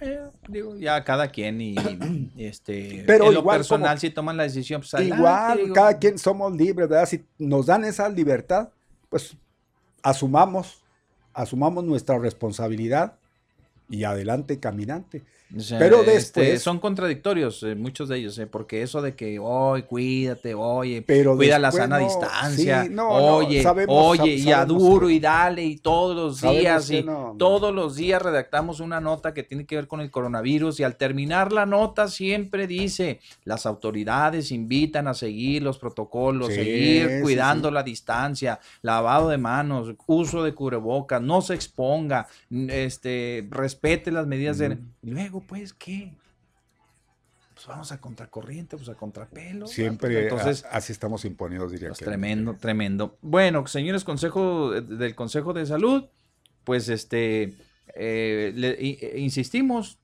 Eh, digo, ya cada quien y, este pero en lo personal si toman la decisión pues igual cada quien somos libres verdad si nos dan esa libertad pues asumamos asumamos nuestra responsabilidad y adelante caminante pero este, después son contradictorios eh, muchos de ellos, eh, porque eso de que, oye, cuídate, oye, cuida la sana distancia, oye, oye, y a duro y dale, y todos los días, y todos los días redactamos una nota que tiene que ver con el coronavirus, y al terminar la nota siempre dice, las autoridades invitan a seguir los protocolos, seguir cuidando la distancia, lavado de manos, uso de cubrebocas, no se exponga, este, respete las medidas de... Luego, pues, ¿qué? Pues vamos a contracorriente, pues a contrapelo. Siempre Entonces, así estamos imponidos, diría pues, Tremendo, tremendo. Bueno, señores Consejo del Consejo de Salud, pues este, eh, eh, insistimos,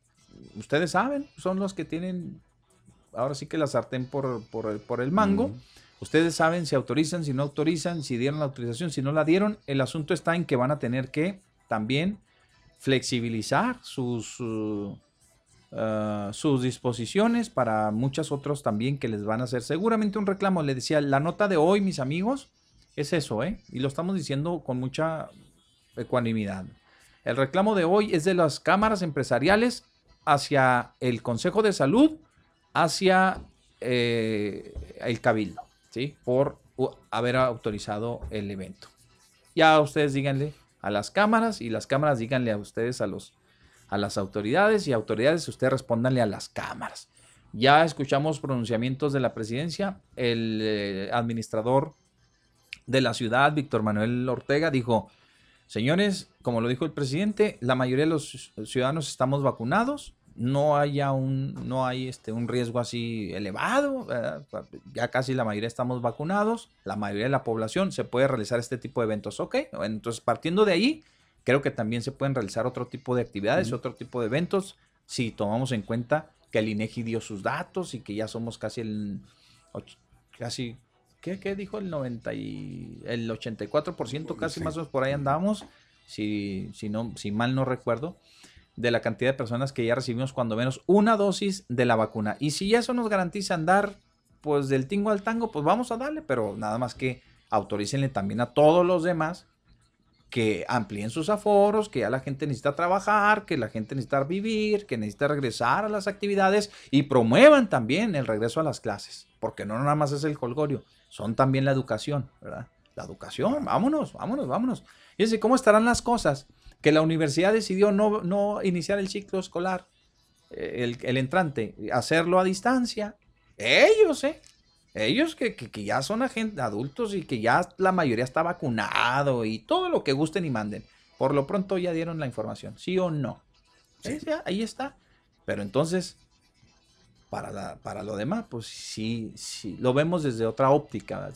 ustedes saben, son los que tienen ahora sí que la sartén por, por, el mango. Ustedes saben si autorizan, si no autorizan, si dieron la autorización, si no la dieron. El asunto está en que van a tener que también flexibilizar sus, Ah, sus disposiciones para muchos otros también que les van a hacer seguramente un reclamo. Le decía, la nota de hoy, mis amigos, es eso, ¿eh? Y lo estamos diciendo con mucha ecuanimidad. El reclamo de hoy es de las cámaras empresariales hacia el Consejo de Salud, hacia eh, el Cabildo, ¿sí? Por haber autorizado el evento. Ya ustedes díganle a las cámaras y las cámaras díganle a ustedes a los a las autoridades y autoridades ustedes respondanle a las cámaras. Ya escuchamos pronunciamientos de la presidencia. El eh, administrador de la ciudad, Víctor Manuel Ortega, dijo, señores, como lo dijo el presidente, la mayoría de los ciudadanos estamos vacunados, no haya un, no hay este, un riesgo así elevado, ya casi la mayoría estamos vacunados, la mayoría de la población se puede realizar este tipo de eventos, ok, entonces partiendo de ahí, Creo que también se pueden realizar otro tipo de actividades, otro tipo de eventos, si tomamos en cuenta que el INEGI dio sus datos y que ya somos casi el casi ¿qué, qué dijo el 90 y el 84% casi más o menos por ahí andamos, si si no si mal no recuerdo de la cantidad de personas que ya recibimos cuando menos una dosis de la vacuna. Y si eso nos garantiza andar pues del tingo al tango, pues vamos a darle, pero nada más que autorícenle también a todos los demás que amplíen sus aforos, que ya la gente necesita trabajar, que la gente necesita vivir, que necesita regresar a las actividades y promuevan también el regreso a las clases, porque no nada más es el colgorio, son también la educación, ¿verdad? La educación, vámonos, vámonos, vámonos. Fíjense cómo estarán las cosas, que la universidad decidió no, no iniciar el ciclo escolar, eh, el, el entrante, hacerlo a distancia. Ellos, ¿eh? Ellos que, ya son adultos y que ya la mayoría está vacunado y todo lo que gusten y manden. Por lo pronto ya dieron la información, ¿sí o no? ahí está. Pero entonces, para, para lo demás, pues sí, sí, lo vemos desde otra óptica.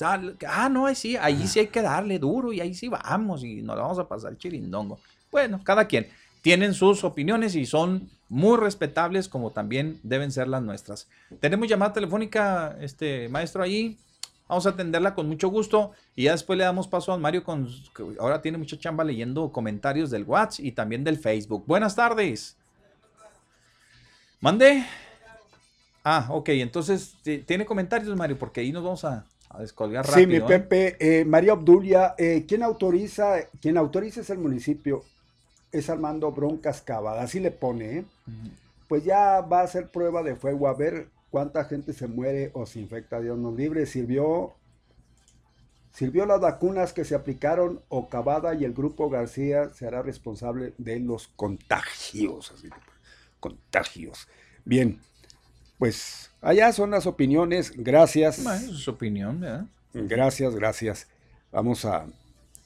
Ah, no, ahí sí, ahí sí hay que darle duro y ahí sí vamos y nos vamos a pasar chirindongo. Bueno, cada quien tienen sus opiniones y son muy respetables como también deben ser las nuestras. Tenemos llamada telefónica, este maestro ahí. Vamos a atenderla con mucho gusto y ya después le damos paso a Mario con ahora tiene mucha chamba leyendo comentarios del WhatsApp y también del Facebook. Buenas tardes. Mande. Ah, ok, entonces tiene comentarios Mario porque ahí nos vamos a, descolgar rápido. Sí, mi ¿eh? Pepe, eh, María Obdulia, eh, ¿quién autoriza? Quien autoriza es el municipio es Armando Broncas Cavada, así le pone, ¿eh? Pues ya va a ser prueba de fuego a ver cuánta gente se muere o se infecta, Dios nos libre. Sirvió, sirvió las vacunas que se aplicaron o Cavada y el grupo García será responsable de los contagios. contagios. Bien, pues allá son las opiniones. Gracias. Bueno, su opinión, ¿verdad? Gracias, gracias. Vamos a,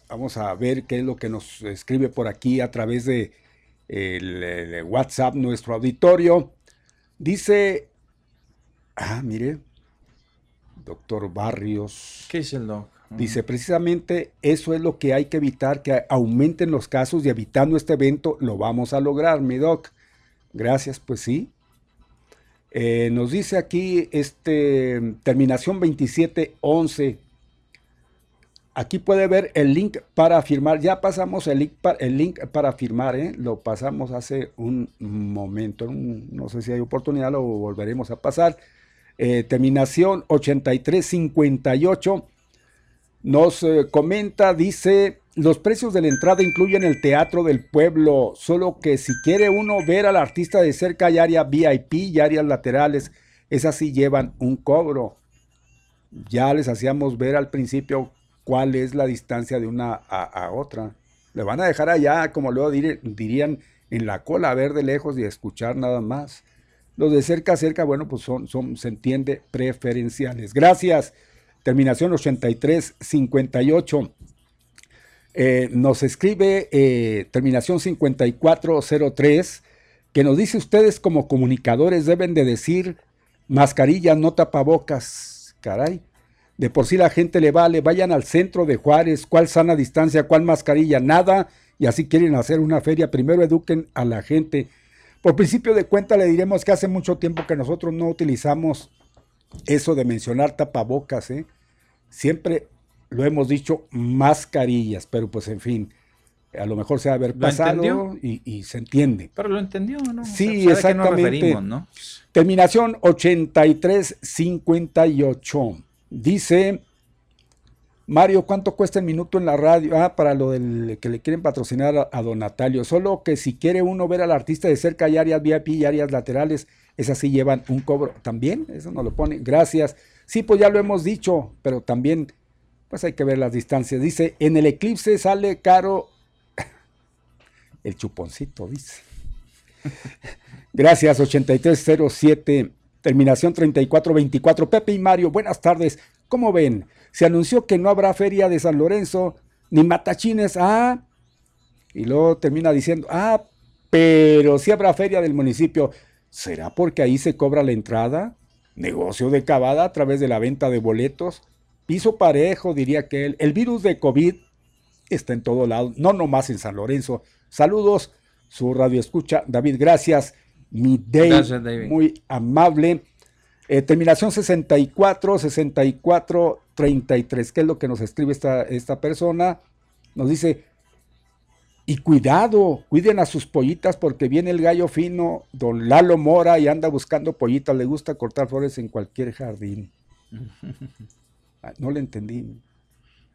vamos a ver qué es lo que nos escribe por aquí a través de el, WhatsApp, nuestro auditorio. Dice, ah, mire, doctor Barrios. ¿Qué dice el doc? Dice, precisamente eso es lo que hay que evitar, que aumenten los casos y evitando este evento lo vamos a lograr, mi doc. Gracias, pues sí. Eh, nos dice aquí, este, terminación 2711. Aquí puede ver el link para firmar. Ya pasamos el link, para, firmar, ¿eh? lo pasamos hace un momento. no sé si hay oportunidad, lo volveremos a pasar. Eh, terminación 8358. Nos eh, comenta, dice, los precios de la entrada incluyen el teatro del pueblo, solo que si quiere uno ver al artista de cerca hay área VIP y áreas laterales, esas sí llevan un cobro. Ya les hacíamos ver al principio cuál es la distancia de una a, otra. Le van a dejar allá, como luego dirían, en la cola, a ver de lejos y escuchar nada más. Los de cerca a cerca, bueno, pues son, son se entiende, preferenciales. Gracias. Terminación 8358. Eh, nos escribe eh, terminación 5403 que nos dice ustedes como comunicadores deben de decir mascarilla, no tapabocas. Caray. De por sí la gente le vale, vayan al centro de Juárez, cuál sana distancia, cuál mascarilla, nada, y así quieren hacer una feria, primero eduquen a la gente. Por principio de cuenta le diremos que hace mucho tiempo que nosotros no utilizamos eso de mencionar tapabocas, ¿eh? Siempre lo hemos dicho, mascarillas, pero pues en fin, a lo mejor se va a haber pasado y, se entiende. Pero lo entendió, ¿no? Sí, exactamente. ¿no? Terminación 8358. Dice Mario, ¿cuánto cuesta el minuto en la radio? Ah, para lo del que le quieren patrocinar a, Don Natalio. Solo que si quiere uno ver al artista de cerca, hay áreas VIP y áreas laterales. Esas sí llevan un cobro. ¿También? Eso no lo pone. Gracias. Sí, pues ya lo hemos dicho, pero también, pues hay que ver las distancias. Dice, en el eclipse sale caro el chuponcito, dice. Gracias, 8307 Terminación 3424. Pepe y Mario, buenas tardes. ¿Cómo ven? Se anunció que no habrá feria de San Lorenzo ni matachines. Ah, y luego termina diciendo, ah, pero sí habrá feria del municipio. ¿Será porque ahí se cobra la entrada? Negocio de cavada a través de la venta de boletos. Piso parejo, diría que él. El virus de COVID está en todo lado, no nomás en San Lorenzo. Saludos, su radio escucha. David, gracias mi Dave, muy amable. Eh, terminación 64, 64, 33, ¿qué es lo que nos escribe esta, esta persona? Nos dice, y cuidado, cuiden a sus pollitas porque viene el gallo fino, don Lalo Mora, y anda buscando pollitas, le gusta cortar flores en cualquier jardín. Ah, no le entendí.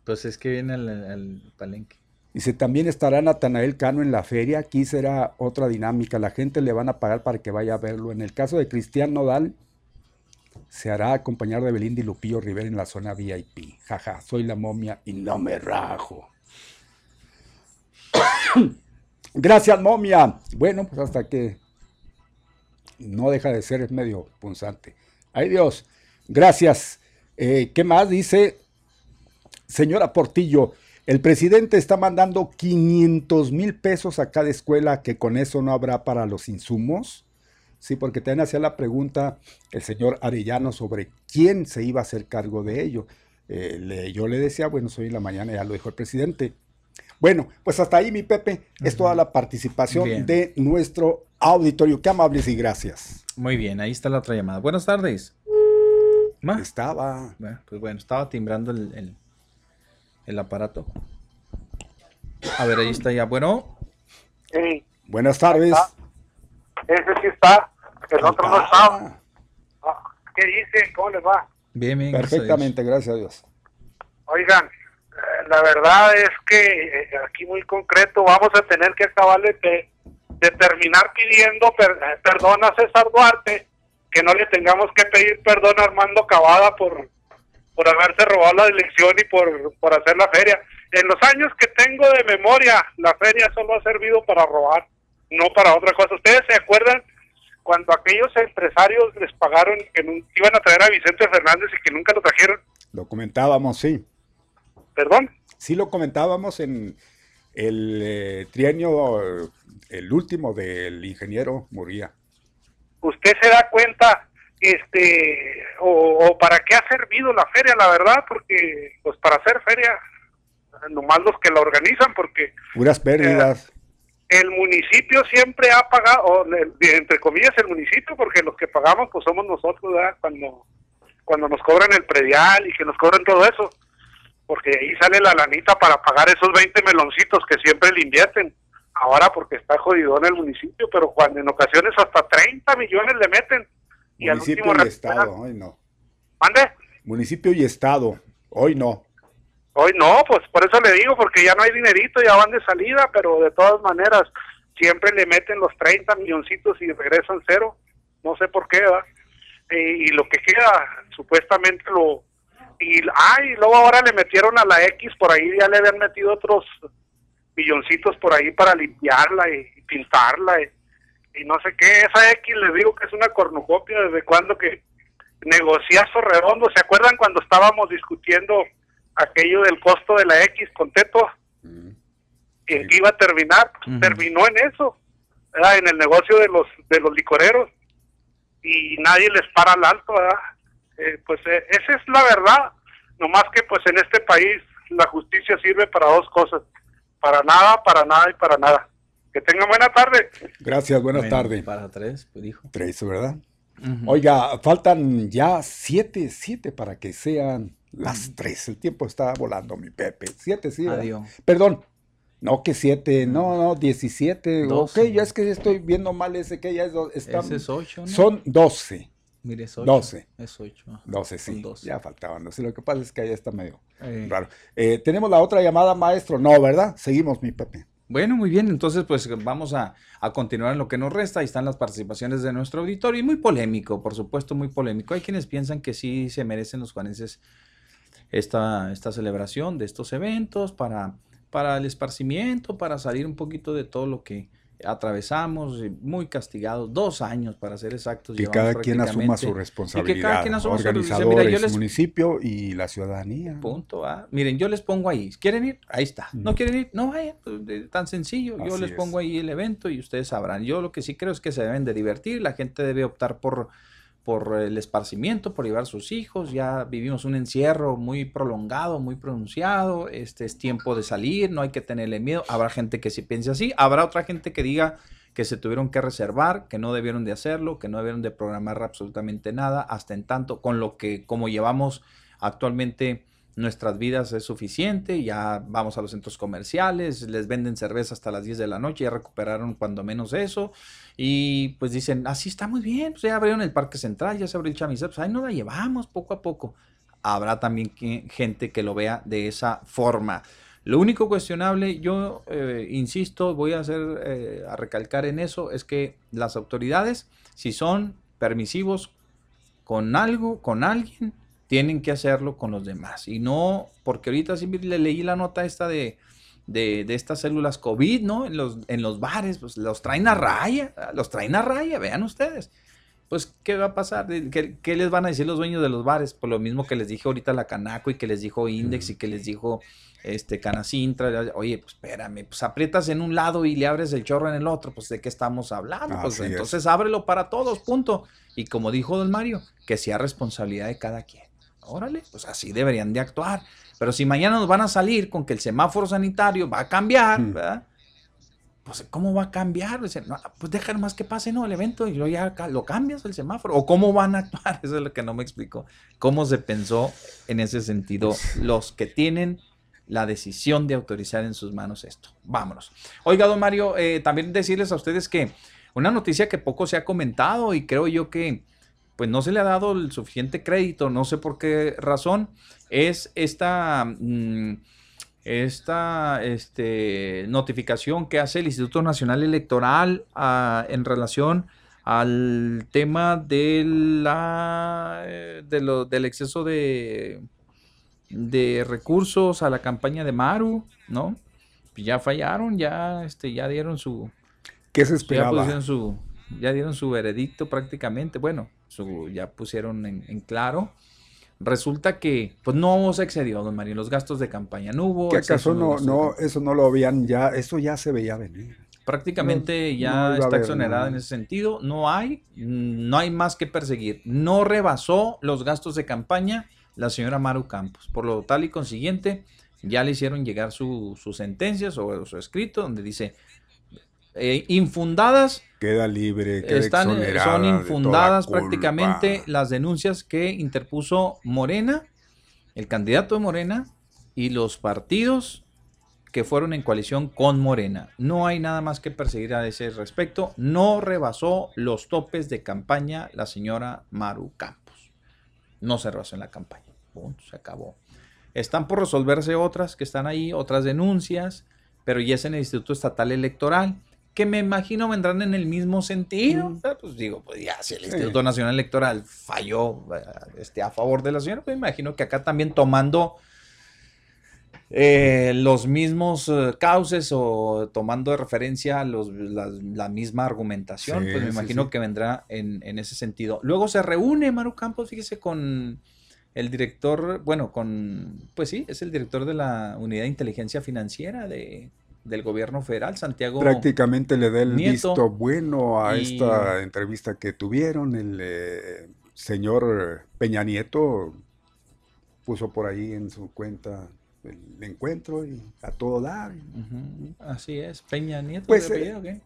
Pues es que viene el palenque. Dice, también estará Natanael Cano en la feria. Aquí será otra dinámica. La gente le van a pagar para que vaya a verlo. En el caso de Cristian Nodal, se hará acompañar de Belinda y Lupillo Rivera en la zona VIP. Jaja, soy la momia y no me rajo. Gracias, momia. Bueno, pues hasta que no deja de ser medio punzante. Ay Dios, gracias. Eh, ¿Qué más dice? Señora Portillo, el presidente está mandando 500 mil pesos a cada escuela, que con eso no habrá para los insumos. Sí, porque también hacía la pregunta el señor Arellano sobre quién se iba a hacer cargo de ello. Eh, yo le decía, bueno, soy en la mañana, ya lo dijo el presidente. Bueno, pues hasta ahí, mi Pepe, es toda la participación de nuestro auditorio. Qué amables y gracias. Muy bien, ahí está la otra llamada. Buenas tardes. Estaba. pues bueno, estaba timbrando el el aparato. A ver, ahí está ya. Bueno. Buenas tardes. Ese sí está. El otro no está. Ah, ¿Qué dice? ¿Cómo les va? Bien, bien. Perfectamente, gracias a Dios. Oigan, eh, la verdad es que eh, aquí muy concreto vamos a tener que acabarle de terminar pidiendo perdón a César Duarte, que no le tengamos que pedir perdón a Armando Cavada por, por haberse robado la elección y por, por hacer la feria. En los años que tengo de memoria, la feria solo ha servido para robar, no para otra cosa. ¿Ustedes se acuerdan cuando aquellos empresarios les pagaron que iban a traer a Vicente Fernández y que nunca lo trajeron? Lo comentábamos, sí. ¿Perdón? Sí lo comentábamos en el eh, trienio, el último del ingeniero Muría. ¿Usted se da cuenta este o, para qué ha servido la feria, la verdad? Porque pues para hacer feria, nomás los que la organizan, porque... Puras pérdidas. Eh, el municipio siempre ha pagado, entre comillas el municipio, porque los que pagamos pues somos nosotros, ¿verdad? Cuando cuando nos cobran el predial y que nos cobran todo eso, porque ahí sale la lanita para pagar esos 20 meloncitos que siempre le invierten. Ahora porque está jodido en el municipio, pero cuando en ocasiones hasta 30 millones le meten. Y municipio y estado, hoy no. ¿Mande? Municipio y estado, hoy no. Hoy no, pues por eso le digo, porque ya no hay dinerito, ya van de salida, pero de todas maneras siempre le meten los 30 milloncitos y regresan cero. No sé por qué, ¿verdad? y lo que queda supuestamente lo y ay luego ahora le metieron a la X por ahí ya le habían metido otros milloncitos por ahí para limpiarla y, pintarla y, no sé qué esa X les digo que es una cornucopia desde cuando que negociazo redondo se acuerdan cuando estábamos discutiendo aquello del costo de la X con Teto mm. que iba a terminar pues, terminó en eso en el negocio de los de los licoreros y nadie les para al alto, ¿verdad? Eh, pues eh, esa es la verdad, nomás que pues en este país la justicia sirve para dos cosas, para nada, para nada y para nada. Que tengan buena tarde. Gracias, buenas tardes. Para tres, pues dijo. Tres, ¿verdad? Oiga, faltan ya siete, siete para que sean las tres. El tiempo está volando, mi Pepe. Siete, sí. Adiós. Perdón, no, que siete, no, no, diecisiete. Ok, ya es que estoy viendo mal ese que ya es. Está, ese es ocho, ¿no? Son doce. Mire, es ocho. Doce. Es ocho. Doce, sí. Ya faltaban. sé, Lo que pasa es que allá está medio eh. raro. Eh, tenemos la otra llamada, maestro. No, ¿verdad? Seguimos, mi Pepe. Bueno, muy bien. Entonces, pues vamos a, a, continuar en lo que nos resta. Ahí están las participaciones de nuestro auditorio. Y muy polémico, por supuesto, muy polémico. Hay quienes piensan que sí se merecen los juaneses esta, esta celebración de estos eventos para para el esparcimiento, para salir un poquito de todo lo que atravesamos, muy castigados, dos años para ser exactos. Que cada quien asuma su responsabilidad, que cada quien asuma organizadores, su municipio y la ciudadanía. Punto. ¿ah? Miren, yo les pongo ahí, ¿quieren ir? Ahí está. ¿No quieren ir? No vayan, pues, tan sencillo. Yo les pongo ahí el evento y ustedes sabrán. Yo lo que sí creo es que se deben de divertir, la gente debe optar por por el esparcimiento, por llevar sus hijos. Ya vivimos un encierro muy prolongado, muy pronunciado. Este es tiempo de salir, no hay que tenerle miedo. Habrá gente que sí piense así, habrá otra gente que diga que se tuvieron que reservar, que no debieron de hacerlo, que no debieron de programar absolutamente nada, hasta en tanto con lo que como llevamos actualmente nuestras vidas es suficiente, ya vamos a los centros comerciales, les venden cerveza hasta las 10 de la noche, ya recuperaron cuando menos eso, y pues dicen, así está muy bien, pues ya abrieron el Parque Central, ya se abrió el chamisé, pues ahí nos la llevamos poco a poco. Habrá también gente que lo vea de esa forma. Lo único cuestionable, yo eh, insisto, voy a hacer, eh, a recalcar en eso, es que las autoridades, si son permisivos con algo, con alguien, tienen que hacerlo con los demás. Y no, porque ahorita sí le leí la nota esta de, de, estas células COVID, ¿no? En los, en los bares, pues los traen a raya, los traen a raya, vean ustedes. Pues, ¿qué va a pasar? ¿Qué, les van a decir los dueños de los bares? Por lo mismo que les dije ahorita la Canaco y que les dijo Index y que les dijo este Canacintra. Oye, pues espérame, pues aprietas en un lado y le abres el chorro en el otro, pues ¿de qué estamos hablando? pues entonces ábrelo para todos, punto. Y como dijo don Mario, que sea responsabilidad de cada quien. Órale, pues así deberían de actuar. Pero si mañana nos van a salir con que el semáforo sanitario va a cambiar, hmm. ¿verdad? Pues, ¿cómo va a cambiar? pues deja más que pase, ¿no? El evento y luego ya lo cambias el semáforo. ¿O cómo van a actuar? Eso es lo que no me explico. ¿Cómo se pensó en ese sentido los que tienen la decisión de autorizar en sus manos esto? Vámonos. Oiga, don Mario, eh, también decirles a ustedes que una noticia que poco se ha comentado y creo yo que pues no se le ha dado el suficiente crédito, no sé por qué razón, es esta, mm, esta este, notificación que hace el Instituto Nacional Electoral ah, en relación al tema de la, eh, de lo, del exceso de, de recursos a la campaña de Maru, ¿no? Ya fallaron, ya, este, ya dieron su... ¿Qué se esperaba? Ya, su, ya dieron su veredicto prácticamente, bueno, su, ya pusieron en, claro. Resulta que pues no se excedió, don Mario, los gastos de campaña. No hubo... ¿Qué acaso no, no, eso no lo habían ya, eso ya se veía venir? prácticamente ya está exonerada en ese sentido. No hay, no hay más que perseguir. No rebasó los gastos de campaña la señora Maru Campos. Por lo tal y consiguiente, ya le hicieron llegar su, su sentencia o su escrito donde dice eh, infundadas. Queda libre, queda están, son infundadas prácticamente las denuncias que interpuso Morena, el candidato de Morena y los partidos que fueron en coalición con Morena. No hay nada más que perseguir a ese respecto. No rebasó los topes de campaña la señora Maru Campos. No se rebasó en la campaña. Punto, se acabó. Están por resolverse otras que están ahí, otras denuncias, pero ya es en el Instituto Estatal Electoral, que me imagino vendrán en el mismo sentido. Pues digo, pues ya, si el Instituto Nacional Electoral falló eh, este, a favor de la señora, pues me imagino que acá también tomando eh, los mismos eh, cauces o tomando de referencia los, la, misma argumentación, pues me imagino que vendrá en, ese sentido. Luego se reúne Maru Campos, fíjese, con el director, bueno, con, pues sí, es el director de la Unidad de Inteligencia Financiera de, del gobierno federal, Santiago. Prácticamente le da el visto bueno a esta entrevista que tuvieron. El eh, señor Peña Nieto puso por ahí en su cuenta el encuentro y a todo dar. Así es, Peña Nieto. Pues, eh,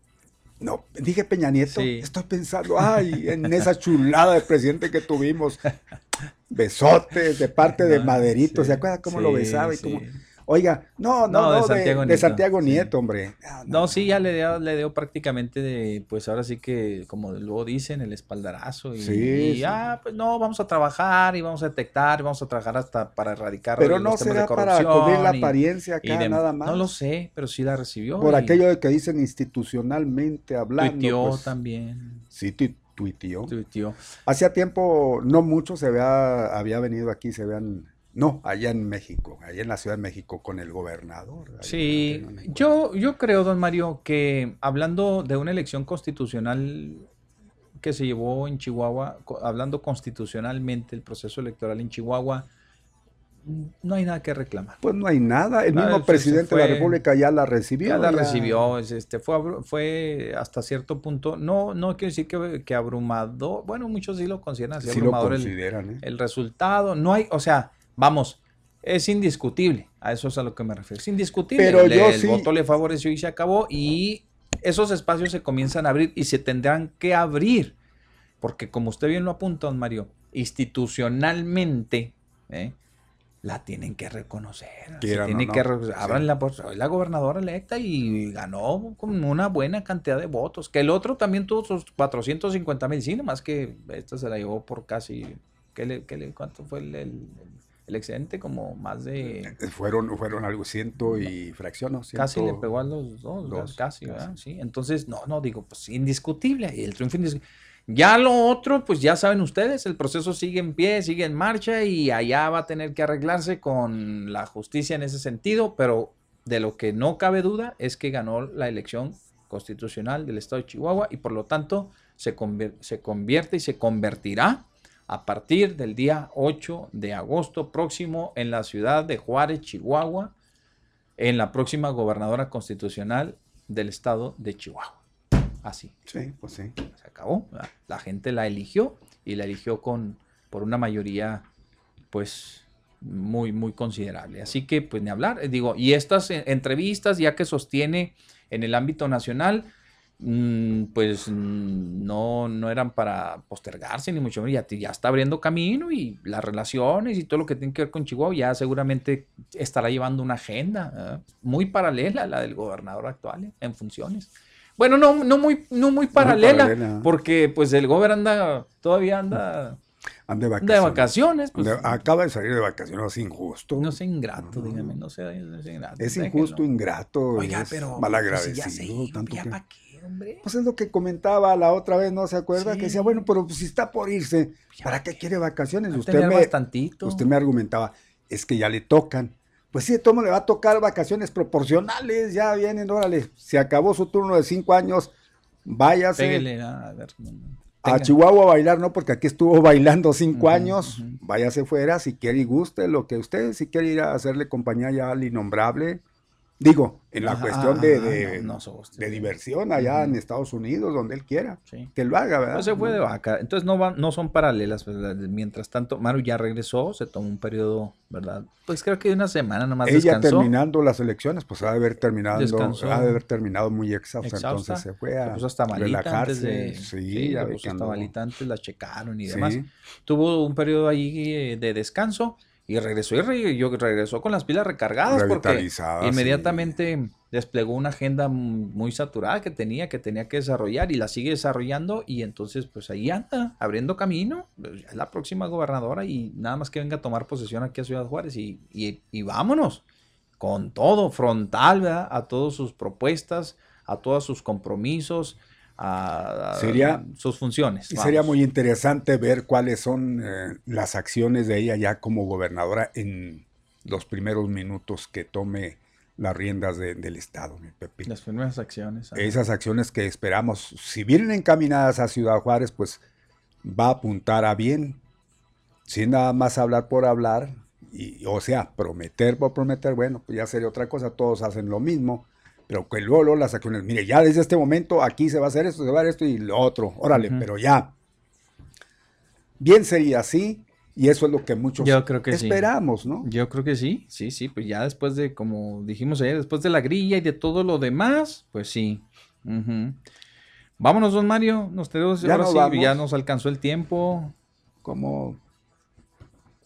No, dije Peña Nieto, estoy pensando, ay, en esa chulada de presidente que tuvimos, besotes de parte de Maderito, ¿se acuerda cómo lo besaba y cómo Oiga, no, no, no, de, Santiago, Nieto, hombre. no, sí, ya le dio, le dio prácticamente de, pues ahora sí que, como luego dicen, el espaldarazo. Y, sí, ah, pues no, vamos a trabajar y vamos a detectar, y vamos a trabajar hasta para erradicar Pero no será para cubrir la apariencia acá, nada más. No lo sé, pero sí la recibió. Por aquello de que dicen institucionalmente hablando. Tuiteó pues, también. Sí, tuiteó. Tuiteó. Hacía tiempo, no mucho, se había, había venido aquí, se habían no, allá en México, allá en la Ciudad de México con el gobernador. Sí, yo, yo creo, don Mario, que hablando de una elección constitucional que se llevó en Chihuahua, hablando constitucionalmente el proceso electoral en Chihuahua, no hay nada que reclamar. Pues no hay nada. El mismo presidente de la República ya la recibió. Ya la recibió. Este, fue, fue hasta cierto punto, no, no quiero decir que, que abrumado, bueno, muchos sí lo consideran así, abrumador ¿eh? el, resultado. No hay, o sea, vamos, es indiscutible. A eso es a lo que me refiero. Es indiscutible. Pero el voto le favoreció y se acabó. Y esos espacios se comienzan a abrir y se tendrán que abrir. Porque como usted bien lo apunta, don Mario, institucionalmente ¿eh? la tienen que reconocer. tiene que abran la, la gobernadora electa y ganó con una buena cantidad de votos. Que el otro también tuvo sus 450 mil, sí, más que esta se la llevó por casi. ¿qué le, qué le, ¿Cuánto fue el el excedente como más de... Eh, fueron, fueron algo ciento y fracción, Casi le pegó a los dos, casi, ¿verdad? Sí, entonces, no, no, digo, pues indiscutible, y el triunfo indiscutible. Ya lo otro, pues ya saben ustedes, el proceso sigue en pie, sigue en marcha y allá va a tener que arreglarse con la justicia en ese sentido, pero de lo que no cabe duda es que ganó la elección constitucional del estado de Chihuahua y por lo tanto se, se convierte y se convertirá a partir del día 8 de agosto próximo en la ciudad de Juárez, Chihuahua, en la próxima gobernadora constitucional del estado de Chihuahua. Así. Sí, pues sí. Se acabó. La gente la eligió y la eligió con, por una mayoría, pues, muy, muy considerable. Así que, pues, ni hablar. Digo, y estas entrevistas, ya que sostiene en el ámbito nacional, pues no, no eran para postergarse, ni mucho menos. Ya, ya está abriendo camino y las relaciones y todo lo que tiene que ver con Chihuahua ya seguramente estará llevando una agenda muy paralela a la del gobernador actual ¿eh? en funciones. Bueno, no, no, muy, no muy paralela, porque pues el gobernador anda, todavía anda de vacaciones. De vacaciones pues. acaba de salir de vacaciones, es injusto. No es ingrato, dígame, no sea, es ingrato. Es injusto, ingrato, Oiga, es pero, malagradecido. Pues, ya tanto ya para qué, hombre. Pues es lo que comentaba la otra vez, ¿no se acuerda? Que decía, bueno, pero si está por irse, ¿para qué quiere vacaciones? Usted me, usted me argumentaba, es que ya le tocan. Pues sí, todo le va a tocar vacaciones proporcionales, ya vienen, órale, se acabó su turno de cinco años, váyase. Pégale, a ver a Chihuahua a bailar, no, porque aquí estuvo bailando cinco años. Váyase fuera si quiere y guste lo que usted, si quiere ir a hacerle compañía ya al innombrable, Digo, en la cuestión de, de, diversión allá en Estados Unidos, donde él quiera, que lo haga, ¿verdad? No se fue de vaca. Entonces no, van, no son paralelas. ¿verdad? Mientras tanto, Maru ya regresó, se tomó un periodo, ¿verdad? Pues creo que una semana nomás Ella terminando las elecciones, pues ha de haber terminado, ha de haber terminado muy exhausta, entonces se fue a hasta relajarse. sí, ya hasta malita antes, la checaron y demás. Tuvo un periodo ahí eh, de descanso y regresó y yo regresó con las pilas recargadas porque inmediatamente desplegó una agenda muy saturada que tenía, que tenía que desarrollar y la sigue desarrollando y entonces pues ahí anda, abriendo camino, pues, es la próxima gobernadora y nada más que venga a tomar posesión aquí a Ciudad Juárez y, y, vámonos con todo, frontal, ¿verdad? A todas sus propuestas, a todos sus compromisos, a, sería, sus funciones. Y sería muy interesante ver cuáles son eh, las acciones de ella ya como gobernadora en los primeros minutos que tome las riendas del Estado, mi. Las primeras acciones. Esas acciones que esperamos, si vienen encaminadas a Ciudad Juárez, pues va a apuntar a bien, sin nada más hablar por hablar, y, o sea, prometer por prometer, bueno, pues ya sería otra cosa, todos hacen lo mismo pero que luego, las acciones, mire, ya desde este momento aquí se va a hacer esto, se va a hacer esto y lo otro, órale, pero ya. Bien sería así, y eso es lo que muchos esperamos, ¿no? Yo creo que sí, sí, sí, pues ya después de, como dijimos ayer, después de la grilla y de todo lo demás, pues sí. Vámonos, don Mario, nos tenemos, ya, ahora sí, ya nos alcanzó el tiempo. Como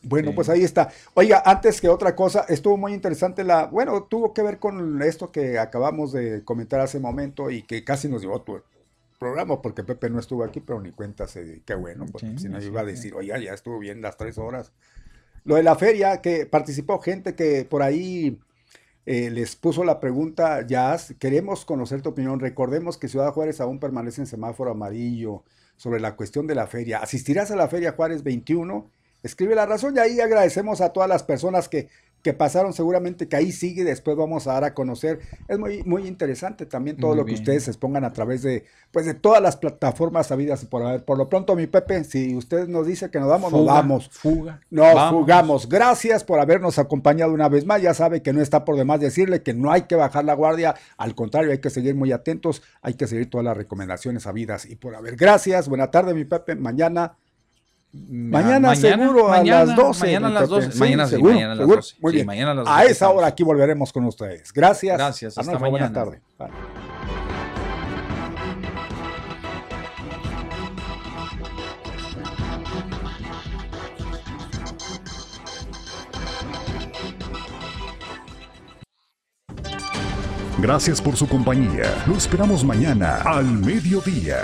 bueno, pues ahí está. Oiga, antes que otra cosa, estuvo muy interesante la, bueno, tuvo que ver con esto que acabamos de comentar hace momento y que casi nos llevó tu programa, porque Pepe no estuvo aquí, pero ni cuenta se, qué bueno, porque si no iba a decir, oiga, ya estuvo bien las tres horas. Lo de la feria, que participó gente que por ahí eh, les puso la pregunta, ya queremos conocer tu opinión. Recordemos que Ciudad Juárez aún permanece en semáforo amarillo sobre la cuestión de la feria. ¿Asistirás a la Feria Juárez 21? Escribe la razón y ahí agradecemos a todas las personas que, que pasaron, seguramente que ahí sigue, después vamos a dar a conocer. Es muy, muy interesante también todo lo que ustedes expongan a través de, pues de todas las plataformas sabidas por haber. Por lo pronto, mi Pepe, si usted nos dice que nos vamos, nos vamos. Fuga. Nos fugamos. Gracias por habernos acompañado una vez más. Ya sabe que no está por demás decirle que no hay que bajar la guardia, al contrario, hay que seguir muy atentos, hay que seguir todas las recomendaciones sabidas y por haber. Gracias, buena tarde, mi Pepe. Mañana Mañana, seguro a las 12. Mañana a las 12. mañana, seguro, mañana a las 12. Muy bien. a, esa hora aquí volveremos con ustedes. Gracias. Gracias. Hasta mañana. Buenas tardes. Gracias por su compañía. Lo esperamos mañana al mediodía.